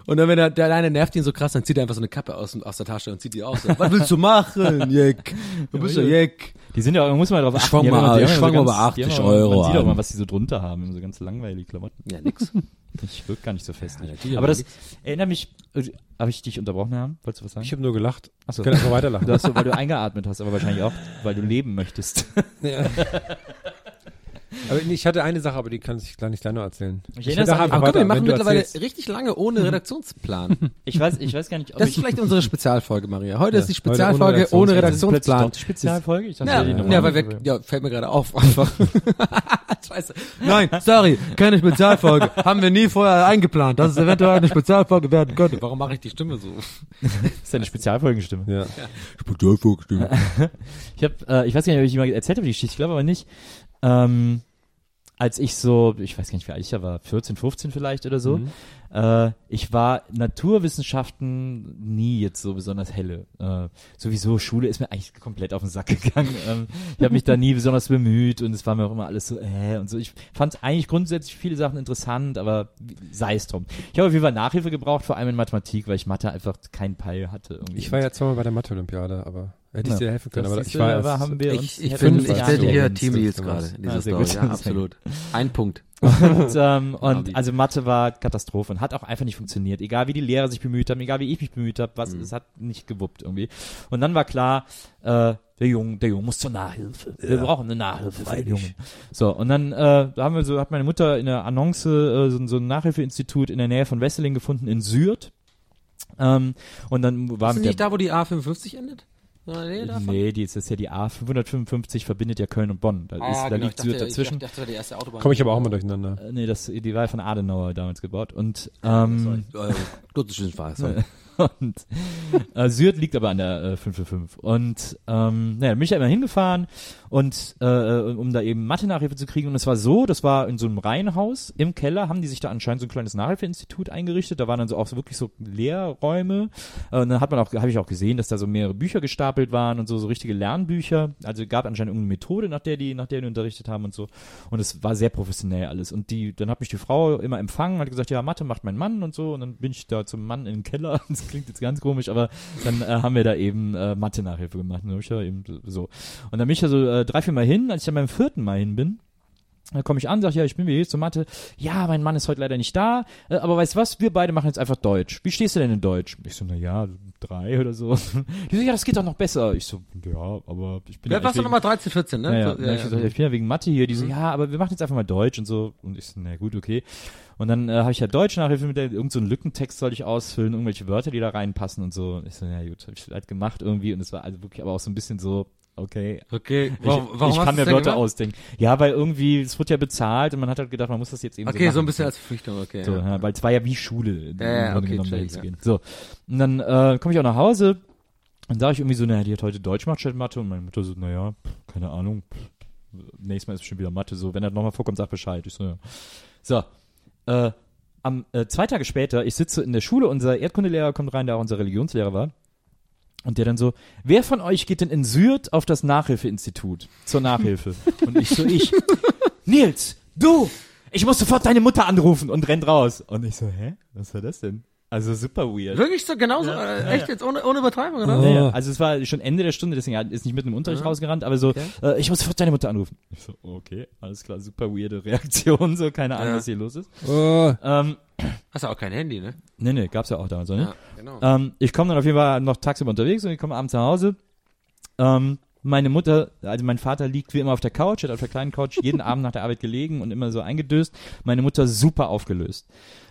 Speaker 4: Und dann, wenn der, der eine nervt ihn so krass, dann zieht er einfach so eine Kappe aus, aus der Tasche und zieht die aus. So, Was willst du machen, Jeck? Du bist ja Jeck.
Speaker 3: Die sind ja, muss man darauf achten.
Speaker 6: schwang mal- ich schwang mal
Speaker 3: so
Speaker 6: bei
Speaker 3: ganz- die
Speaker 6: 80
Speaker 3: haben immer-
Speaker 6: Euro
Speaker 3: Man sieht auch mal, was die so drunter haben. Immer so ganz langweilige Klamotten.
Speaker 4: Ja, nix. [LAUGHS]
Speaker 3: Ich wirkt gar nicht so
Speaker 4: natürlich,
Speaker 3: Aber
Speaker 4: aber
Speaker 3: das erinnert mich, äh, habe ich dich unterbrochen haben? Wolltest du was sagen?
Speaker 2: Ich habe nur gelacht.
Speaker 3: Achso.
Speaker 2: Ich kann einfach weiterlachen.
Speaker 3: Du hast so, weil du eingeatmet hast, aber wahrscheinlich auch, weil du leben möchtest. [LAUGHS]
Speaker 2: Ja. Aber ich hatte eine Sache, aber die kann ich gar nicht deiner erzählen.
Speaker 3: Ich
Speaker 2: Ich einfach
Speaker 4: Aber guck, wir machen mittlerweile
Speaker 2: erzählst.
Speaker 4: richtig lange ohne [LAUGHS] Redaktionsplan.
Speaker 3: Ich weiß, ich weiß gar nicht, ob
Speaker 4: Das ist vielleicht unsere Spezialfolge, Maria. Heute
Speaker 2: Ja,
Speaker 4: ist die
Speaker 2: heute ohne
Speaker 4: Spezialfolge ohne
Speaker 2: Redaktionsplan.
Speaker 3: Das ist Spezialfolge. Ich dachte,
Speaker 4: Ja,
Speaker 3: die
Speaker 4: ja,
Speaker 3: normale
Speaker 4: weil wir, ja, fällt mir gerade auf, einfach. [LAUGHS] Scheiße. Nein, sorry, keine Spezialfolge. Haben wir nie vorher eingeplant, dass es eventuell eine Spezialfolge werden könnte. Warum mache ich die Stimme so?
Speaker 3: Das [LAUGHS] ist eine Spezialfolgenstimme.
Speaker 2: Ja.
Speaker 6: Spezialfolge, stimmt.
Speaker 3: Ich habe, äh, ich weiß gar nicht, ob ich die mal erzählt habe, die Geschichte, ich glaube aber nicht. Ähm, als ich so, ich weiß gar nicht, wie alt ich da war, 14, 15 vielleicht oder so. Äh, ich war Naturwissenschaften nie jetzt so besonders helle. Äh, sowieso, Schule ist mir eigentlich komplett auf den Sack gegangen. [LAUGHS] ähm, ich habe mich da nie besonders bemüht und es war mir auch immer alles so, äh, und so. Ich fand eigentlich grundsätzlich viele Sachen interessant, aber sei es drum. Ich habe auf jeden Fall Nachhilfe gebraucht, vor allem in Mathematik, weil ich Mathe einfach keinen Peil hatte. Irgendwie.
Speaker 2: Ich war ja zweimal bei der Mathe-Olympiade, aber hätte ich dir helfen können.
Speaker 3: das
Speaker 2: Aber ich war
Speaker 3: aber haben wir uns
Speaker 4: Ich, ich bin, ich bin hier
Speaker 2: ins
Speaker 4: Team
Speaker 2: Bild
Speaker 4: Nils
Speaker 2: gemacht.
Speaker 4: gerade in dieser [LAUGHS]
Speaker 3: sehr
Speaker 4: Story.
Speaker 3: gut.
Speaker 4: Ja, absolut. Ein Punkt. [LAUGHS]
Speaker 3: Und, ähm, [LAUGHS] und also Mathe war Katastrophe und hat auch einfach nicht funktioniert. Egal wie die Lehrer sich bemüht haben, egal wie ich mich bemüht habe, was, es hat nicht gewuppt irgendwie. Und dann war klar, äh, der Junge, der Junge muss zur Nachhilfe. Wir brauchen eine Nachhilfe für den Jungen. So, und dann äh, da haben wir so, hat meine Mutter in der Annonce äh, so, so ein Nachhilfeinstitut in der Nähe von Wesseling gefunden, in Sürth. Ähm, und dann war
Speaker 4: Ist
Speaker 3: mit
Speaker 4: nicht
Speaker 3: der
Speaker 4: da, wo die A55 endet? Ja, Nee?
Speaker 3: Nee, die ist, das ist ja die A555 verbindet ja Köln und Bonn. Da, ist, da
Speaker 4: genau,
Speaker 3: liegt Sürth dazwischen.
Speaker 4: Ich dachte, das war die erste Autobahn.
Speaker 2: Komme ich aber auch mal durcheinander.
Speaker 3: Äh, nee, das, die war ja von Adenauer damals gebaut. Und ähm,
Speaker 4: Äh, Kurzes Schnittfahrer, sorry.
Speaker 3: Und äh, Sürth liegt aber an der äh, 545. Und ähm, naja, bin ich da immer hingefahren und äh, um da eben Mathe-Nachhilfe zu kriegen. Und es war so, das war in so einem Reihenhaus im Keller, haben die sich da anscheinend so ein kleines Nachhilfeinstitut eingerichtet. Da waren dann so auch so wirklich so Lehrräume. Äh, und dann hat man auch, habe ich auch gesehen, dass da so mehrere Bücher gestapelt waren und so, so richtige Lernbücher. Also gab anscheinend irgendeine Methode, nach der die, nach der die unterrichtet haben und so. Und es war sehr professionell alles. Und die, dann hat mich die Frau immer empfangen, hat gesagt, ja, Mathe macht mein Mann und so. Und dann bin ich da zum Mann in den Keller. [LAUGHS] Das klingt jetzt ganz komisch, aber dann äh, haben wir da eben äh, Mathe-Nachhilfe gemacht. Und dann ich ja eben so. Und dann bin ich da so äh, drei, vier Mal hin, als ich dann beim vierten Mal hin bin. Dann komme ich an, sag ja, ich bin hier zur Mathe. Ja, mein Mann ist heute leider nicht da, äh, aber weißt du was, wir beide machen jetzt einfach Deutsch. Wie stehst du denn in Deutsch? Ich so, na ja, drei oder so. [LAUGHS] Die so, ja, das geht doch noch besser. Ich so, ja, aber ich bin
Speaker 4: Wer
Speaker 3: ja
Speaker 4: warst du nochmal 13, 14, ne?
Speaker 3: ja, ja.
Speaker 4: So,
Speaker 3: Dann hab ich, gesagt, ich bin ja wegen Mathe hier. Die so, ja, aber wir machen jetzt einfach mal Deutsch und so. Und ich so, na gut, okay. Und dann äh, habe ich ja Deutsch Nachhilfe mit der, irgend so Lückentext soll ich ausfüllen, irgendwelche Wörter, die da reinpassen und so. Und ich so, ja gut, habe ich halt gemacht irgendwie. Und es war also wirklich aber auch so ein bisschen so, okay,
Speaker 4: Okay,
Speaker 3: ich,
Speaker 4: warum, warum
Speaker 3: ich kann mir Wörter
Speaker 4: gemacht?
Speaker 3: ausdenken. Ja, weil irgendwie, es wird ja bezahlt und man hat halt gedacht, man muss das jetzt eben
Speaker 4: Okay, so ein
Speaker 3: machen.
Speaker 4: bisschen als Verpflichtung, okay.
Speaker 3: So,
Speaker 4: ja.
Speaker 3: ja, weil es war ja wie Schule,
Speaker 4: Ja, ja, okay,
Speaker 3: genommen
Speaker 4: check,
Speaker 3: zu gehen. So, und dann äh, komme ich auch nach Hause Dann sage ich irgendwie so, naja, die hat heute Deutsch gemacht statt Mathe und meine Mutter so, naja, keine Ahnung, pff, nächstes Mal ist bestimmt wieder Mathe, so, wenn er nochmal vorkommt, sag Bescheid. Ich so, ja. So, äh, am, äh, zwei Tage später, ich sitze in der Schule, unser Erdkundelehrer kommt rein, der auch unser Religionslehrer war. Und der dann so, wer von euch geht denn in Syrt auf das Nachhilfeinstitut zur Nachhilfe? [LAUGHS] Und ich so, ich, Nils, du, ich muss sofort deine Mutter anrufen und rennt raus. Und ich so, hä? Was war das denn? Also super weird.
Speaker 4: Wirklich so, genauso, äh, echt jetzt, ohne, ohne Übertreibung, oder?
Speaker 3: Ja, ja. Also es war schon Ende der Stunde, deswegen er ist nicht mitten im Unterricht rausgerannt, aber so, äh, ich muss sofort deine Mutter anrufen. Ich so, okay, alles klar, super weirde Reaktion, so keine Ahnung,
Speaker 4: Ja.
Speaker 3: was hier los ist.
Speaker 2: Oh,
Speaker 3: Ähm,
Speaker 4: Hast du auch kein Handy, ne?
Speaker 3: nee, nee, gab's ja auch damals, so, ne?
Speaker 4: Ja, genau.
Speaker 3: Ähm, ich komme dann auf jeden Fall noch tagsüber unterwegs und ich komme abends nach Hause. Ähm, meine Mutter, also mein Vater liegt wie immer auf der Couch, hat auf der kleinen Couch jeden [LAUGHS] Abend nach der Arbeit gelegen und immer so eingedöst. Meine Mutter super aufgelöst.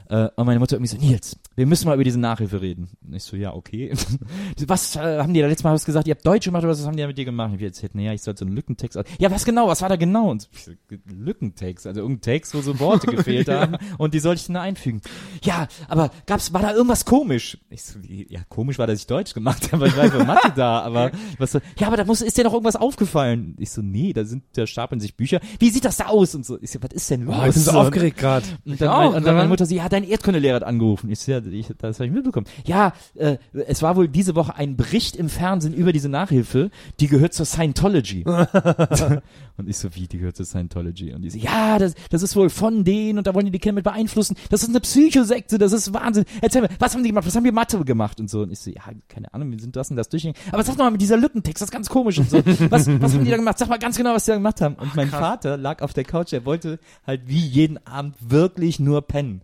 Speaker 3: Äh, und meine Mutter irgendwie so, Nils, wir müssen mal über diese Nachhilfe reden. Und ich so, ja, okay. [LAUGHS] was äh, haben die da letztes Mal was gesagt? Ihr habt Deutsch gemacht oder was haben die da mit dir gemacht? Und ich erzählt, naja, ich sollte so einen Lückentext. aus- Ja, was genau? Was war da genau? Und so, Lückentext, also irgendein Text, wo so Worte gefehlt [LAUGHS] haben und die sollte ich dann einfügen. Ja, aber gab's, war da irgendwas komisch? Ich so, ja, komisch war, dass ich Deutsch gemacht habe, weil ich war für Mathe da, aber [LAUGHS] was so, ja, aber da muss, ist dir noch irgendwas aufgefallen? Ich so, nee, da sind, da stapeln sich Bücher. Wie sieht das da aus? Und so, ich so, was ist denn los?
Speaker 2: oh, ich bin so
Speaker 3: Und-
Speaker 2: aufgeregt gerade.
Speaker 3: und dann,
Speaker 4: auch,
Speaker 3: mein, und dann meine
Speaker 4: ne?
Speaker 3: Mutter so, ja, dein Erdkundelehrer hat angerufen. Ich ja, ich, das habe ich mitbekommen. Ja, äh, es war wohl diese Woche ein Bericht im Fernsehen über diese Nachhilfe, die gehört zur Scientology. [LAUGHS] und ich so, wie, die gehört zur Scientology? Und die so, ja, das, das ist wohl von denen und da wollen die die Kinder mit beeinflussen. Das ist eine Psychosekte, das ist Wahnsinn. Erzähl mir, was haben die gemacht? Was haben wir Mathe gemacht? Und so. Und ich so, ja, keine Ahnung, wir sind das und das durchgegangen. Aber sag doch mal mit dieser Lückentext, das ist ganz komisch und so. Was, was haben die da gemacht? Sag mal ganz genau, was die da gemacht haben. Und mein Vater lag auf der Couch, er wollte halt wie jeden Abend wirklich nur pennen.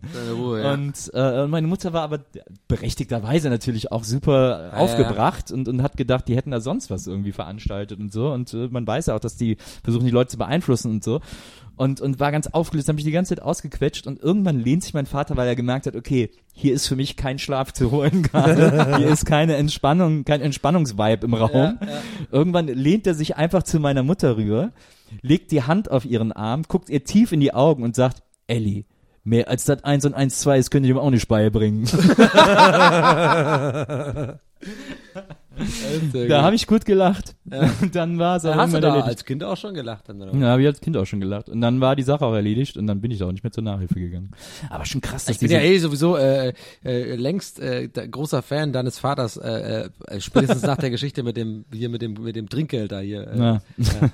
Speaker 4: Ja.
Speaker 3: Und äh, meine Mutter war aber berechtigterweise natürlich auch super
Speaker 4: Ja,
Speaker 3: aufgebracht Und, und hat gedacht, die hätten da sonst was irgendwie veranstaltet und so. Und äh, man weiß ja auch, dass die versuchen, die Leute zu beeinflussen und so. Und, und war ganz aufgelöst, habe mich die ganze Zeit ausgequetscht und irgendwann lehnt sich mein Vater, weil er gemerkt hat, okay, hier ist für mich kein Schlaf zu holen [LAUGHS] gerade, hier ist keine Entspannung, kein Entspannungsvibe im Raum. Irgendwann lehnt er sich einfach zu meiner Mutter rüber, legt die Hand auf ihren Arm, guckt ihr tief in die Augen und sagt, Ellie, mehr als das 1 und 1, 2 ist, könnt ihr dem auch nicht beibringen. [LAUGHS] [LAUGHS] da habe ich gut gelacht. [LAUGHS] Und dann war es auch
Speaker 4: Hast du da
Speaker 3: erledigt.
Speaker 4: als Kind auch schon gelacht? Dann, oder?
Speaker 3: Ja, habe ich als Kind auch schon gelacht. Und dann war die Sache auch erledigt und dann bin ich da auch nicht mehr zur Nachhilfe gegangen. Aber schon krass, dass
Speaker 4: Ich bin ja eh sowieso äh, äh, längst äh, großer Fan deines Vaters, äh, äh, spätestens nach der Geschichte mit dem hier mit dem mit dem Trinkgeld da hier. Äh,
Speaker 3: Ja.
Speaker 4: ja.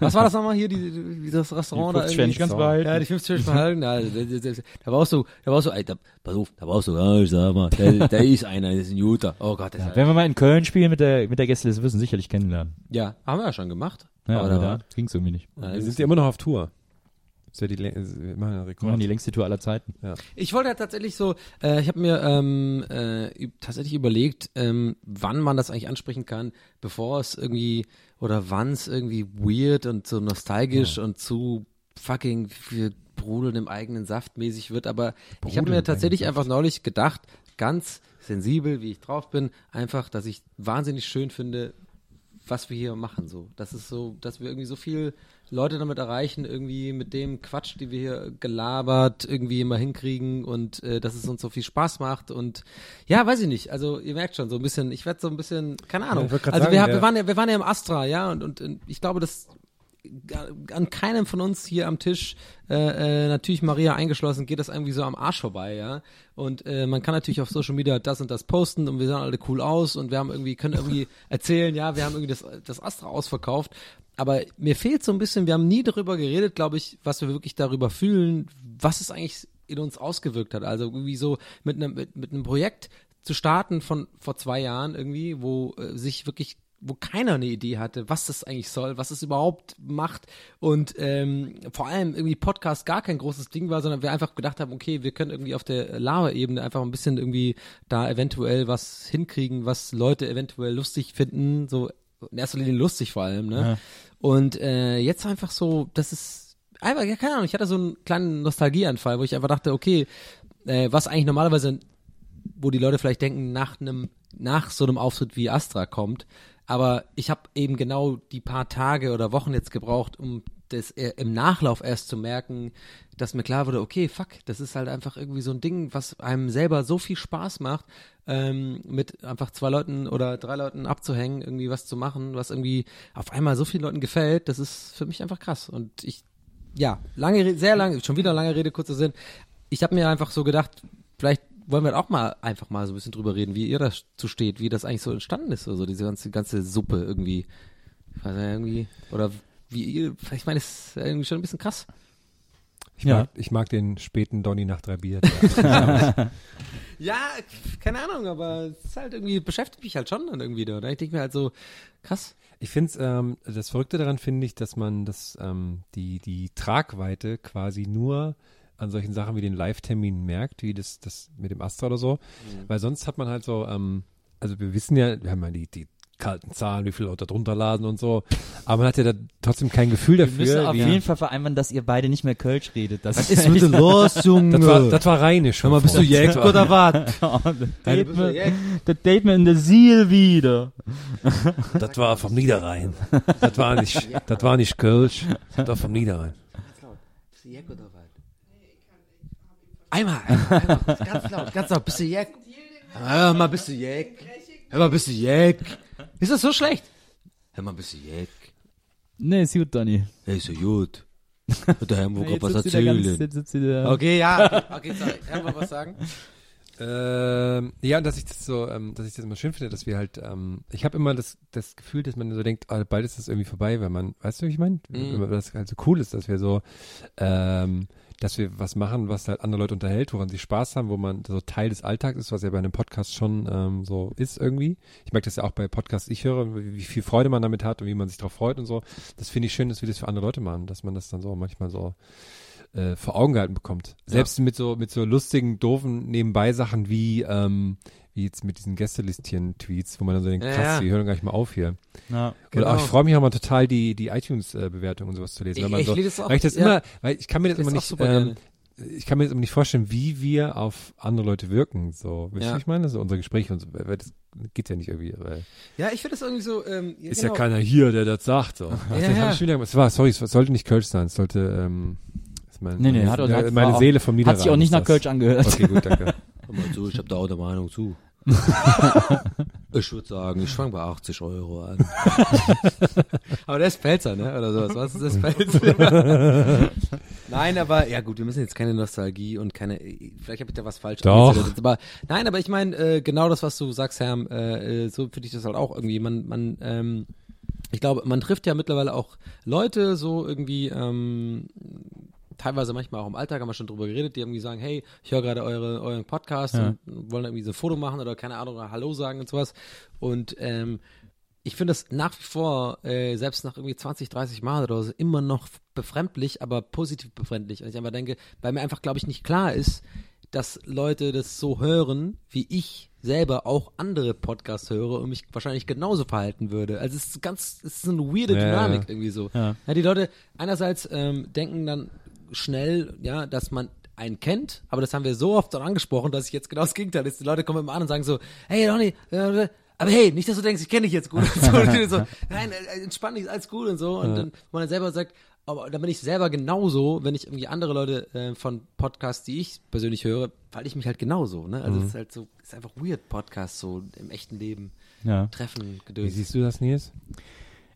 Speaker 4: Was war das nochmal hier, die, die, das Restaurant
Speaker 3: Die
Speaker 4: da
Speaker 3: 50
Speaker 4: irgendwie?
Speaker 3: ganz behalten.
Speaker 4: Ja, die 50 Cent behalten. Ja, da, da, da, da war auch so, da war auch so, ey, da, pass auf, da war auch so, ja, ich sag mal, der, [LAUGHS] der ist einer, der ist ein Juter. Oh Gott, der ist
Speaker 3: Wenn wir mal in Köln spielen mit der mit der Gästeliste, wirst du sicherlich kennenlernen.
Speaker 4: Ja, haben wir ja schon gemacht.
Speaker 3: Ja,
Speaker 4: Aber da
Speaker 3: da ging's irgendwie nicht.
Speaker 4: Ja,
Speaker 2: Wir
Speaker 4: das
Speaker 2: sind ja immer noch auf Tour. Das ist ja die, wir machen einen
Speaker 3: Wir machen
Speaker 2: Rekord.
Speaker 3: die längste Tour aller Zeiten.
Speaker 4: Ich wollte ja tatsächlich so, äh, ich habe mir ähm, äh, tatsächlich überlegt, ähm, wann man das eigentlich ansprechen kann, bevor es irgendwie oder wann es irgendwie weird und so nostalgisch und zu fucking für Brudeln im eigenen Saft mäßig wird. Aber ich habe
Speaker 2: Brudeln
Speaker 4: mir tatsächlich einfach neulich gedacht, ganz sensibel, wie ich drauf bin, einfach, dass ich wahnsinnig schön finde, was wir hier machen so. Das ist so, dass wir irgendwie so viel Leute damit erreichen, irgendwie mit dem Quatsch, die wir hier gelabert, irgendwie immer hinkriegen und äh, dass es uns so viel Spaß macht und ja, weiß ich nicht. Also ihr merkt schon so ein bisschen, ich werde so ein bisschen, keine Ahnung.
Speaker 2: grad
Speaker 4: also
Speaker 2: sagen,
Speaker 4: wir,
Speaker 2: der-
Speaker 4: wir waren ja, wir waren ja im Astra, ja, und, und, und ich glaube, dass an keinem von uns hier am Tisch, äh, äh, natürlich Maria eingeschlossen, geht das irgendwie so am Arsch vorbei, ja. Und äh, man kann natürlich auf Social Media das und das posten und wir sehen alle cool aus und wir haben irgendwie, können irgendwie [LAUGHS] erzählen, ja, wir haben irgendwie das, das Astra ausverkauft. Aber mir fehlt so ein bisschen, wir haben nie darüber geredet, glaube ich, was wir wirklich darüber fühlen, was es eigentlich in uns ausgewirkt hat. Also irgendwie so mit einem, mit, mit einem Projekt zu starten von vor zwei Jahren irgendwie, wo äh, sich wirklich wo keiner eine Idee hatte, was das eigentlich soll, was es überhaupt macht und ähm, vor allem irgendwie Podcast gar kein großes Ding war, sondern wir einfach gedacht haben, okay, wir können irgendwie auf der Lava-Ebene einfach ein bisschen irgendwie da eventuell was hinkriegen, was Leute eventuell lustig finden, so in erster Linie lustig vor allem, ne?
Speaker 3: Ja.
Speaker 4: Und äh, jetzt einfach so, das ist einfach, ja, keine Ahnung, ich hatte so einen kleinen Nostalgieanfall, wo ich einfach dachte, okay, äh, was eigentlich normalerweise wo die Leute vielleicht denken, nach einem, nach so einem Auftritt wie Astra kommt. Aber ich habe eben genau die paar Tage oder Wochen jetzt gebraucht, um das äh, im Nachlauf erst zu merken, dass mir klar wurde, okay, fuck, das ist halt einfach irgendwie so ein Ding, was einem selber so viel Spaß macht, ähm, mit einfach zwei Leuten oder drei Leuten abzuhängen, irgendwie was zu machen, was irgendwie auf einmal so vielen Leuten gefällt, das ist für mich einfach krass. Und ich, ja, lange, sehr lange, schon wieder lange Rede, kurzer Sinn. Ich habe mir einfach so gedacht, vielleicht wollen wir auch mal einfach mal so ein bisschen drüber reden, wie ihr dazu steht, wie das eigentlich so entstanden ist, also diese ganze, ganze Suppe irgendwie. Ich weiß ja irgendwie, oder wie ihr, ich meine, es ist irgendwie schon ein bisschen krass.
Speaker 2: Ich,
Speaker 3: Ja.
Speaker 2: mag, ich mag den späten Donny nach drei Bier. [LAUGHS]
Speaker 4: Ja, keine Ahnung, aber es ist halt irgendwie, beschäftigt mich halt schon dann irgendwie da. Ich denke mir halt so, krass.
Speaker 2: Ich finde ähm, das Verrückte daran finde ich, dass man das, ähm, die, die Tragweite quasi nur an solchen Sachen wie den Live-Terminen merkt, wie das, das mit dem Astra oder so. Weil sonst hat man halt so, ähm, also wir wissen ja, wir haben ja die, die kalten Zahlen, wie viele Leute drunter laden und so, aber man hat ja da trotzdem kein Gefühl
Speaker 3: Wir
Speaker 2: dafür.
Speaker 3: müssen auf jeden Fall vereinbaren, dass ihr beide nicht mehr Kölsch redet. Das
Speaker 4: Was ist mit denn los, [LAUGHS] Junge?
Speaker 2: das, war, das war rheinisch.
Speaker 4: Hör mal, bist du Jack oder was? [LAUGHS]
Speaker 3: Das Date mir in der Seal wieder. [LAUGHS]
Speaker 2: Das war vom Niederrhein. Das war nicht, das war nicht Kölsch, das war vom Niederrhein.
Speaker 4: Bist du Jack oder was? Einmal, einmal, ganz laut, ganz laut, bist du Jack? Hör mal, bist du Jack? Hör mal, bist du Jack? Ist das so schlecht? Hör mal, bist du Jack?
Speaker 3: Nee, ist gut, Donny.
Speaker 4: Hey, ist ja gut. Der Herr [LAUGHS]
Speaker 3: Jetzt
Speaker 4: was erzählen? Okay, ja, okay, [LAUGHS] okay sorry. Herr, mal was sagen?
Speaker 2: Ähm, ja, und dass ich das so, ähm, dass ich das immer schön finde, dass wir halt, ähm, ich habe immer das, das Gefühl, dass man so denkt, ah, bald ist das irgendwie vorbei, wenn man, weißt du, wie ich meine?
Speaker 4: Mhm.
Speaker 2: Wenn man- Das halt so cool ist, dass wir so, ähm, dass wir was machen, was halt andere Leute unterhält, woran sie Spaß haben, wo man so Teil des Alltags ist, was ja bei einem Podcast schon ähm, so ist irgendwie. Ich merke das ja auch bei Podcasts, ich höre, wie, wie viel Freude man damit hat und wie man sich darauf freut und so. Das finde ich schön, dass wir das für andere Leute machen, dass man das dann so manchmal so äh, vor Augen gehalten bekommt. Selbst mit so mit so lustigen, doofen Nebenbei-Sachen wie ähm, wie jetzt mit diesen Gästelistieren-Tweets, wo man dann so denkt,
Speaker 4: Ja,
Speaker 2: krass,
Speaker 4: ja.
Speaker 2: wir hören gar nicht mal auf hier.
Speaker 3: Ja.
Speaker 2: Oder auch,
Speaker 4: Genau.
Speaker 2: ich freue mich auch mal total, die die iTunes-Bewertung und sowas zu lesen.
Speaker 4: Ich-
Speaker 2: man
Speaker 4: ich
Speaker 2: so,
Speaker 4: lese es auch,
Speaker 2: weil ich das
Speaker 4: ja.
Speaker 2: immer, weil ich kann mir das immer nicht, ähm, ich kann mir das immer nicht vorstellen, wie wir auf andere Leute wirken. So, weißt du,
Speaker 4: Ja.
Speaker 2: was ich meine? So unser Gespräch und so, weil das geht ja nicht irgendwie, weil
Speaker 4: Ja, ich finde das irgendwie so, ähm,
Speaker 2: ist
Speaker 4: genau.
Speaker 2: ja keiner hier, der das sagt. So. [LAUGHS] Ach,
Speaker 4: Ja, ja.
Speaker 2: wieder. Es war, sorry, es sollte nicht Kölsch sein, es sollte, ähm, ist mein,
Speaker 3: Nee, nee,
Speaker 2: meine,
Speaker 3: hat, auch-
Speaker 2: ja,
Speaker 3: hat,
Speaker 2: meine Seele vom Niederrhein.
Speaker 3: Hat sich auch nicht nach. Kölsch angehört.
Speaker 2: Okay, gut, danke. [LAUGHS]
Speaker 6: Hör mal zu, ich habe da auch der Meinung zu. [LAUGHS] ich würde sagen, ich fange bei 80 Euro an. [LAUGHS]
Speaker 4: Aber der ist Pelzer, ne? Oder sowas. Was ist das Pelzer? nein, aber, ja gut, wir müssen jetzt keine Nostalgie und keine, vielleicht habe ich da was falsch
Speaker 2: Doch.
Speaker 4: Aber, nein, aber ich meine, äh, genau das, was du sagst, Herr, äh, äh, so finde ich das halt auch irgendwie. Man, man, ähm, ich glaube, man trifft ja mittlerweile auch Leute so irgendwie, ähm, teilweise manchmal auch im Alltag haben wir schon drüber geredet, die irgendwie sagen, hey, ich höre gerade eure, euren Podcast
Speaker 3: Ja.
Speaker 4: und wollen irgendwie so ein Foto machen oder keine Ahnung, oder Hallo sagen und sowas. Und ähm, ich finde das nach wie vor, äh, selbst nach irgendwie 20, 30 Mal oder so, immer noch befremdlich, aber positiv befremdlich. Und ich einfach denke, weil mir einfach, glaube ich, nicht klar ist, dass Leute das so hören, wie ich selber auch andere Podcasts höre und mich wahrscheinlich genauso verhalten würde. Also es ist ganz, es ist eine weirde Dynamik
Speaker 2: ja.
Speaker 4: irgendwie so.
Speaker 3: Ja,
Speaker 4: die Leute einerseits ähm, denken dann schnell, ja, dass man einen kennt, aber das haben wir so oft dann angesprochen, dass ich jetzt genau das Gegenteil ist. Die Leute kommen immer an und sagen so, hey Ronny, äh, aber hey, nicht, dass du denkst, ich kenne dich jetzt gut. Und [LAUGHS] so, und so, nein, äh, entspann dich, alles gut und so. Und dann, wo man dann selber sagt, aber dann bin ich selber genauso, wenn ich irgendwie andere Leute äh, von Podcasts, die ich persönlich höre, falle ich mich halt genauso. Ne? Also es ist halt so, es ist einfach weird Podcast so im echten Leben
Speaker 3: Ja.
Speaker 4: treffen
Speaker 2: Wie
Speaker 4: gedöns.
Speaker 2: siehst du das, Nils?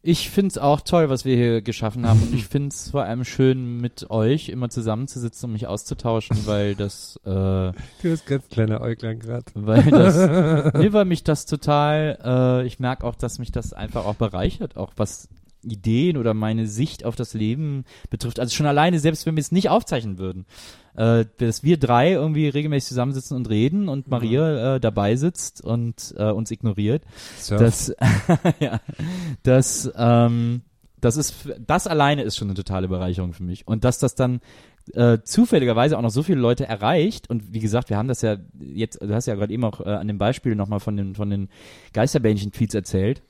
Speaker 3: Ich find's auch toll, was wir hier geschaffen haben. Und ich find's vor allem schön, mit euch immer zusammenzusitzen und mich auszutauschen, weil das, äh,
Speaker 2: Du bist ganz kleiner Äuglein gerade.
Speaker 3: weil das, [LAUGHS] nee, weil mich das total, äh, ich merke auch, dass mich das einfach auch bereichert, auch was Ideen oder meine Sicht auf das Leben betrifft. Also schon alleine, selbst wenn wir es nicht aufzeichnen würden, äh, dass wir drei irgendwie regelmäßig zusammensitzen und reden und Maria äh, dabei sitzt und äh, uns ignoriert. Das, [LAUGHS] ja, das, ähm, das ist, das alleine ist schon eine totale Bereicherung für mich. Und dass das dann äh, zufälligerweise auch noch so viele Leute erreicht und wie gesagt, wir haben das ja jetzt, du hast ja gerade eben auch äh, an dem Beispiel nochmal von den, von den Geisterbähnchen-Tweets erzählt.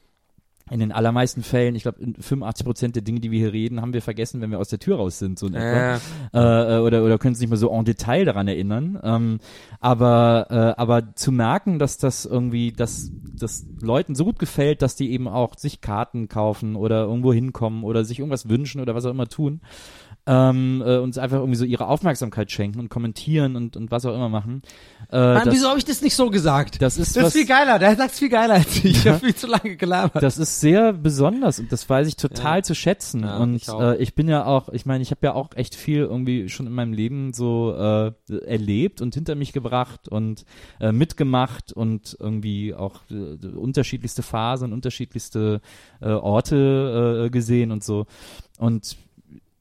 Speaker 3: In den allermeisten Fällen, ich glaube, 85 Prozent der Dinge, die wir hier reden, haben wir vergessen, wenn wir aus der Tür raus sind, so in etwa. Äh, äh, oder, oder können uns nicht mehr so en Detail daran erinnern. Ähm, aber, äh, aber zu merken, dass das irgendwie, dass das Leuten so gut gefällt, dass die eben auch sich Karten kaufen oder irgendwo hinkommen oder sich irgendwas wünschen oder was auch immer tun, ähm, äh, uns einfach irgendwie so ihre Aufmerksamkeit schenken und kommentieren und, und was auch immer machen. Äh,
Speaker 4: Mann,
Speaker 3: das,
Speaker 4: wieso habe ich das nicht so gesagt?
Speaker 3: das ist
Speaker 4: Das
Speaker 3: was,
Speaker 4: ist viel geiler, der sagt's viel geiler als ich. Ich habe viel zu lange gelabert.
Speaker 3: Das ist sehr besonders und das weiß ich total
Speaker 4: Ja.
Speaker 3: zu schätzen.
Speaker 4: Ja,
Speaker 3: und
Speaker 4: ich
Speaker 3: äh, ich bin ja auch, ich meine, ich habe ja auch echt viel irgendwie schon in meinem Leben so äh, erlebt und hinter mich gebracht und äh, mitgemacht und irgendwie auch äh, unterschiedlichste Phasen, unterschiedlichste äh, Orte äh, gesehen und so. Und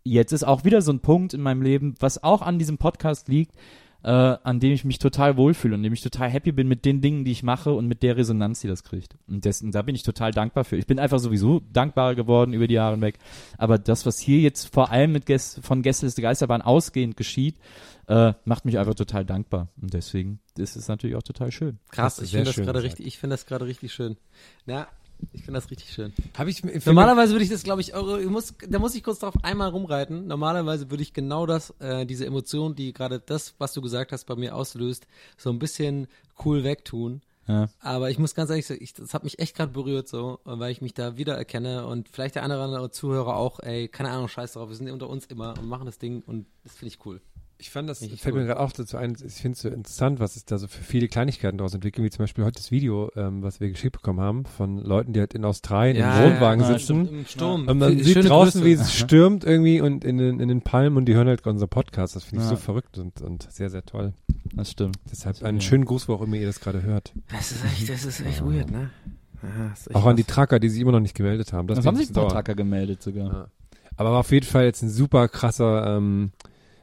Speaker 3: jetzt ist auch wieder so ein Punkt in meinem Leben, was auch an diesem Podcast liegt, äh, an dem ich mich total wohlfühle und dem ich total happy bin mit den Dingen, die ich mache und mit der Resonanz, die das kriegt. Und dessen, da bin ich total dankbar für. Ich bin einfach sowieso dankbarer geworden über die Jahre hinweg. Aber das, was hier jetzt vor allem mit Gäst, von Gästeliste Geisterbahn ausgehend geschieht, äh, macht mich einfach total dankbar. Und deswegen ist es natürlich auch total schön.
Speaker 4: Krass, ich finde das gerade richtig, ich finde das gerade richtig schön. Ja, ich finde das richtig schön.
Speaker 2: Ich, ich
Speaker 4: Normalerweise würde ich das, glaube ich, eure, ich muss, da muss ich kurz drauf einmal rumreiten. Normalerweise würde ich genau das, äh, diese Emotion, die gerade das, was du gesagt hast, bei mir auslöst, so ein bisschen cool wegtun.
Speaker 3: Ja.
Speaker 4: Aber ich muss ganz ehrlich sagen, ich, das hat mich echt gerade berührt, so, weil ich mich da wiedererkenne und vielleicht der eine oder andere Zuhörer auch, ey, keine Ahnung, scheiß drauf, wir sind unter uns immer und machen das Ding und das finde ich cool.
Speaker 2: Ich fand das,
Speaker 4: Richtig
Speaker 2: fällt mir gerade auch dazu ein, ich finde es so interessant, was es da so für viele Kleinigkeiten daraus entwickeln, wie zum Beispiel heute das Video, ähm, was wir geschickt bekommen haben, von Leuten, die halt in Australien im Wohnwagen
Speaker 3: ja,
Speaker 2: sitzen.
Speaker 4: Im Sturm.
Speaker 2: Und man sieht draußen,
Speaker 4: Grüße.
Speaker 2: wie es stürmt irgendwie und in den, in den Palmen und die hören halt unser Podcast. Das finde ich
Speaker 3: Ja.
Speaker 2: so verrückt und, und sehr, sehr toll.
Speaker 3: Das stimmt.
Speaker 2: Deshalb einen schönen Gruß, wo auch immer ihr das gerade hört.
Speaker 4: Das ist echt, das ist echt weird, ne? Ja, das echt
Speaker 2: Auch an die. Tracker, die sich immer noch nicht gemeldet haben. Das,
Speaker 3: Das haben sich ein paar. Tracker gemeldet sogar.
Speaker 2: Ja. Aber war auf jeden Fall jetzt ein super krasser, ähm,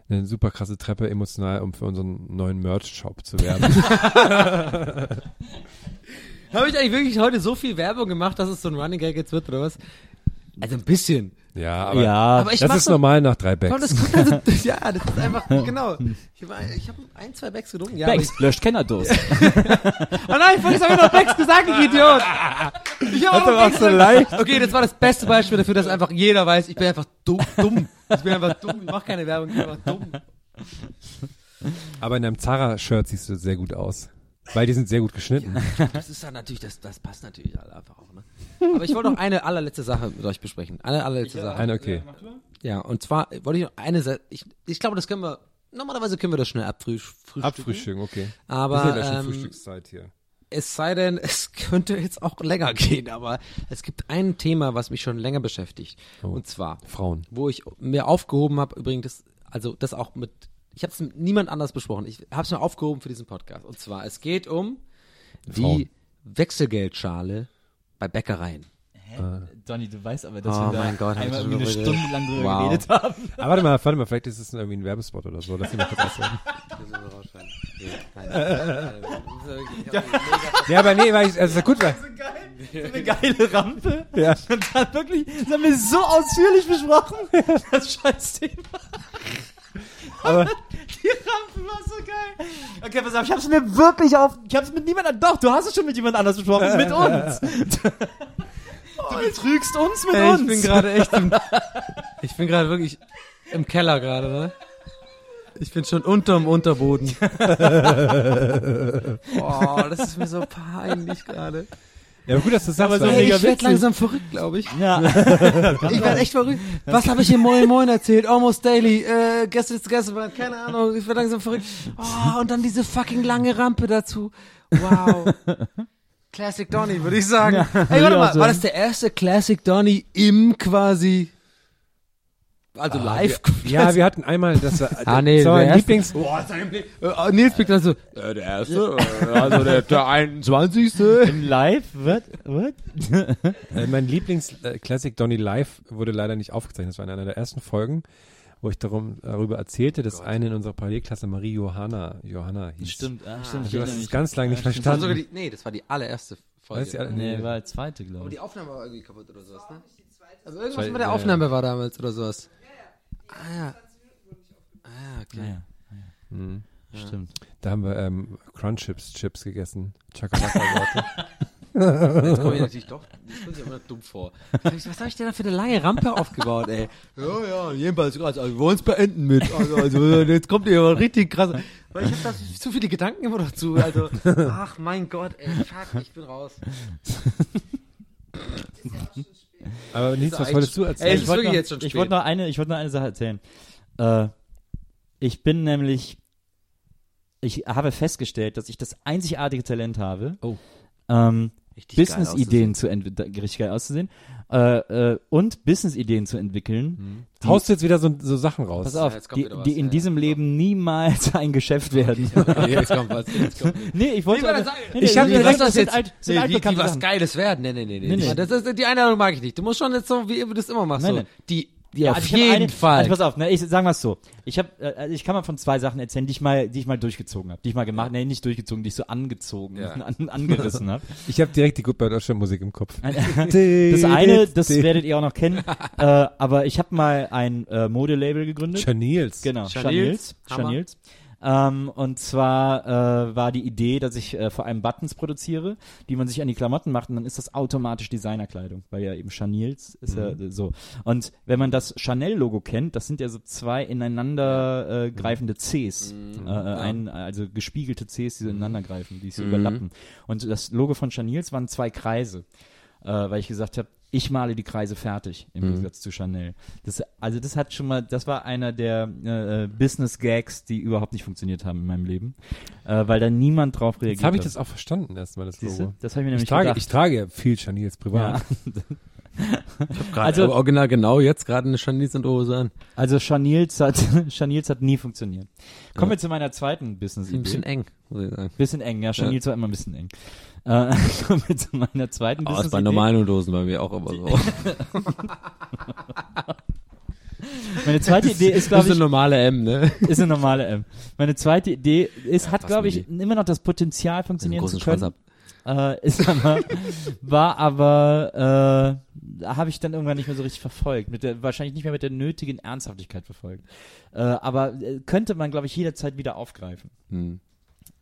Speaker 2: eine super krasse Treppe emotional, um für unseren neuen Merch-Shop zu werben. [LAUGHS] [LAUGHS]
Speaker 4: Habe ich eigentlich wirklich heute so viel Werbung gemacht, dass es so ein Running Gag jetzt wird, oder was? Also ein bisschen.
Speaker 2: ja, aber
Speaker 3: ja,
Speaker 4: Aber ich
Speaker 2: das ist
Speaker 4: so-
Speaker 2: normal nach drei
Speaker 4: Komm,
Speaker 2: Bags.
Speaker 4: das also, [LAUGHS] ja, das ist einfach, genau. Ich habe ich hab ein, zwei Bags getrunken. Ja,
Speaker 3: Bags, löscht Kennerdose.
Speaker 4: Ich, [LAUGHS] oh nein, vorhin habe ich noch Bags gesagt, ich Idiot. Ich habe
Speaker 2: doch auch so leicht.
Speaker 4: Okay, das war das beste Beispiel dafür, dass einfach jeder weiß, ich bin einfach dumm. dumm. Ich bin einfach dumm. Ich mache keine Werbung, ich bin einfach dumm.
Speaker 2: Aber in deinem Zara-Shirt siehst du sehr gut aus. Weil die sind sehr gut geschnitten.
Speaker 4: Das ist dann natürlich, das, das passt natürlich alle einfach auch, ne? Aber ich wollte noch eine allerletzte Sache mit euch besprechen. Eine allerletzte Sache.
Speaker 2: Eine, okay.
Speaker 4: Ja, und zwar wollte ich noch eine Sache, ich, ich glaube, das können wir, normalerweise können wir das schnell abfrühstücken.
Speaker 2: Abfrühstücken, okay.
Speaker 4: Aber,
Speaker 2: ist ja gleich schon
Speaker 4: ähm,
Speaker 2: Frühstückszeit hier.
Speaker 4: Es sei denn, [LAUGHS] es könnte jetzt auch länger gehen, aber es gibt ein Thema, was mich schon länger beschäftigt.
Speaker 2: Oh.
Speaker 4: Und zwar,
Speaker 2: Frauen.
Speaker 4: wo ich mir aufgehoben habe, übrigens, das, also das auch mit, ich habe es mit niemand anders besprochen. Ich habe es mir aufgehoben für diesen Podcast. Und zwar, es geht um
Speaker 2: Frauen.
Speaker 4: die Wechselgeldschale bei Bäckereien.
Speaker 3: Donny, du weißt aber, dass
Speaker 4: Oh
Speaker 3: wir da
Speaker 4: mein Gott,
Speaker 3: einmal irgendwie eine
Speaker 4: drüber
Speaker 3: Stunde lang drüber
Speaker 4: Wow.
Speaker 3: geredet haben. [LAUGHS]
Speaker 2: Aber warte mal, warte mal, vielleicht ist es irgendwie ein Werbespot oder so. Lass ihn mal kurz. Ja, aber nee, weil ich, also gut, weil,
Speaker 3: So eine geile Rampe.
Speaker 2: ja.
Speaker 3: Und dann wirklich, das haben wir so ausführlich besprochen. Das Scheißthema.
Speaker 2: Aber, [LAUGHS]
Speaker 3: Die Rampe war so geil. Okay, pass auf, ich hab's mir wirklich auf, ich hab's mit niemand anderem, doch, du hast es schon mit jemand anders besprochen, mit [LAUGHS] uns. Du betrügst uns mit
Speaker 4: Ey,
Speaker 3: uns.
Speaker 4: ich bin gerade echt im, [LAUGHS] ich bin gerade wirklich im Keller gerade, ne? Ich bin schon unterm Unterboden. Boah, das ist mir so peinlich gerade.
Speaker 2: Ja, aber gut, dass du das sagst.
Speaker 3: Aber so
Speaker 4: Ey, ich werde
Speaker 3: witzig.
Speaker 4: langsam verrückt, glaube ich.
Speaker 3: ja. [LAUGHS]
Speaker 4: Ich werde echt verrückt. Was habe ich in Moin Moin erzählt? Almost Daily, äh, gestern ist gestern, keine Ahnung, ich werde langsam verrückt. Oh, und dann diese fucking lange Rampe dazu. Wow. Classic Donny, würde ich sagen. Ey,
Speaker 3: würde
Speaker 4: warte mal, war das der erste Classic Donny im quasi, also live?
Speaker 2: Ja, wir hatten einmal, das war,
Speaker 4: Ah, nee,
Speaker 2: das war
Speaker 4: der
Speaker 2: mein
Speaker 4: erste-
Speaker 2: Lieblings,
Speaker 4: Boah, sein Blick. Äh, Nils blickt dann so, äh, der erste, äh, also der, der 21.
Speaker 3: Im Live, what, what?
Speaker 2: äh, mein Lieblings äh, Classic Donny Live wurde leider nicht aufgezeichnet. Das war in einer der ersten Folgen, wo ich darum, darüber erzählte, dass eine in unserer Parallelklasse Marie Johanna, Johanna hieß.
Speaker 3: Stimmt, ah, stimmt.
Speaker 2: Du hast es ganz lange nicht
Speaker 4: Das
Speaker 2: verstanden.
Speaker 4: die, nee, das war die allererste Folge.
Speaker 2: Weißt du, alle-
Speaker 3: Nee,
Speaker 2: nee.
Speaker 3: war der zweite, glaube
Speaker 4: Aber
Speaker 3: ich.
Speaker 4: die Aufnahme war irgendwie kaputt oder sowas, ne? Also irgendwas mit der Aufnahme war damals oder sowas. Ah ja. Ah ja, okay.
Speaker 3: Naja,
Speaker 2: Hm.
Speaker 3: stimmt.
Speaker 2: Da haben wir ähm, Crunchips Chips gegessen. Chakalaka Worte. [LAUGHS]
Speaker 6: Jetzt komme ich natürlich doch, das kommt sich immer dumm vor. Was habe ich denn da für eine lange Rampe aufgebaut, ey? Ja, ja, jedenfalls, also, wir wollen es beenden mit. Also, also, jetzt kommt ihr aber richtig krass. Weil ich habe da zu viele Gedanken immer noch zu. Also, ach mein Gott, ey, fuck, ich bin raus. [LAUGHS]
Speaker 2: Aber nichts, was wolltest du
Speaker 6: Ey,
Speaker 2: erzählen?
Speaker 6: es
Speaker 3: ich wollte noch, ich wollte noch eine, ich wollte noch eine Sache erzählen. Äh, ich bin nämlich, ich habe festgestellt, dass ich das einzigartige Talent habe,
Speaker 6: Oh.
Speaker 3: ähm, Business-Ideen zu entwickeln, richtig geil auszusehen, äh, äh, und Business-Ideen zu entwickeln, die,
Speaker 2: Haust du jetzt wieder so, so Sachen raus?
Speaker 3: pass auf,
Speaker 6: jetzt kommt
Speaker 3: die, die in
Speaker 6: ja,
Speaker 3: diesem
Speaker 6: ja.
Speaker 3: Leben niemals [LAUGHS] ein Geschäft werden.
Speaker 6: Jetzt kommt was. Jetzt kommt. [LAUGHS]
Speaker 3: nee, ich wollte,
Speaker 6: Nee,
Speaker 3: aber,
Speaker 2: Ich
Speaker 3: nee,
Speaker 2: hab
Speaker 3: nee,
Speaker 2: direkt
Speaker 3: das
Speaker 6: jetzt,
Speaker 3: alt,
Speaker 6: nee, wie, wie was. Geiles werden. Nee, nee, nee, nee.
Speaker 3: Nee, nee.
Speaker 6: Das ist, die Einladung mag ich nicht. Du musst schon jetzt so, wie du das immer machst. So. die
Speaker 3: Ja,
Speaker 6: auf
Speaker 3: also ich hab
Speaker 6: jeden
Speaker 3: eine,
Speaker 6: Fall.
Speaker 3: Also pass auf, ne, ich sagen wir es so. Ich habe, äh, also ich kann mal von zwei Sachen erzählen, die ich mal, die ich mal durchgezogen habe, die ich mal gemacht, nee, nicht durchgezogen, die ich so angezogen,
Speaker 6: Ja. [LAUGHS]
Speaker 3: an, angerissen habe. [LAUGHS]
Speaker 2: Ich habe direkt die Goodbye Deutschland Musik im Kopf. [LAUGHS]
Speaker 3: Das eine, das werdet ihr auch noch kennen, äh, aber ich habe mal ein äh, Modelabel gegründet.
Speaker 2: Chanels.
Speaker 3: Genau,
Speaker 6: Chanels.
Speaker 3: Chanels. Ähm, und zwar äh, war die Idee, dass ich äh, vor allem Buttons produziere, die man sich an die Klamotten macht und dann ist das automatisch Designerkleidung, weil ja eben Chanels ist ja äh, so. Und wenn man das Chanel-Logo kennt, das sind ja so zwei ineinander äh, greifende Cs, äh, äh, ein, also gespiegelte Cs, die so ineinander greifen, die sich so überlappen. Und das Logo von Chanels waren zwei Kreise, äh, weil ich gesagt habe, ich male die Kreise fertig im Gegensatz zu Chanel. Das, also das hat schon mal, das war einer der äh, Business Gags, die überhaupt nicht funktioniert haben in meinem Leben, äh, weil da niemand drauf reagiert
Speaker 2: Jetzt habe ich das auch verstanden erstmal, das
Speaker 3: Siehste?
Speaker 2: Logo.
Speaker 3: Das habe ich mir
Speaker 2: Ich
Speaker 3: nämlich
Speaker 2: trage,
Speaker 3: gedacht.
Speaker 2: ich trage ja viel Chanels privat.
Speaker 3: Ja. [LAUGHS]
Speaker 6: also,
Speaker 3: also-
Speaker 6: original genau jetzt gerade eine Chanel und Hose an.
Speaker 3: Also Chanels hat, [LAUGHS] Chanels hat nie funktioniert. Kommen wir zu meiner zweiten Business-Idee.
Speaker 6: Ein bisschen eng, muss ich sagen.
Speaker 3: Bisschen eng, ja. Chanels war immer ein bisschen eng. Äh, [LAUGHS] kommen wir zu meiner zweiten
Speaker 6: Aber ist bei normalen Hosen bei mir auch immer so. [LAUGHS]
Speaker 3: Meine zweite Idee ist, glaube
Speaker 6: ist eine
Speaker 3: ich,
Speaker 6: normale M, ne?
Speaker 3: ist eine normale M. Meine zweite Idee ist, hat,
Speaker 6: was
Speaker 3: glaube ich, immer noch das Potenzial, funktionieren zu können.
Speaker 6: Schwanz ab.
Speaker 3: Äh, ist [LAUGHS] aber, war aber, äh, habe ich dann irgendwann nicht mehr so richtig verfolgt. Mit der, wahrscheinlich nicht mehr mit der nötigen Ernsthaftigkeit verfolgt. Äh, aber äh, könnte man, glaube ich, jederzeit wieder aufgreifen.
Speaker 6: Hm.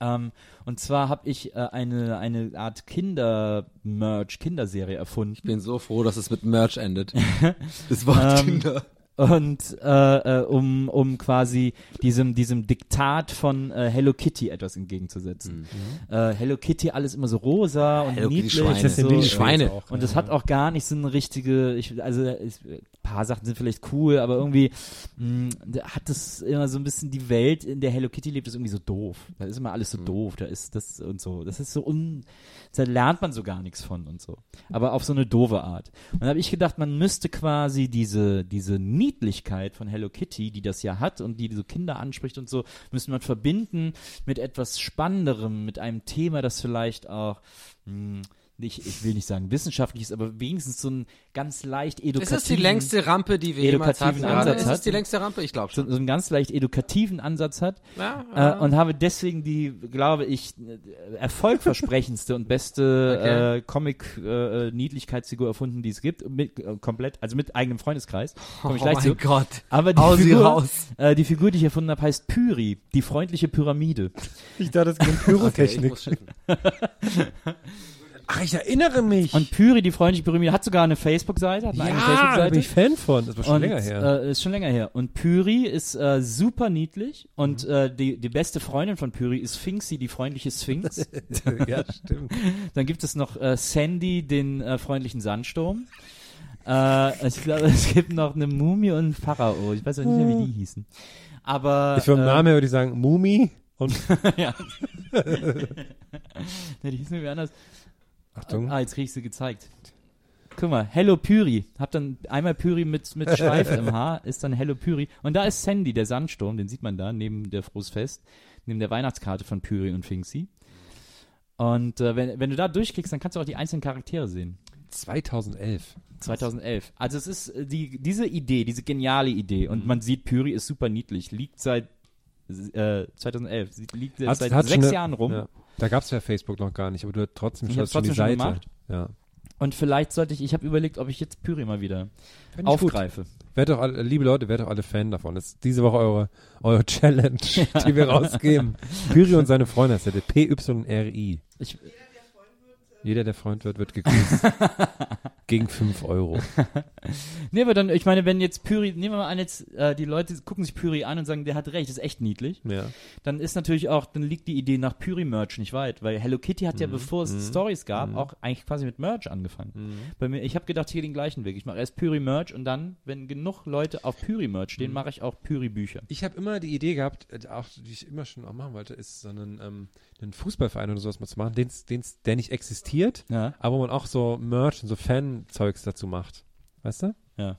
Speaker 3: Ähm, und zwar habe ich äh, eine, eine Art Kinder-Merch, Kinderserie erfunden.
Speaker 6: Ich bin so froh, dass es mit Merch endet. [LAUGHS] Das Wort
Speaker 3: Ähm,
Speaker 6: Kinder.
Speaker 3: Und äh, äh, um, um quasi diesem, diesem Diktat von äh, Hello Kitty etwas entgegenzusetzen. Äh, Hello Kitty, alles immer so rosa und
Speaker 6: Hello
Speaker 3: niedlich.
Speaker 6: Schweine.
Speaker 3: und
Speaker 6: Das sind
Speaker 3: so.
Speaker 6: Schweine.
Speaker 3: Und das hat auch gar nicht so eine richtige, ich, also ich, paar Sachen sind vielleicht cool, aber irgendwie mh, da hat das immer so ein bisschen die Welt, in der Hello Kitty lebt, ist irgendwie so doof. Da ist immer alles so doof, da ist das und so. Das ist so un, da lernt man so gar nichts von und so. Aber auf so eine doofe Art. Und da habe ich gedacht, man müsste quasi diese, diese Niedlichkeit von Hello Kitty, die das ja hat und die so Kinder anspricht und so, müsste man verbinden mit etwas Spannenderem, mit einem Thema, das vielleicht auch mh, nicht, ich will nicht sagen wissenschaftlich ist, aber wenigstens so ein ganz leicht
Speaker 6: Ist
Speaker 3: edukativen,
Speaker 6: das die längste Rampe, die wir jemals hatten? gerade?
Speaker 3: Ansatz
Speaker 6: Ist das
Speaker 3: hat.
Speaker 6: die längste Rampe? Ich glaube
Speaker 3: so,
Speaker 6: schon.
Speaker 3: so einen ganz leicht edukativen Ansatz hat
Speaker 6: Ja,
Speaker 3: äh, und habe deswegen die, glaube ich, äh, erfolgversprechendste und beste
Speaker 6: Okay.
Speaker 3: äh, Comic-Niedlichkeitsfigur erfunden, die es gibt, mit, äh, komplett, also mit eigenem Freundeskreis. Komm ich
Speaker 6: oh
Speaker 3: gleich
Speaker 6: mein
Speaker 3: zu.
Speaker 6: Gott.
Speaker 3: Aber die
Speaker 6: Hau sie
Speaker 3: Figur,
Speaker 6: raus.
Speaker 3: äh, die Figur, die ich erfunden habe, heißt Pyri, die freundliche Pyramide.
Speaker 2: Ich dachte, das ging Pyrotechnik.
Speaker 6: muss schiffen. [LAUGHS]
Speaker 2: Ach, ich erinnere mich.
Speaker 3: Und Pyri, die freundliche Pyramide, hat sogar eine Facebook-Seite, hat eine
Speaker 2: ja, da
Speaker 3: Facebook-Seite.
Speaker 2: bin ich Fan von. Das war schon
Speaker 3: und,
Speaker 2: länger her.
Speaker 3: Äh, ist schon länger her. Und Pyri ist äh, super niedlich und
Speaker 2: Mhm.
Speaker 3: äh, die, die beste Freundin von Pyri ist Sphinxy, die freundliche Sphinx. [LAUGHS]
Speaker 2: ja, stimmt. [LAUGHS]
Speaker 3: Dann gibt es noch äh, Sandy, den äh, freundlichen Sandsturm. Äh, ich glaube, [LAUGHS] es gibt noch eine Mumie und einen Pharao. Ich weiß auch nicht mehr, wie die hießen. Aber
Speaker 2: Ich vom
Speaker 3: äh,
Speaker 2: Namen her würde ich sagen Mumi und
Speaker 3: ja. ne, die hießen irgendwie anders.
Speaker 2: Achtung.
Speaker 3: Ah, jetzt krieg ich sie gezeigt. Guck mal, Hello Pyri. Hab dann einmal Pyri mit, mit Schleife im Haar, [LAUGHS] ist dann Hello Pyri. Und da ist Sandy, der Sandsturm, den sieht man da, neben der Frohsfest, neben der Weihnachtskarte von Pyri und Finksy. Und äh, wenn, wenn du da durchklickst, dann kannst du auch die einzelnen Charaktere sehen.
Speaker 2: 2011.
Speaker 3: 2011. Also es ist äh, die, diese Idee, diese geniale Idee. Und man sieht, Pyri ist super niedlich. Liegt seit äh, 2011. Sie liegt
Speaker 2: Hat-
Speaker 3: seit
Speaker 2: hat
Speaker 3: sechs
Speaker 2: eine-
Speaker 3: Jahren rum.
Speaker 2: Ja. Da gab's ja Facebook noch gar nicht, aber du hast trotzdem
Speaker 3: Ich
Speaker 2: schon, schon die
Speaker 3: trotzdem schon
Speaker 2: Seite.
Speaker 3: gemacht.
Speaker 2: Ja.
Speaker 3: Und vielleicht sollte ich, ich habe überlegt, ob ich jetzt Pyri mal wieder aufgreife.
Speaker 2: Werdet doch alle, liebe Leute, werdet doch alle Fan davon. Das ist diese Woche eure, eure [LAUGHS] Challenge, die wir rausgeben. [LAUGHS] Pyri und seine Freunde, das ist ja der P-Y-R-I.
Speaker 3: Ich,
Speaker 5: Jeder, der
Speaker 2: Freund wird, wird gegrüßt. [LAUGHS] Gegen 5 Euro.
Speaker 3: Nee, aber dann, ich meine, wenn jetzt Pyri, nehmen wir mal an, jetzt, äh, die Leute gucken sich Pyri an und sagen, der hat recht, ist echt niedlich.
Speaker 2: Ja.
Speaker 3: Dann ist natürlich auch, dann liegt die Idee nach Pyri-Merch nicht weit, weil Hello Kitty hat ja, bevor es Stories gab, auch eigentlich quasi mit Merch angefangen. Bei mir, ich habe gedacht, hier den gleichen Weg. Ich mache erst Pyri-Merch und dann, wenn genug Leute auf Pyri-Merch stehen, mache ich auch Pyri-Bücher.
Speaker 2: Ich habe immer die Idee gehabt, äh, auch die ich immer schon auch machen wollte, ist so einen, ähm, einen Fußballverein oder sowas mal zu machen, den's, den's, der nicht existiert,
Speaker 3: Ja,
Speaker 2: aber wo man auch so Merch und so Fan-Zeugs dazu macht. Weißt du?
Speaker 3: ja.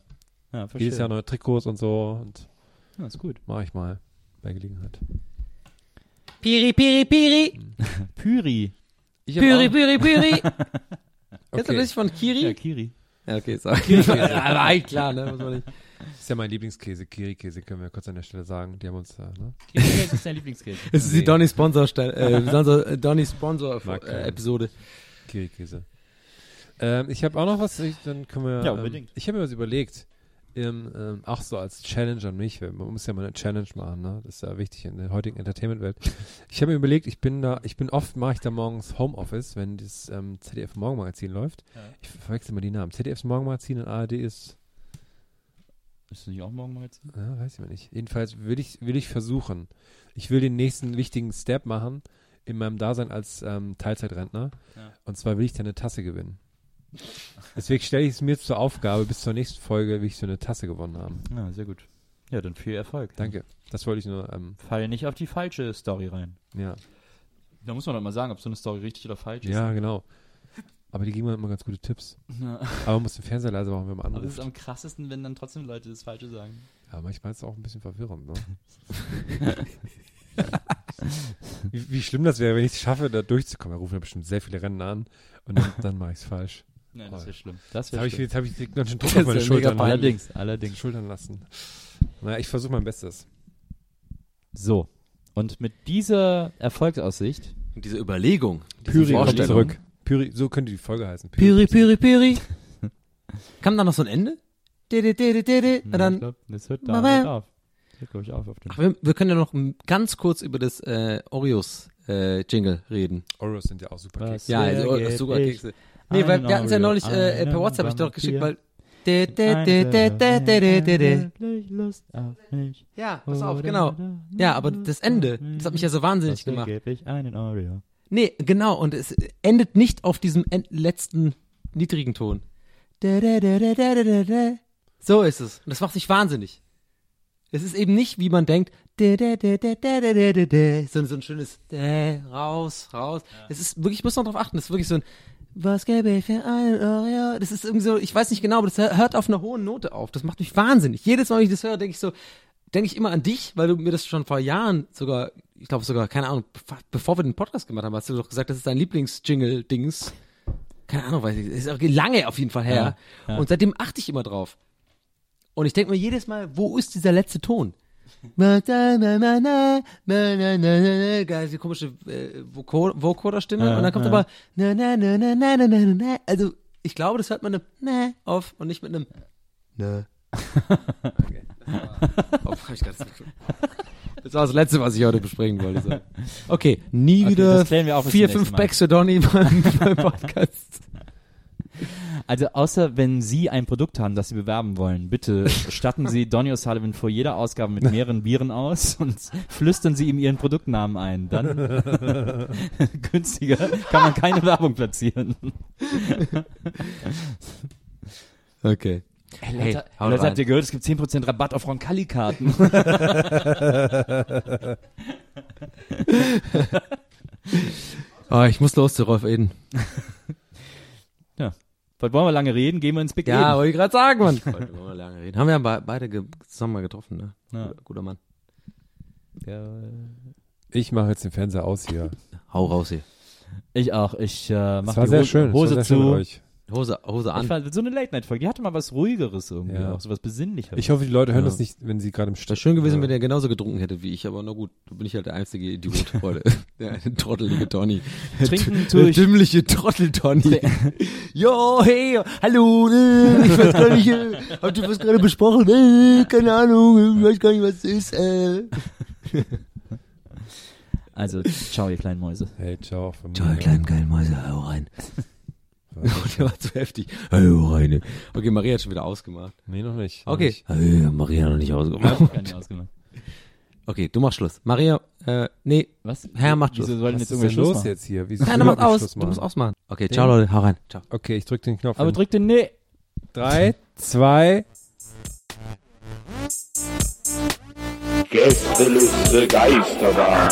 Speaker 3: Ja, verstehe.
Speaker 2: Jedes Jahr neue Trikots und so und
Speaker 3: Ja, ist gut.
Speaker 2: mache ich mal bei Gelegenheit.
Speaker 4: Piri, Piri, Piri. [LAUGHS]
Speaker 3: Pyri.
Speaker 2: Ich
Speaker 4: Piri, Piri, Piri. Kennst du das von Kiri?
Speaker 3: Ja, Kiri.
Speaker 4: Ja, okay, sag. [LAUGHS] ja, aber eigentlich klar, ne? Muss man nicht.
Speaker 2: Ist ja mein Lieblingskäse, Kiri-Käse, können wir kurz an der Stelle sagen. Die haben uns da, ne?
Speaker 3: Kiri ist dein Lieblingskäse. [LAUGHS]
Speaker 4: Das ist die Donny Sponsor, äh, Sponsor, äh, Donny Sponsor äh,
Speaker 2: keinen.
Speaker 4: Episode.
Speaker 2: Kiri-Käse. Ähm, ich habe auch noch was, ich, dann können wir.
Speaker 3: Ja,
Speaker 2: ähm,
Speaker 3: unbedingt.
Speaker 2: ich habe mir was überlegt. Ähm, ähm, auch so als Challenge an mich. Man muss ja mal eine Challenge machen, ne? Das ist ja wichtig in der heutigen Entertainment-Welt. Ich habe mir überlegt, ich bin da, ich bin oft, mache ich da morgens Homeoffice, wenn das ähm, ZDF Morgenmagazin läuft.
Speaker 3: Ja.
Speaker 2: Ich verwechsel mal die Namen. ZDFs Morgenmagazin und ARD ist,
Speaker 3: Ist das nicht auch morgen mal jetzt?
Speaker 2: ja, weiß ich mal nicht. Jedenfalls will ich, will ich versuchen. Ich will den nächsten wichtigen Step machen in meinem Dasein als ähm, Teilzeitrentner.
Speaker 3: Ja.
Speaker 2: Und zwar will ich da eine Tasse gewinnen. Deswegen stelle ich es mir zur Aufgabe, bis zur nächsten Folge will ich so eine Tasse gewonnen haben.
Speaker 3: Ja, sehr gut. Ja, dann viel Erfolg.
Speaker 2: Danke. Das wollte ich nur, ähm,
Speaker 3: Fall nicht auf die falsche Story rein.
Speaker 2: ja.
Speaker 3: Da muss man doch mal sagen, ob so eine Story richtig oder falsch ist.
Speaker 2: Ja, genau. Aber die geben mir immer ganz gute Tipps.
Speaker 3: Ja.
Speaker 2: Aber man muss den Fernseher leise machen, wenn man
Speaker 3: Aber es ist
Speaker 2: anruft.
Speaker 3: am krassesten, wenn dann trotzdem Leute das Falsche sagen.
Speaker 2: Ja, manchmal ist es auch ein bisschen verwirrend, ne? [LAUGHS] wie, wie schlimm das wäre, wenn ich es schaffe, da durchzukommen. Da rufen ja bestimmt sehr viele Rennen an und dann, dann mache ich es falsch.
Speaker 3: Nein,
Speaker 2: das wär
Speaker 3: wäre schlimm. Das
Speaker 2: Jetzt
Speaker 3: wäre
Speaker 2: habe ich, jetzt hab ich den ganzen Druck auf meine Schultern.
Speaker 3: Allerdings, allerdings.
Speaker 2: Schultern lassen. Naja, ich versuche mein Bestes.
Speaker 3: So. Und mit dieser Erfolgsaussicht
Speaker 6: Und diese Überlegung, diese
Speaker 2: Pyri kommt
Speaker 6: Vorstellung.
Speaker 2: zurück. Pyri, so könnte die Folge heißen.
Speaker 4: Piri, Piri, Piri. [LAUGHS] Kam da noch so ein Ende? Didi, didi, didi. Und
Speaker 3: ich
Speaker 4: dann,
Speaker 3: glaub, das hört da hört auf. Hört, ich, auf auf
Speaker 4: ach, wir, wir können ja noch ganz kurz über das äh, Oreos äh, Jingle reden.
Speaker 2: Oreos sind ja auch super? Kekse.
Speaker 4: Ja, also
Speaker 3: geht
Speaker 4: Zuckerkekse. Nee, weil wir hatten es ja neulich äh, per WhatsApp, hab ich dir doch geschickt, weil ja, pass auf, genau. Ja, aber das Ende, das hat mich ja so wahnsinnig gemacht. Nee, genau, und es endet nicht auf diesem letzten niedrigen Ton. So ist es. Und das macht sich wahnsinnig. Es ist eben nicht, wie man denkt, so, ein schönes raus, raus. Es ist wirklich, ich muss noch drauf achten, es ist wirklich so ein was gäbe ich für einen Oreo? Das ist irgendwie so, ich weiß nicht genau, aber das hört auf einer hohen Note auf. Das macht mich wahnsinnig. Jedes Mal, wenn ich das höre, denke ich so, denke ich immer an dich, weil du mir das schon vor Jahren sogar, ich glaube sogar, keine Ahnung, bev- bevor wir den Podcast gemacht haben, hast du doch gesagt, das ist dein Lieblings-Jingle-Dings. Keine Ahnung, weiß ich, ist auch lange auf jeden Fall her.
Speaker 3: Ja, ja.
Speaker 4: Und seitdem achte ich immer drauf. Und ich denke mir jedes Mal, wo ist dieser letzte Ton? diese komische äh, Vocoder-Stimme.
Speaker 3: Ja,
Speaker 4: und dann kommt
Speaker 3: ja.
Speaker 4: aber. Also ich glaube, das hört man einem auf und nicht mit einem ne. okay. Oh, ich das war das Letzte, was ich heute besprechen wollte. Okay, nie
Speaker 3: okay,
Speaker 4: wieder vier, fünf Backs für Donny beim, beim Podcast. [LAUGHS]
Speaker 3: Also außer wenn Sie ein Produkt haben, das Sie bewerben wollen, bitte statten Sie Donny O'Sullivan vor jeder Ausgabe mit mehreren Bieren aus und flüstern Sie ihm Ihren Produktnamen ein. Dann [LAUGHS] günstiger kann man keine Werbung platzieren. [LAUGHS]
Speaker 4: Okay.
Speaker 3: Hey, Leute,
Speaker 6: haut
Speaker 3: Leute habt ihr gehört, es gibt 10% Rabatt auf Roncalli-Karten.
Speaker 4: Oh, ich muss los zu Rolf Eden.
Speaker 3: Was wollen wir lange reden? Gehen wir ins Big
Speaker 4: Ja, wollte ich gerade sagen, Mann. Wollte wir lange reden. Haben wir ja be beide ge zusammen mal getroffen, ne?
Speaker 3: Ja.
Speaker 4: Guter, guter Mann.
Speaker 3: Ja,
Speaker 2: Ich mache jetzt den Fernseher aus hier.
Speaker 6: Hau raus hier.
Speaker 3: Ich auch. Ich äh, mach
Speaker 2: Das war
Speaker 3: die
Speaker 2: sehr
Speaker 3: Hose,
Speaker 2: schön.
Speaker 3: Hose zu.
Speaker 6: Hose, Hose
Speaker 3: Ich
Speaker 6: an.
Speaker 3: fand, so eine Late-Night-Folge, die hatte mal was Ruhigeres irgendwie,
Speaker 2: Ja.
Speaker 3: auch so was Besinnlicheres.
Speaker 2: Ich hoffe, die Leute hören
Speaker 6: Ja.
Speaker 2: das nicht, wenn sie gerade im
Speaker 6: Wäre schön gewesen, wenn der genauso getrunken hätte wie ich, aber na gut, du bin ich halt der einzige Idiot [LAUGHS] heute. Der trottelige Donny. [LAUGHS]
Speaker 3: Trinken
Speaker 6: Der
Speaker 3: tue ich
Speaker 6: dümmliche Trottel-Donny. [LAUGHS]
Speaker 4: Jo, hey, hallo, äh, ich weiß gar nicht, äh, habt ihr was gerade besprochen? Äh, keine Ahnung, ich weiß gar nicht, was es ist. Äh.
Speaker 3: Also, ciao, ihr kleinen Mäuse.
Speaker 2: Hey, ciao.
Speaker 4: Ciao, ihr kleinen geilen Mäuse, hau rein. [LAUGHS] der war zu heftig. Hallo, Reine. Okay, Maria hat schon wieder ausgemacht.
Speaker 2: Nee, noch nicht. noch
Speaker 4: Okay.
Speaker 2: nicht.
Speaker 4: Hey, Maria hat noch nicht ausgemacht.
Speaker 3: Gar nicht ausgemacht.
Speaker 4: Okay, du machst Schluss. Maria, äh, nee.
Speaker 3: Was?
Speaker 4: Herr, macht
Speaker 3: Wieso
Speaker 4: Schluss.
Speaker 3: soll denn jetzt
Speaker 2: denn
Speaker 3: Schluss
Speaker 2: los
Speaker 3: machen?
Speaker 2: jetzt hier? Wie
Speaker 4: Nein, mach aus. Du musst ausmachen. Okay, ciao Leute, hau rein. Ciao.
Speaker 2: Okay, ich drück den Knopf.
Speaker 3: Aber
Speaker 2: hin.
Speaker 3: drück den Nee.
Speaker 2: Drei, zwei,
Speaker 1: Gästeliste Geisterbahn.